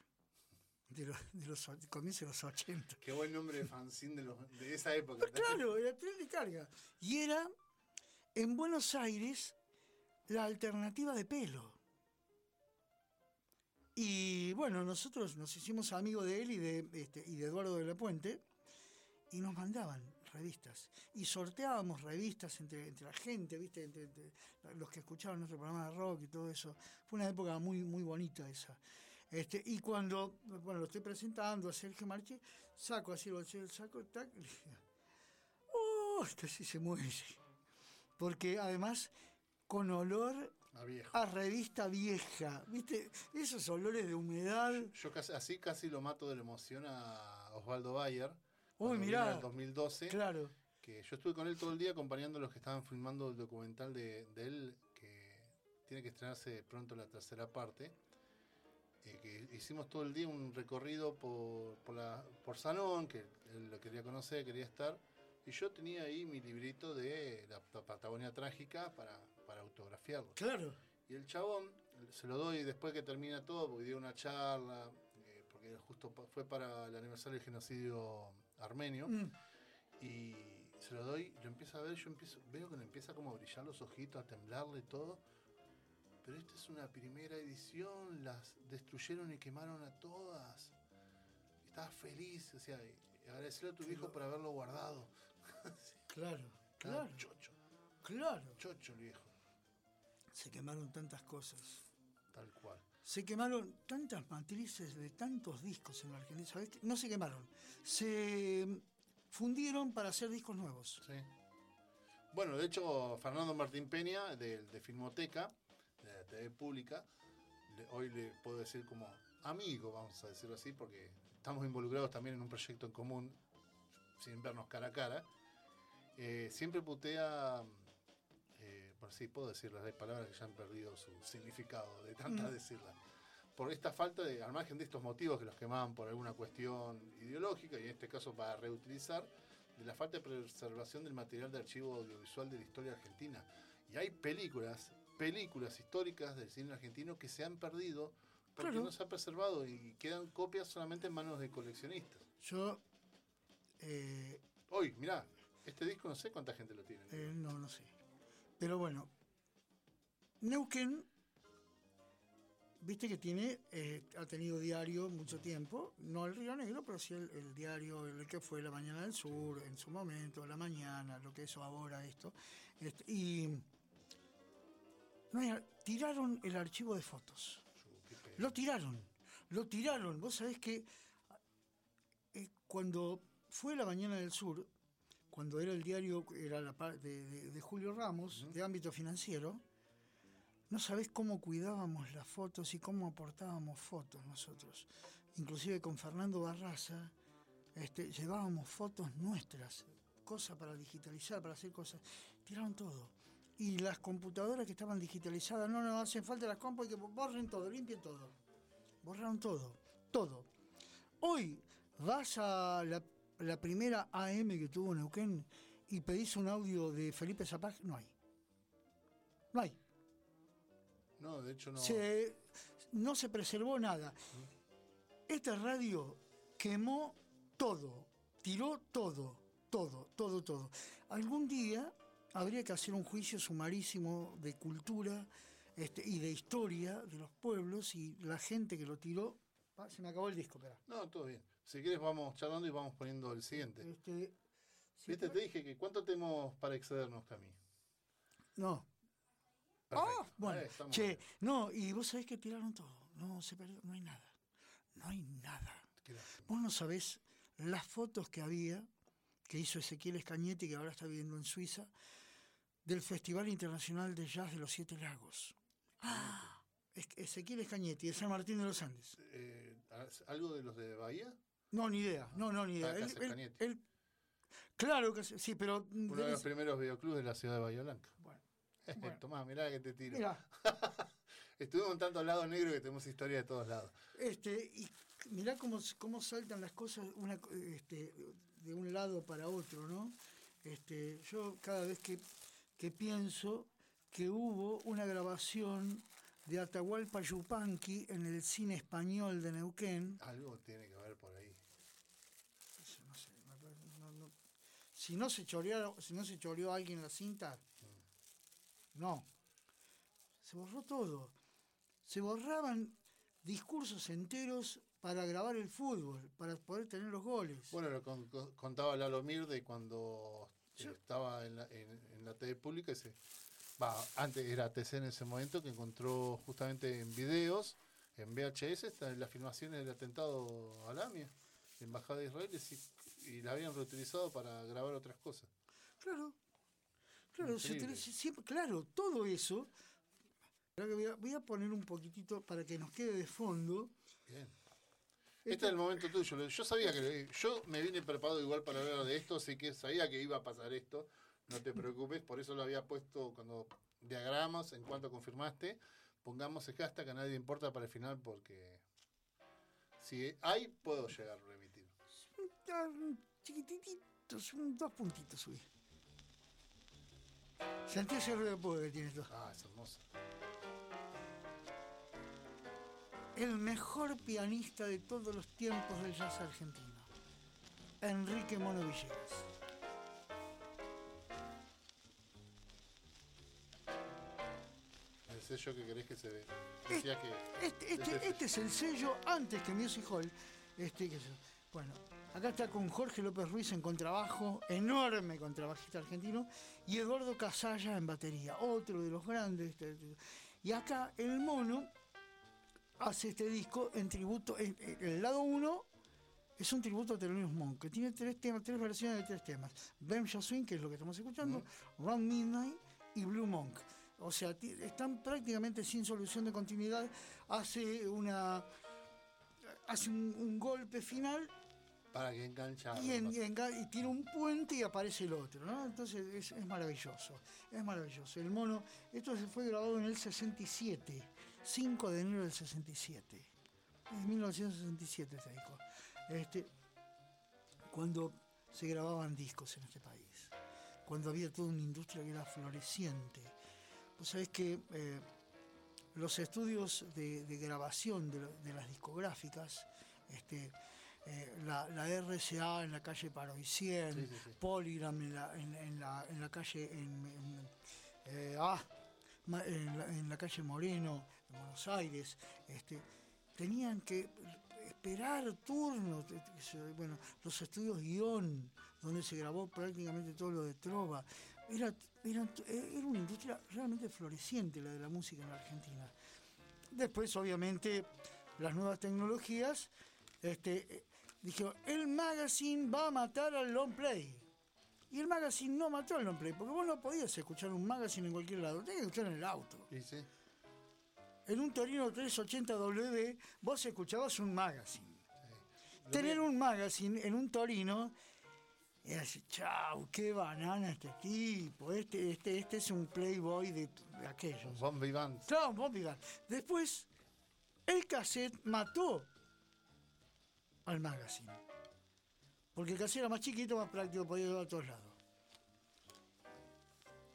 de los, de los comienzos de los 80. Qué buen nombre de fanzine de, de esa época. claro, era tren de carga. Y era en Buenos Aires la alternativa de pelo. Y bueno, nosotros nos hicimos amigos de él y de, este, y de Eduardo de la Puente y nos mandaban revistas. Y sorteábamos revistas entre, entre la gente, ¿viste? Entre, los que escuchaban nuestro programa de rock y todo eso. Fue una época muy, muy bonita esa. Este, y cuando bueno, lo estoy presentando a Sergio Marchi, saco así el saco, tac, y le digo, ¡oh! Este sí se muere. Porque además, con olor a, revista vieja, ¿viste? Esos olores de humedad. Yo, casi, así casi lo mato de la emoción a Osvaldo Bayer. Uy, mirá. En el 2012. Claro. Que yo estuve con él todo el día acompañando a los que estaban filmando el documental de, de él, que tiene que estrenarse pronto la tercera parte eh, que hicimos todo el día un recorrido por, por, la, por Sanón, que él lo quería conocer, quería estar, y yo tenía ahí mi librito de la, Patagonia Trágica para, para autografiarlo. Claro. Y el chabón, se lo doy después que termina todo, porque dio una charla, eh, porque justo fue para el aniversario del genocidio armenio, mm. y se lo doy, lo empiezo a ver, yo empiezo, veo que le empieza como a brillar los ojitos, a temblarle todo pero esta es una primera edición, las destruyeron y quemaron a todas. Estabas feliz, o sea, agradecerle a tu hijo por haberlo guardado. claro, claro. Chocho. Claro. Chocho el viejo. Se quemaron tantas cosas. Tal cual. Se quemaron tantas matrices de tantos discos en la Argentina. No se quemaron. Se fundieron para hacer discos nuevos. Sí. Bueno, de hecho, Fernando Martín Peña, de, de Filmoteca, TV pública, hoy le puedo decir como amigo, vamos a decirlo así, porque estamos involucrados también en un proyecto en común, sin vernos cara a cara. Eh, siempre putea, si puedo decirlas, hay palabras que ya han perdido su significado de tantas Mm. decirlas. Por esta falta de, al margen de estos motivos que los quemaban por alguna cuestión ideológica, y en este caso para reutilizar, de la falta de preservación del material de archivo audiovisual de la historia argentina. Y hay películas, películas históricas del cine argentino que se han perdido porque Claro. no se ha preservado y quedan copias solamente en manos de coleccionistas. Yo, eh, Hoy, mirá, este disco no sé cuánta gente lo tiene. eh, no, no sé. Pero bueno, Neuquén, viste que tiene, eh, ha tenido diario mucho tiempo, no el Río Negro, pero sí el, diario, el que fue La Mañana del Sur, en su momento, La Mañana, lo que es ahora esto. Este, y no tiraron el archivo de fotos. Lo tiraron, lo tiraron. Vos sabés que eh, cuando fue la Mañana del Sur, cuando era el diario, era la par- de, de- de Julio Ramos, de ámbito financiero, no sabés cómo cuidábamos las fotos y cómo aportábamos fotos nosotros. Inclusive con Fernando Barraza, este, llevábamos fotos nuestras, cosas para digitalizar, para hacer cosas. Tiraron todo. Y las computadoras que estaban digitalizadas, no, no, hacen falta las compas, y que borren todo, limpien todo. Borraron todo, todo. Hoy vas a la, la primera AM que tuvo Neuquén y pedís un audio de Felipe Zapag, no hay. No hay. No, de hecho no. Se- no se preservó nada. Esta radio quemó todo, tiró todo, todo, todo, todo. Algún día habría que hacer un juicio sumarísimo de cultura este, y de historia de los pueblos y la gente que lo tiró. Ah, se me acabó el disco, espera. No, todo bien. Si quieres vamos charlando y vamos poniendo el siguiente. Este, si Viste, te dije que cuánto tenemos para excedernos, Cami. No. Perfecto. Ah, bueno, che, bien. no, y vos sabés que tiraron todo. No, se perdió, no hay nada. No hay nada. Vos no sabés las fotos que había, que hizo Ezequiel Escañete, que ahora está viviendo en Suiza, del Festival Internacional de Jazz de los Siete Lagos. Ah, Ezequiel Escañete, de San Martín de los Andes. Eh, ¿Algo de los de Bahía? No, ni idea, no, no, ni idea. Ah, Él- Casa él- Escañete. él- claro que sí, pero... Uno de los primeros videoclubs de la ciudad de Bahía Blanca. Bueno, Bueno. Tomás, mirá que te tiro. mira, Estuvimos en tantos lados negros que tenemos historia de todos lados. Este, y mirá cómo, cómo saltan las cosas una, este, de un lado para otro, ¿no? Este, yo cada vez que, que pienso que hubo una grabación de Atahualpa Yupanqui en el cine español de Neuquén, Algo tiene que haber por ahí. no sé, me parece- no- no- si no se choreó, si no se choreó alguien la cinta, no. Se borró todo. Se borraban discursos enteros para grabar el fútbol, para poder tener los goles. Bueno, lo con- con- contaba Lalo Mir de cuando eh, Yo- estaba en la, en, en la TV pública. Ese, antes era TC en ese momento, que encontró justamente en videos, en VHS, las filmaciones del atentado a Lamia, la Embajada de Israel, y, y la habían reutilizado para grabar otras cosas. Claro, claro, se siempre- claro, todo eso. Voy a, voy a poner un poquitito para que nos quede de fondo. Bien. Este es el momento tuyo. Yo sabía que yo me vine preparado igual para hablar de esto, así que sabía que iba a pasar esto. No te preocupes, por eso lo había puesto cuando diagramas, en cuanto confirmaste, pongamos el hashtag a nadie importa para el final porque si hay puedo llegar. Un chiquititos, dos puntitos subí. Sentí ese ruido de poder que tiene esto. Ah, es hermoso. El mejor pianista de todos los tiempos del jazz argentino. Enrique Mono Villegas. El sello que querés que se ve. Decía que Este, este- este es el sello antes que Music Hall. Este, que bueno, acá está con Jorge López Ruiz en contrabajo, enorme contrabajista argentino, y Eduardo Casalla en batería, otro de los grandes. Y acá el mono hace este disco en tributo. el lado 1 es un tributo a Thelonious Monk, que tiene tres temas, tres versiones de tres temas. Bem Swing, que es lo que estamos escuchando, Round Midnight y Blue Monk. O sea, están prácticamente sin solución de continuidad. Hace una hace un, un golpe final Para que enganchar. y, en- y enga- y tiene un puente y aparece el otro, ¿no? Entonces es, es maravilloso, es maravilloso. El mono, esto se fue grabado en el 67, 5 de enero del 67, en 1967 este disco, este, cuando se grababan discos en este país, cuando había toda una industria que era floreciente. Vos sabés que eh, los estudios de, de grabación de, de las discográficas, este, eh, la, la RCA en la calle Paroicien, Sí, sí, sí. Polygram en la, en, en la, en la calle en, en, eh, ah, en la, calle Moreno, en Buenos Aires, este, tenían que esperar turnos, bueno, los estudios guion, donde se grabó prácticamente todo lo de Trova, era, eh, era una industria realmente floreciente la de la música en la Argentina. Después, obviamente, las nuevas tecnologías, este, eh, dijeron, el magazine va a matar al long play. Y el magazine no mató al long play, porque vos no podías escuchar un magazine en cualquier lado, tenías que escuchar en el auto. Sí. En un Torino 380W vos escuchabas un magazine. Lo Tener un magazine en un Torino y así, chau, qué banana este tipo, este, este, este es un playboy de, de aquellos. Von Vivant. Claro, vos digas. Después, el cassette mató al magazine. Porque el era más chiquito, más práctico, podía llevar a todos lados.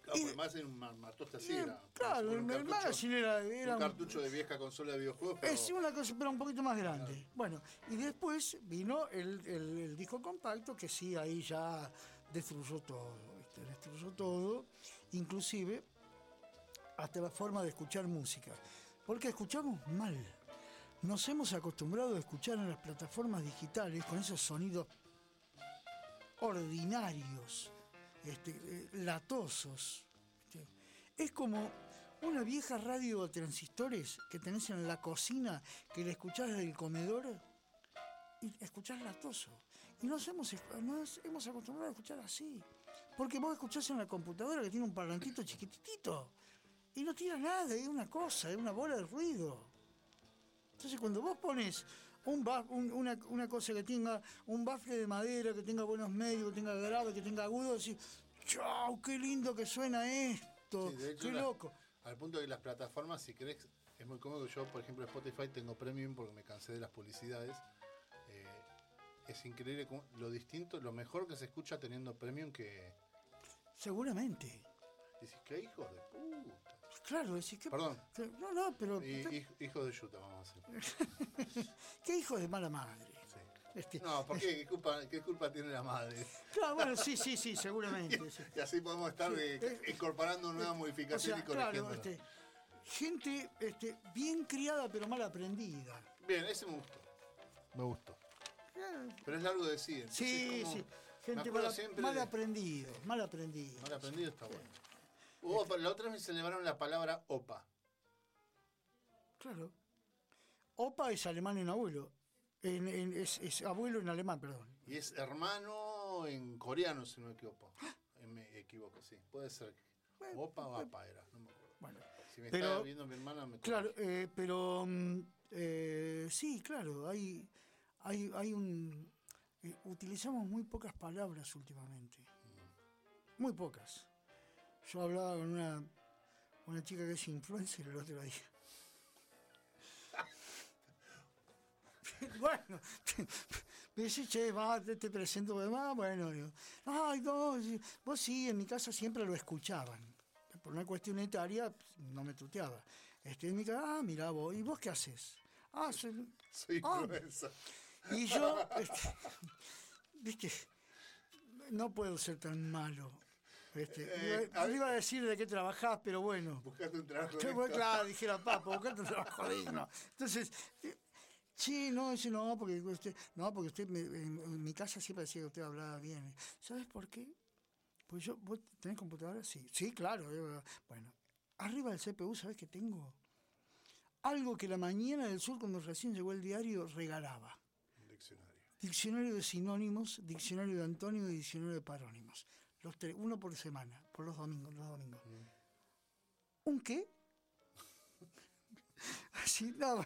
Claro, Y- porque más en un ma- matoste así Y, era. claro, Un el, cartucho- magazine era, era un cartucho de vieja consola de videojuegos. Pero Es una cosa, pero un poquito más grande. Bueno, y después vino el, el- el disco compacto, que sí, ahí ya destruyó todo, ¿viste? destruyó todo, inclusive hasta la forma de escuchar música. Porque escuchamos mal. Nos hemos acostumbrado a escuchar en las plataformas digitales con esos sonidos ordinarios, este, eh, latosos. ¿viste? Es como una vieja radio de transistores que tenés en la cocina, que la escuchás desde el comedor y escuchás latoso. Y nos hemos, nos hemos acostumbrado a escuchar así. Porque vos escuchás en la computadora que tiene un parlantito chiquitito y no tira nada, es una cosa, es una bola de ruido. Entonces cuando vos pones un baf- un- una, una cosa que tenga un bafle de madera, que tenga buenos medios, que tenga grave, que tenga agudo, decís, ¡chau! ¡Qué lindo que suena esto! Sí, de hecho, ¡Qué la- loco! Al punto de que las plataformas, si querés, es muy cómodo. Yo, por ejemplo, Spotify tengo premium porque me cansé de las publicidades. Eh, es increíble lo distinto, lo mejor que se escucha teniendo premium que. Seguramente. Decís, qué hijos de puta. Claro, decís que. Perdón. que- No, no, pero. Y, hij- hijos de yuta, vamos a hacer. ¿Qué hijo de mala madre? Sí. Este, No, ¿por qué? ¿Qué culpa, qué culpa tiene la madre? Claro, bueno, sí, sí, sí, seguramente. sí. Y así podemos estar de- eh, incorporando nuevas O modificaciones sea, y claro, este, gente este, bien criada pero mal aprendida. Bien, ese me gustó. Me gustó. Pero es largo de decir. Sí, como- sí. Gente mal, siempre mal de- aprendido, mal aprendido. Mal aprendido está bueno. Hubo- la otra vez me celebraron la palabra OPA. Claro. Opa es alemán en abuelo. En- en- es, es abuelo en alemán, perdón. Y es hermano en coreano, si no me equivoco. Eh, Me equivoco, sí. Puede ser. OPA o APA era, no me acuerdo. Bueno, Si me Pero- estaba viendo mi hermana, me claro, eh, pero mm, eh, sí, claro, hay, hay, hay un... eh, utilizamos muy pocas palabras últimamente. Muy pocas. Yo hablaba con una, una chica que es influencer el otro día. bueno, me dice, che, va, te, te presento, ah, bueno, digo, ay, no, vos sí, en mi casa siempre lo escuchaban. Por una cuestión etaria, no me tuteaba. Este, en mi casa, ah, mira vos, ¿y vos qué haces? Ah, soy, Soy ah. influencer. y yo, este, viste, no puedo ser tan malo. Este, Eh, iba, a ver. iba a decir de qué trabajás, pero bueno. Buscaste un trabajo. Esto. claro, dijera papá, buscate un trabajo digno. Entonces, eh, sí, no, dice, no, porque usted, no, porque usted me- en, en mi casa siempre decía que usted hablaba bien. ¿Sabes por qué? Pues yo, ¿vos tenés computadora? Sí, sí, claro. Bueno, arriba del CPU, ¿sabes qué tengo? Algo que la mañana del sur, cuando recién llegó el diario, regalaba. Un diccionario. Diccionario de sinónimos, diccionario de antónimos y diccionario de parónimos. Los tres, uno por semana, por los domingos, los domingos. ¿Un qué? Así, no,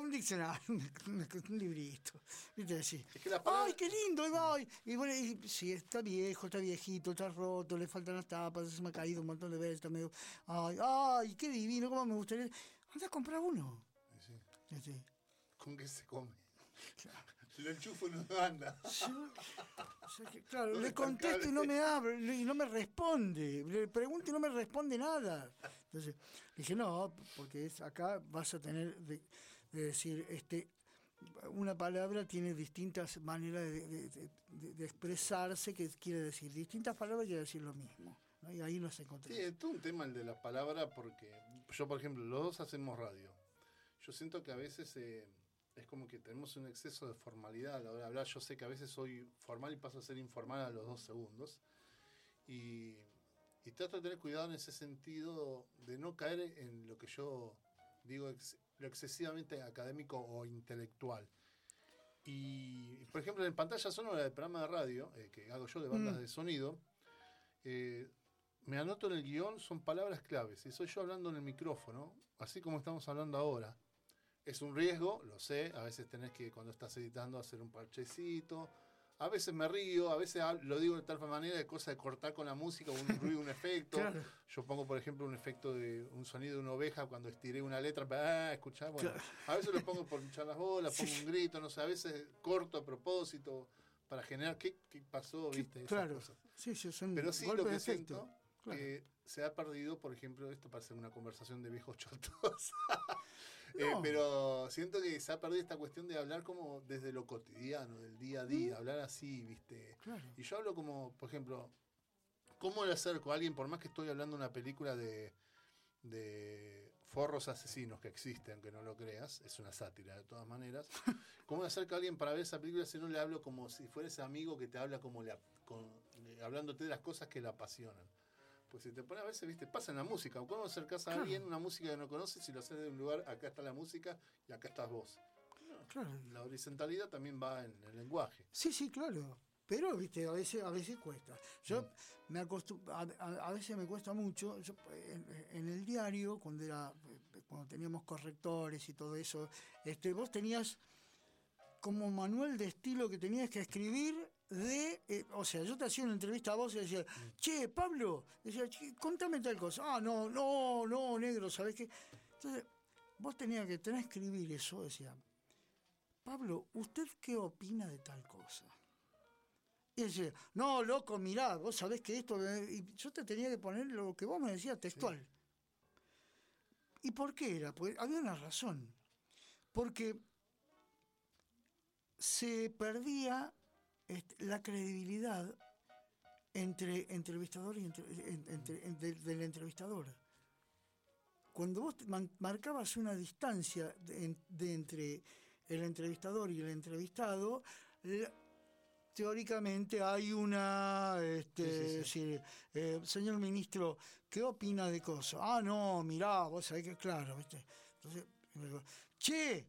un diccionario, un, un librito. ¿Viste? Así. Es que la palabra- ¡Ay, qué lindo! ay. Y bueno, y, sí, está viejo, está viejito, está roto, le faltan las tapas, se me ha caído un montón de veces, está medio. ¡Ay, ay, qué divino! ¿Cómo me gustaría? Anda a comprar uno. Sí. ¿Con qué se come? Lo enchufo y no anda. Yo- que, claro, ¿Dónde le contesto y no me abre, y no me responde. Le pregunto y no me responde nada. Entonces, dije, no, porque es acá vas a tener de, de decir, este, una palabra tiene distintas maneras de, de- de- de- de expresarse, que quiere decir, distintas palabras quiere decir lo mismo. ¿no? Y ahí nos encontramos. Sí, es todo un tema el de las palabras porque yo, por ejemplo, los dos hacemos radio. Yo siento que a veces eh, es como que tenemos un exceso de formalidad a la hora de hablar. Yo sé que a veces soy formal y paso a ser informal a los dos segundos. Y, y trato de tener cuidado en ese sentido de no caer en lo que yo digo ex- lo excesivamente académico o intelectual. Y, por ejemplo, en pantalla sonora del programa de radio, eh, que hago yo de bandas Mm. de sonido, eh, me anoto en el guion, son palabras claves. Y soy yo hablando en el micrófono, así como estamos hablando ahora. Es un riesgo, lo sé. A veces tenés que, cuando estás editando, hacer un parchecito. A veces me río, a veces lo digo de tal manera de cosa de cortar con la música, un ruido, un efecto. Claro. Yo pongo, por ejemplo, un efecto de un sonido de una oveja cuando estiré una letra para escuchar. Bueno, Claro. a veces lo pongo por echar las bolas, Sí. pongo un grito, no sé, a veces corto a propósito para generar qué, qué pasó, Sí, viste, esas claro. cosas. Sí, sí, son Pero sí lo que siento Claro. que se ha perdido, por ejemplo, esto parece una conversación de viejos chotos. Eh, pero siento que se ha perdido esta cuestión de hablar como desde lo cotidiano, del día a día, hablar así, ¿viste? Claro. Y yo hablo como, por ejemplo, ¿cómo le acerco a alguien, por más que estoy hablando de una película de, de forros asesinos que existe, aunque no lo creas, es una sátira de todas maneras, ¿cómo le acerco a alguien para ver esa película si no le hablo como si fuera ese amigo que te habla como le, ap- con- eh, hablándote de las cosas que le apasionan? Pues si te pones a veces, viste, pasa en la música. ¿Cómo acercás a Claro. alguien una música que no conoces y lo haces de un lugar, acá está la música y acá estás vos? Claro. La horizontalidad también va en el lenguaje. Sí, sí, claro. Pero, viste, a veces, a veces cuesta. Yo me acostum- a, a- a veces me cuesta mucho. Yo, en, en el diario, cuando era, cuando teníamos correctores y todo eso, este, vos tenías como manual de estilo que tenías que escribir de, eh, o sea, yo te hacía una entrevista a vos y decía, che, Pablo, decía, "Che, contame tal cosa. Ah, no, no, no, negro, ¿sabés qué? Entonces, vos tenías que tener escribir eso, decía, Pablo, ¿usted qué opina de tal cosa? Y decía, no, loco, mirá, vos sabés que esto... Y yo te tenía que poner lo que vos me decías textual. ¿Y por qué era? Pues había una razón. Porque se perdía este, la credibilidad entre entrevistador y entre- en- entre- en- del- entrevistador. Cuando vos marcabas una distancia de, en- de entre el entrevistador y el entrevistado, la- teóricamente hay una, este, sí, eh, señor ministro, ¿qué opina de cosas? Ah, no, mirá, vos sabés que claro, ¿viste? Entonces, che,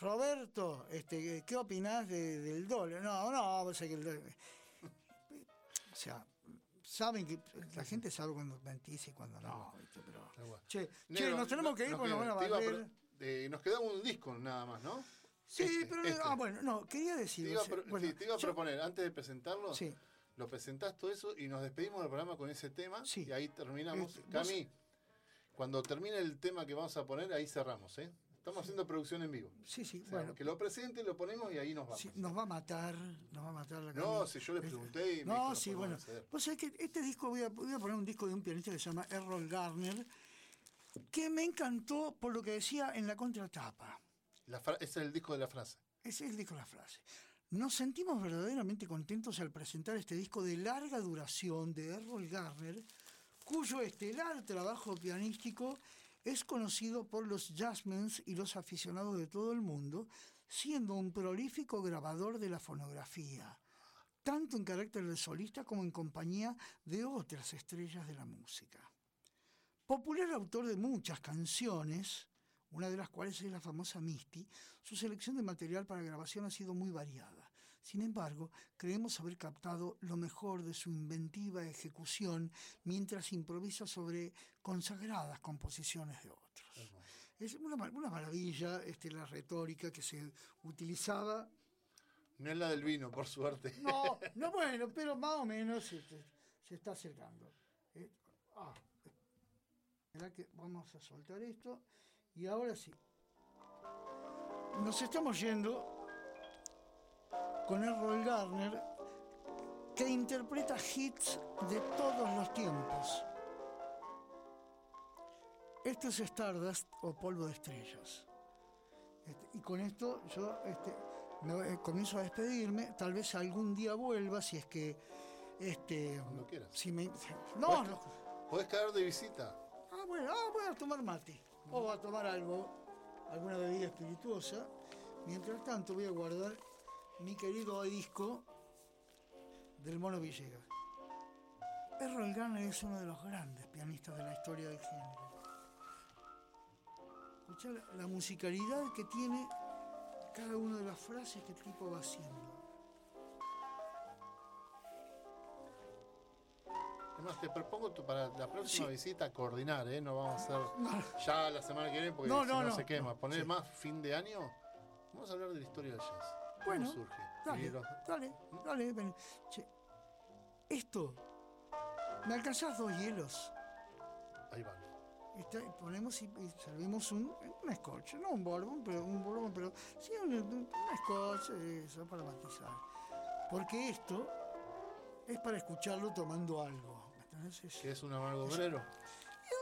Roberto, este, ¿qué opinás de- del dólar? No, no, vos sabés que el. O sea, saben que la gente sabe cuando mentís y cuando no, ¿viste? Pero, che, che, nos tenemos que ir porque nos van a te iba barrer. eh, nos quedaba un disco nada más, ¿no? Sí, Este, pero este. ah, bueno, no, quería Te decir. iba, a o sea, pro- bueno, sí, te iba a yo- proponer, antes de presentarlo, Sí, lo presentás todo eso y nos despedimos del programa con ese tema Sí. y ahí terminamos. Este, vos- Cami, cuando termine el tema que vamos a poner, ahí cerramos, ¿eh? Estamos haciendo producción en vivo. sí, sí, O sea, bueno, que lo presente, lo ponemos y ahí nos vamos. sí, nos va a matar, nos va a matar la No, si yo le Este, pregunté y me No, sí, bueno. acceder. Vos sabés que este disco, voy a, voy a poner un disco de un pianista que se llama Errol Garner, que me encantó por lo que decía en la contratapa. La ese es el disco de la frase. Ese es el disco, la frase. Nos sentimos verdaderamente contentos al presentar este disco de larga duración de Errol Garner, cuyo estelar trabajo pianístico es conocido por los jazzmens y los aficionados de todo el mundo, siendo un prolífico grabador de la fonografía, tanto en carácter de solista como en compañía de otras estrellas de la música. Popular autor de muchas canciones, una de las cuales es la famosa Misty, su selección de material para grabación ha sido muy variada. Sin embargo, creemos haber captado lo mejor de su inventiva ejecución mientras improvisa sobre consagradas composiciones de otros. Es una, ma- una maravilla este, la retórica que se utilizaba. No es la del vino, por suerte. No, no bueno, pero más o menos se, está acercando. Eh, ah, espera que vamos a soltar esto. Y ahora sí. Nos estamos yendo con Errol Garner, que interpreta hits de todos los tiempos. Esto es Stardust o polvo de estrellas. Este, y con esto yo este, me- eh, comienzo a despedirme. Tal vez algún día vuelva si es que. Este, Cuando quieras. si me, no, no. Podés caer de visita. Ah, bueno, ah, voy a tomar mate. O a tomar algo, alguna bebida espirituosa. Mientras tanto, voy a guardar mi querido disco del Mono Villegas. Errol Garner es uno de los grandes pianistas de la historia del género. Escuchá la, musicalidad que tiene cada una de las frases que el tipo va haciendo. Además, te propongo tu- para la próxima Sí. visita coordinar, ¿eh? No vamos a hacer No, ya la semana que viene porque No, si no, se quema. Poner sí. más fin de año. Vamos a hablar de la historia del jazz. ¿Cómo Bueno, surge? Dale, los- dale, dale. ven. Che, esto, ¿me alcanzás dos hielos? Ahí van. Está- ponemos y, y servimos un, un scotch, no un bourbon, pero un bourbon, pero sí un, un scotch, eso, para matizar. Porque esto es para escucharlo tomando algo. Que es un amargo obrero.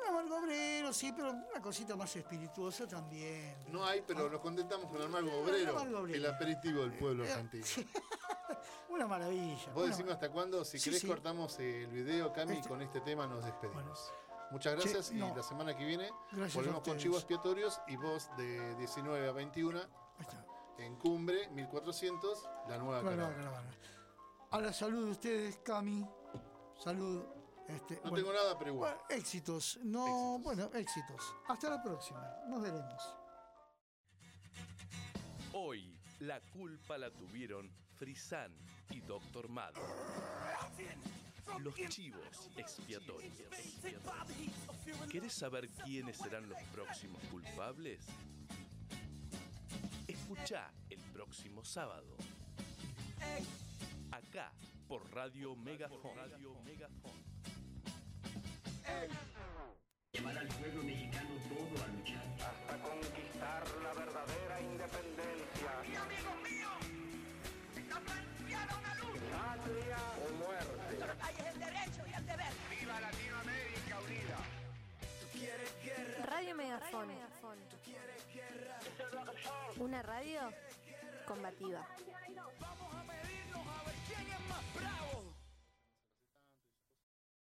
Amargo obrero, sí, pero una cosita más espirituosa también. No hay, pero nos contentamos con amargo obrero. amargo obrero. El aperitivo del pueblo Eh, argentino. Una maravilla. ¿Vos decime hasta cuándo? Si Sí, querés sí. cortamos el video, Cami, y con este tema nos despedimos. Bueno. Muchas Che, gracias y la semana que viene Gracias volvemos con chivos expiatorios y vos de 19 a 21 Ahí está. en Cumbre 1400, la nueva caravana. A la salud de ustedes, Cami. Salud. Este, No bueno, tengo nada, pero igual. bueno, éxitos. No, Éxitos. bueno, éxitos. Hasta la próxima. Nos veremos. Hoy la culpa la tuvieron Frisán y Doctor Mad. Los chivos expiatorios. ¿Querés saber quiénes serán los próximos culpables? Escucha el próximo sábado. Acá por Radio Megafon. Radio Megafon. Llevar al pueblo mexicano todo a luchar. hasta conquistar la verdadera independencia. ¡Y amigos míos! ¡Está planteada una luz! ¡Patria o muerte! Ahí es el derecho y el deber. ¡Viva Latinoamérica unida! Radio Megafón. Una radio combativa. Vamos a medirnos a ver quién es más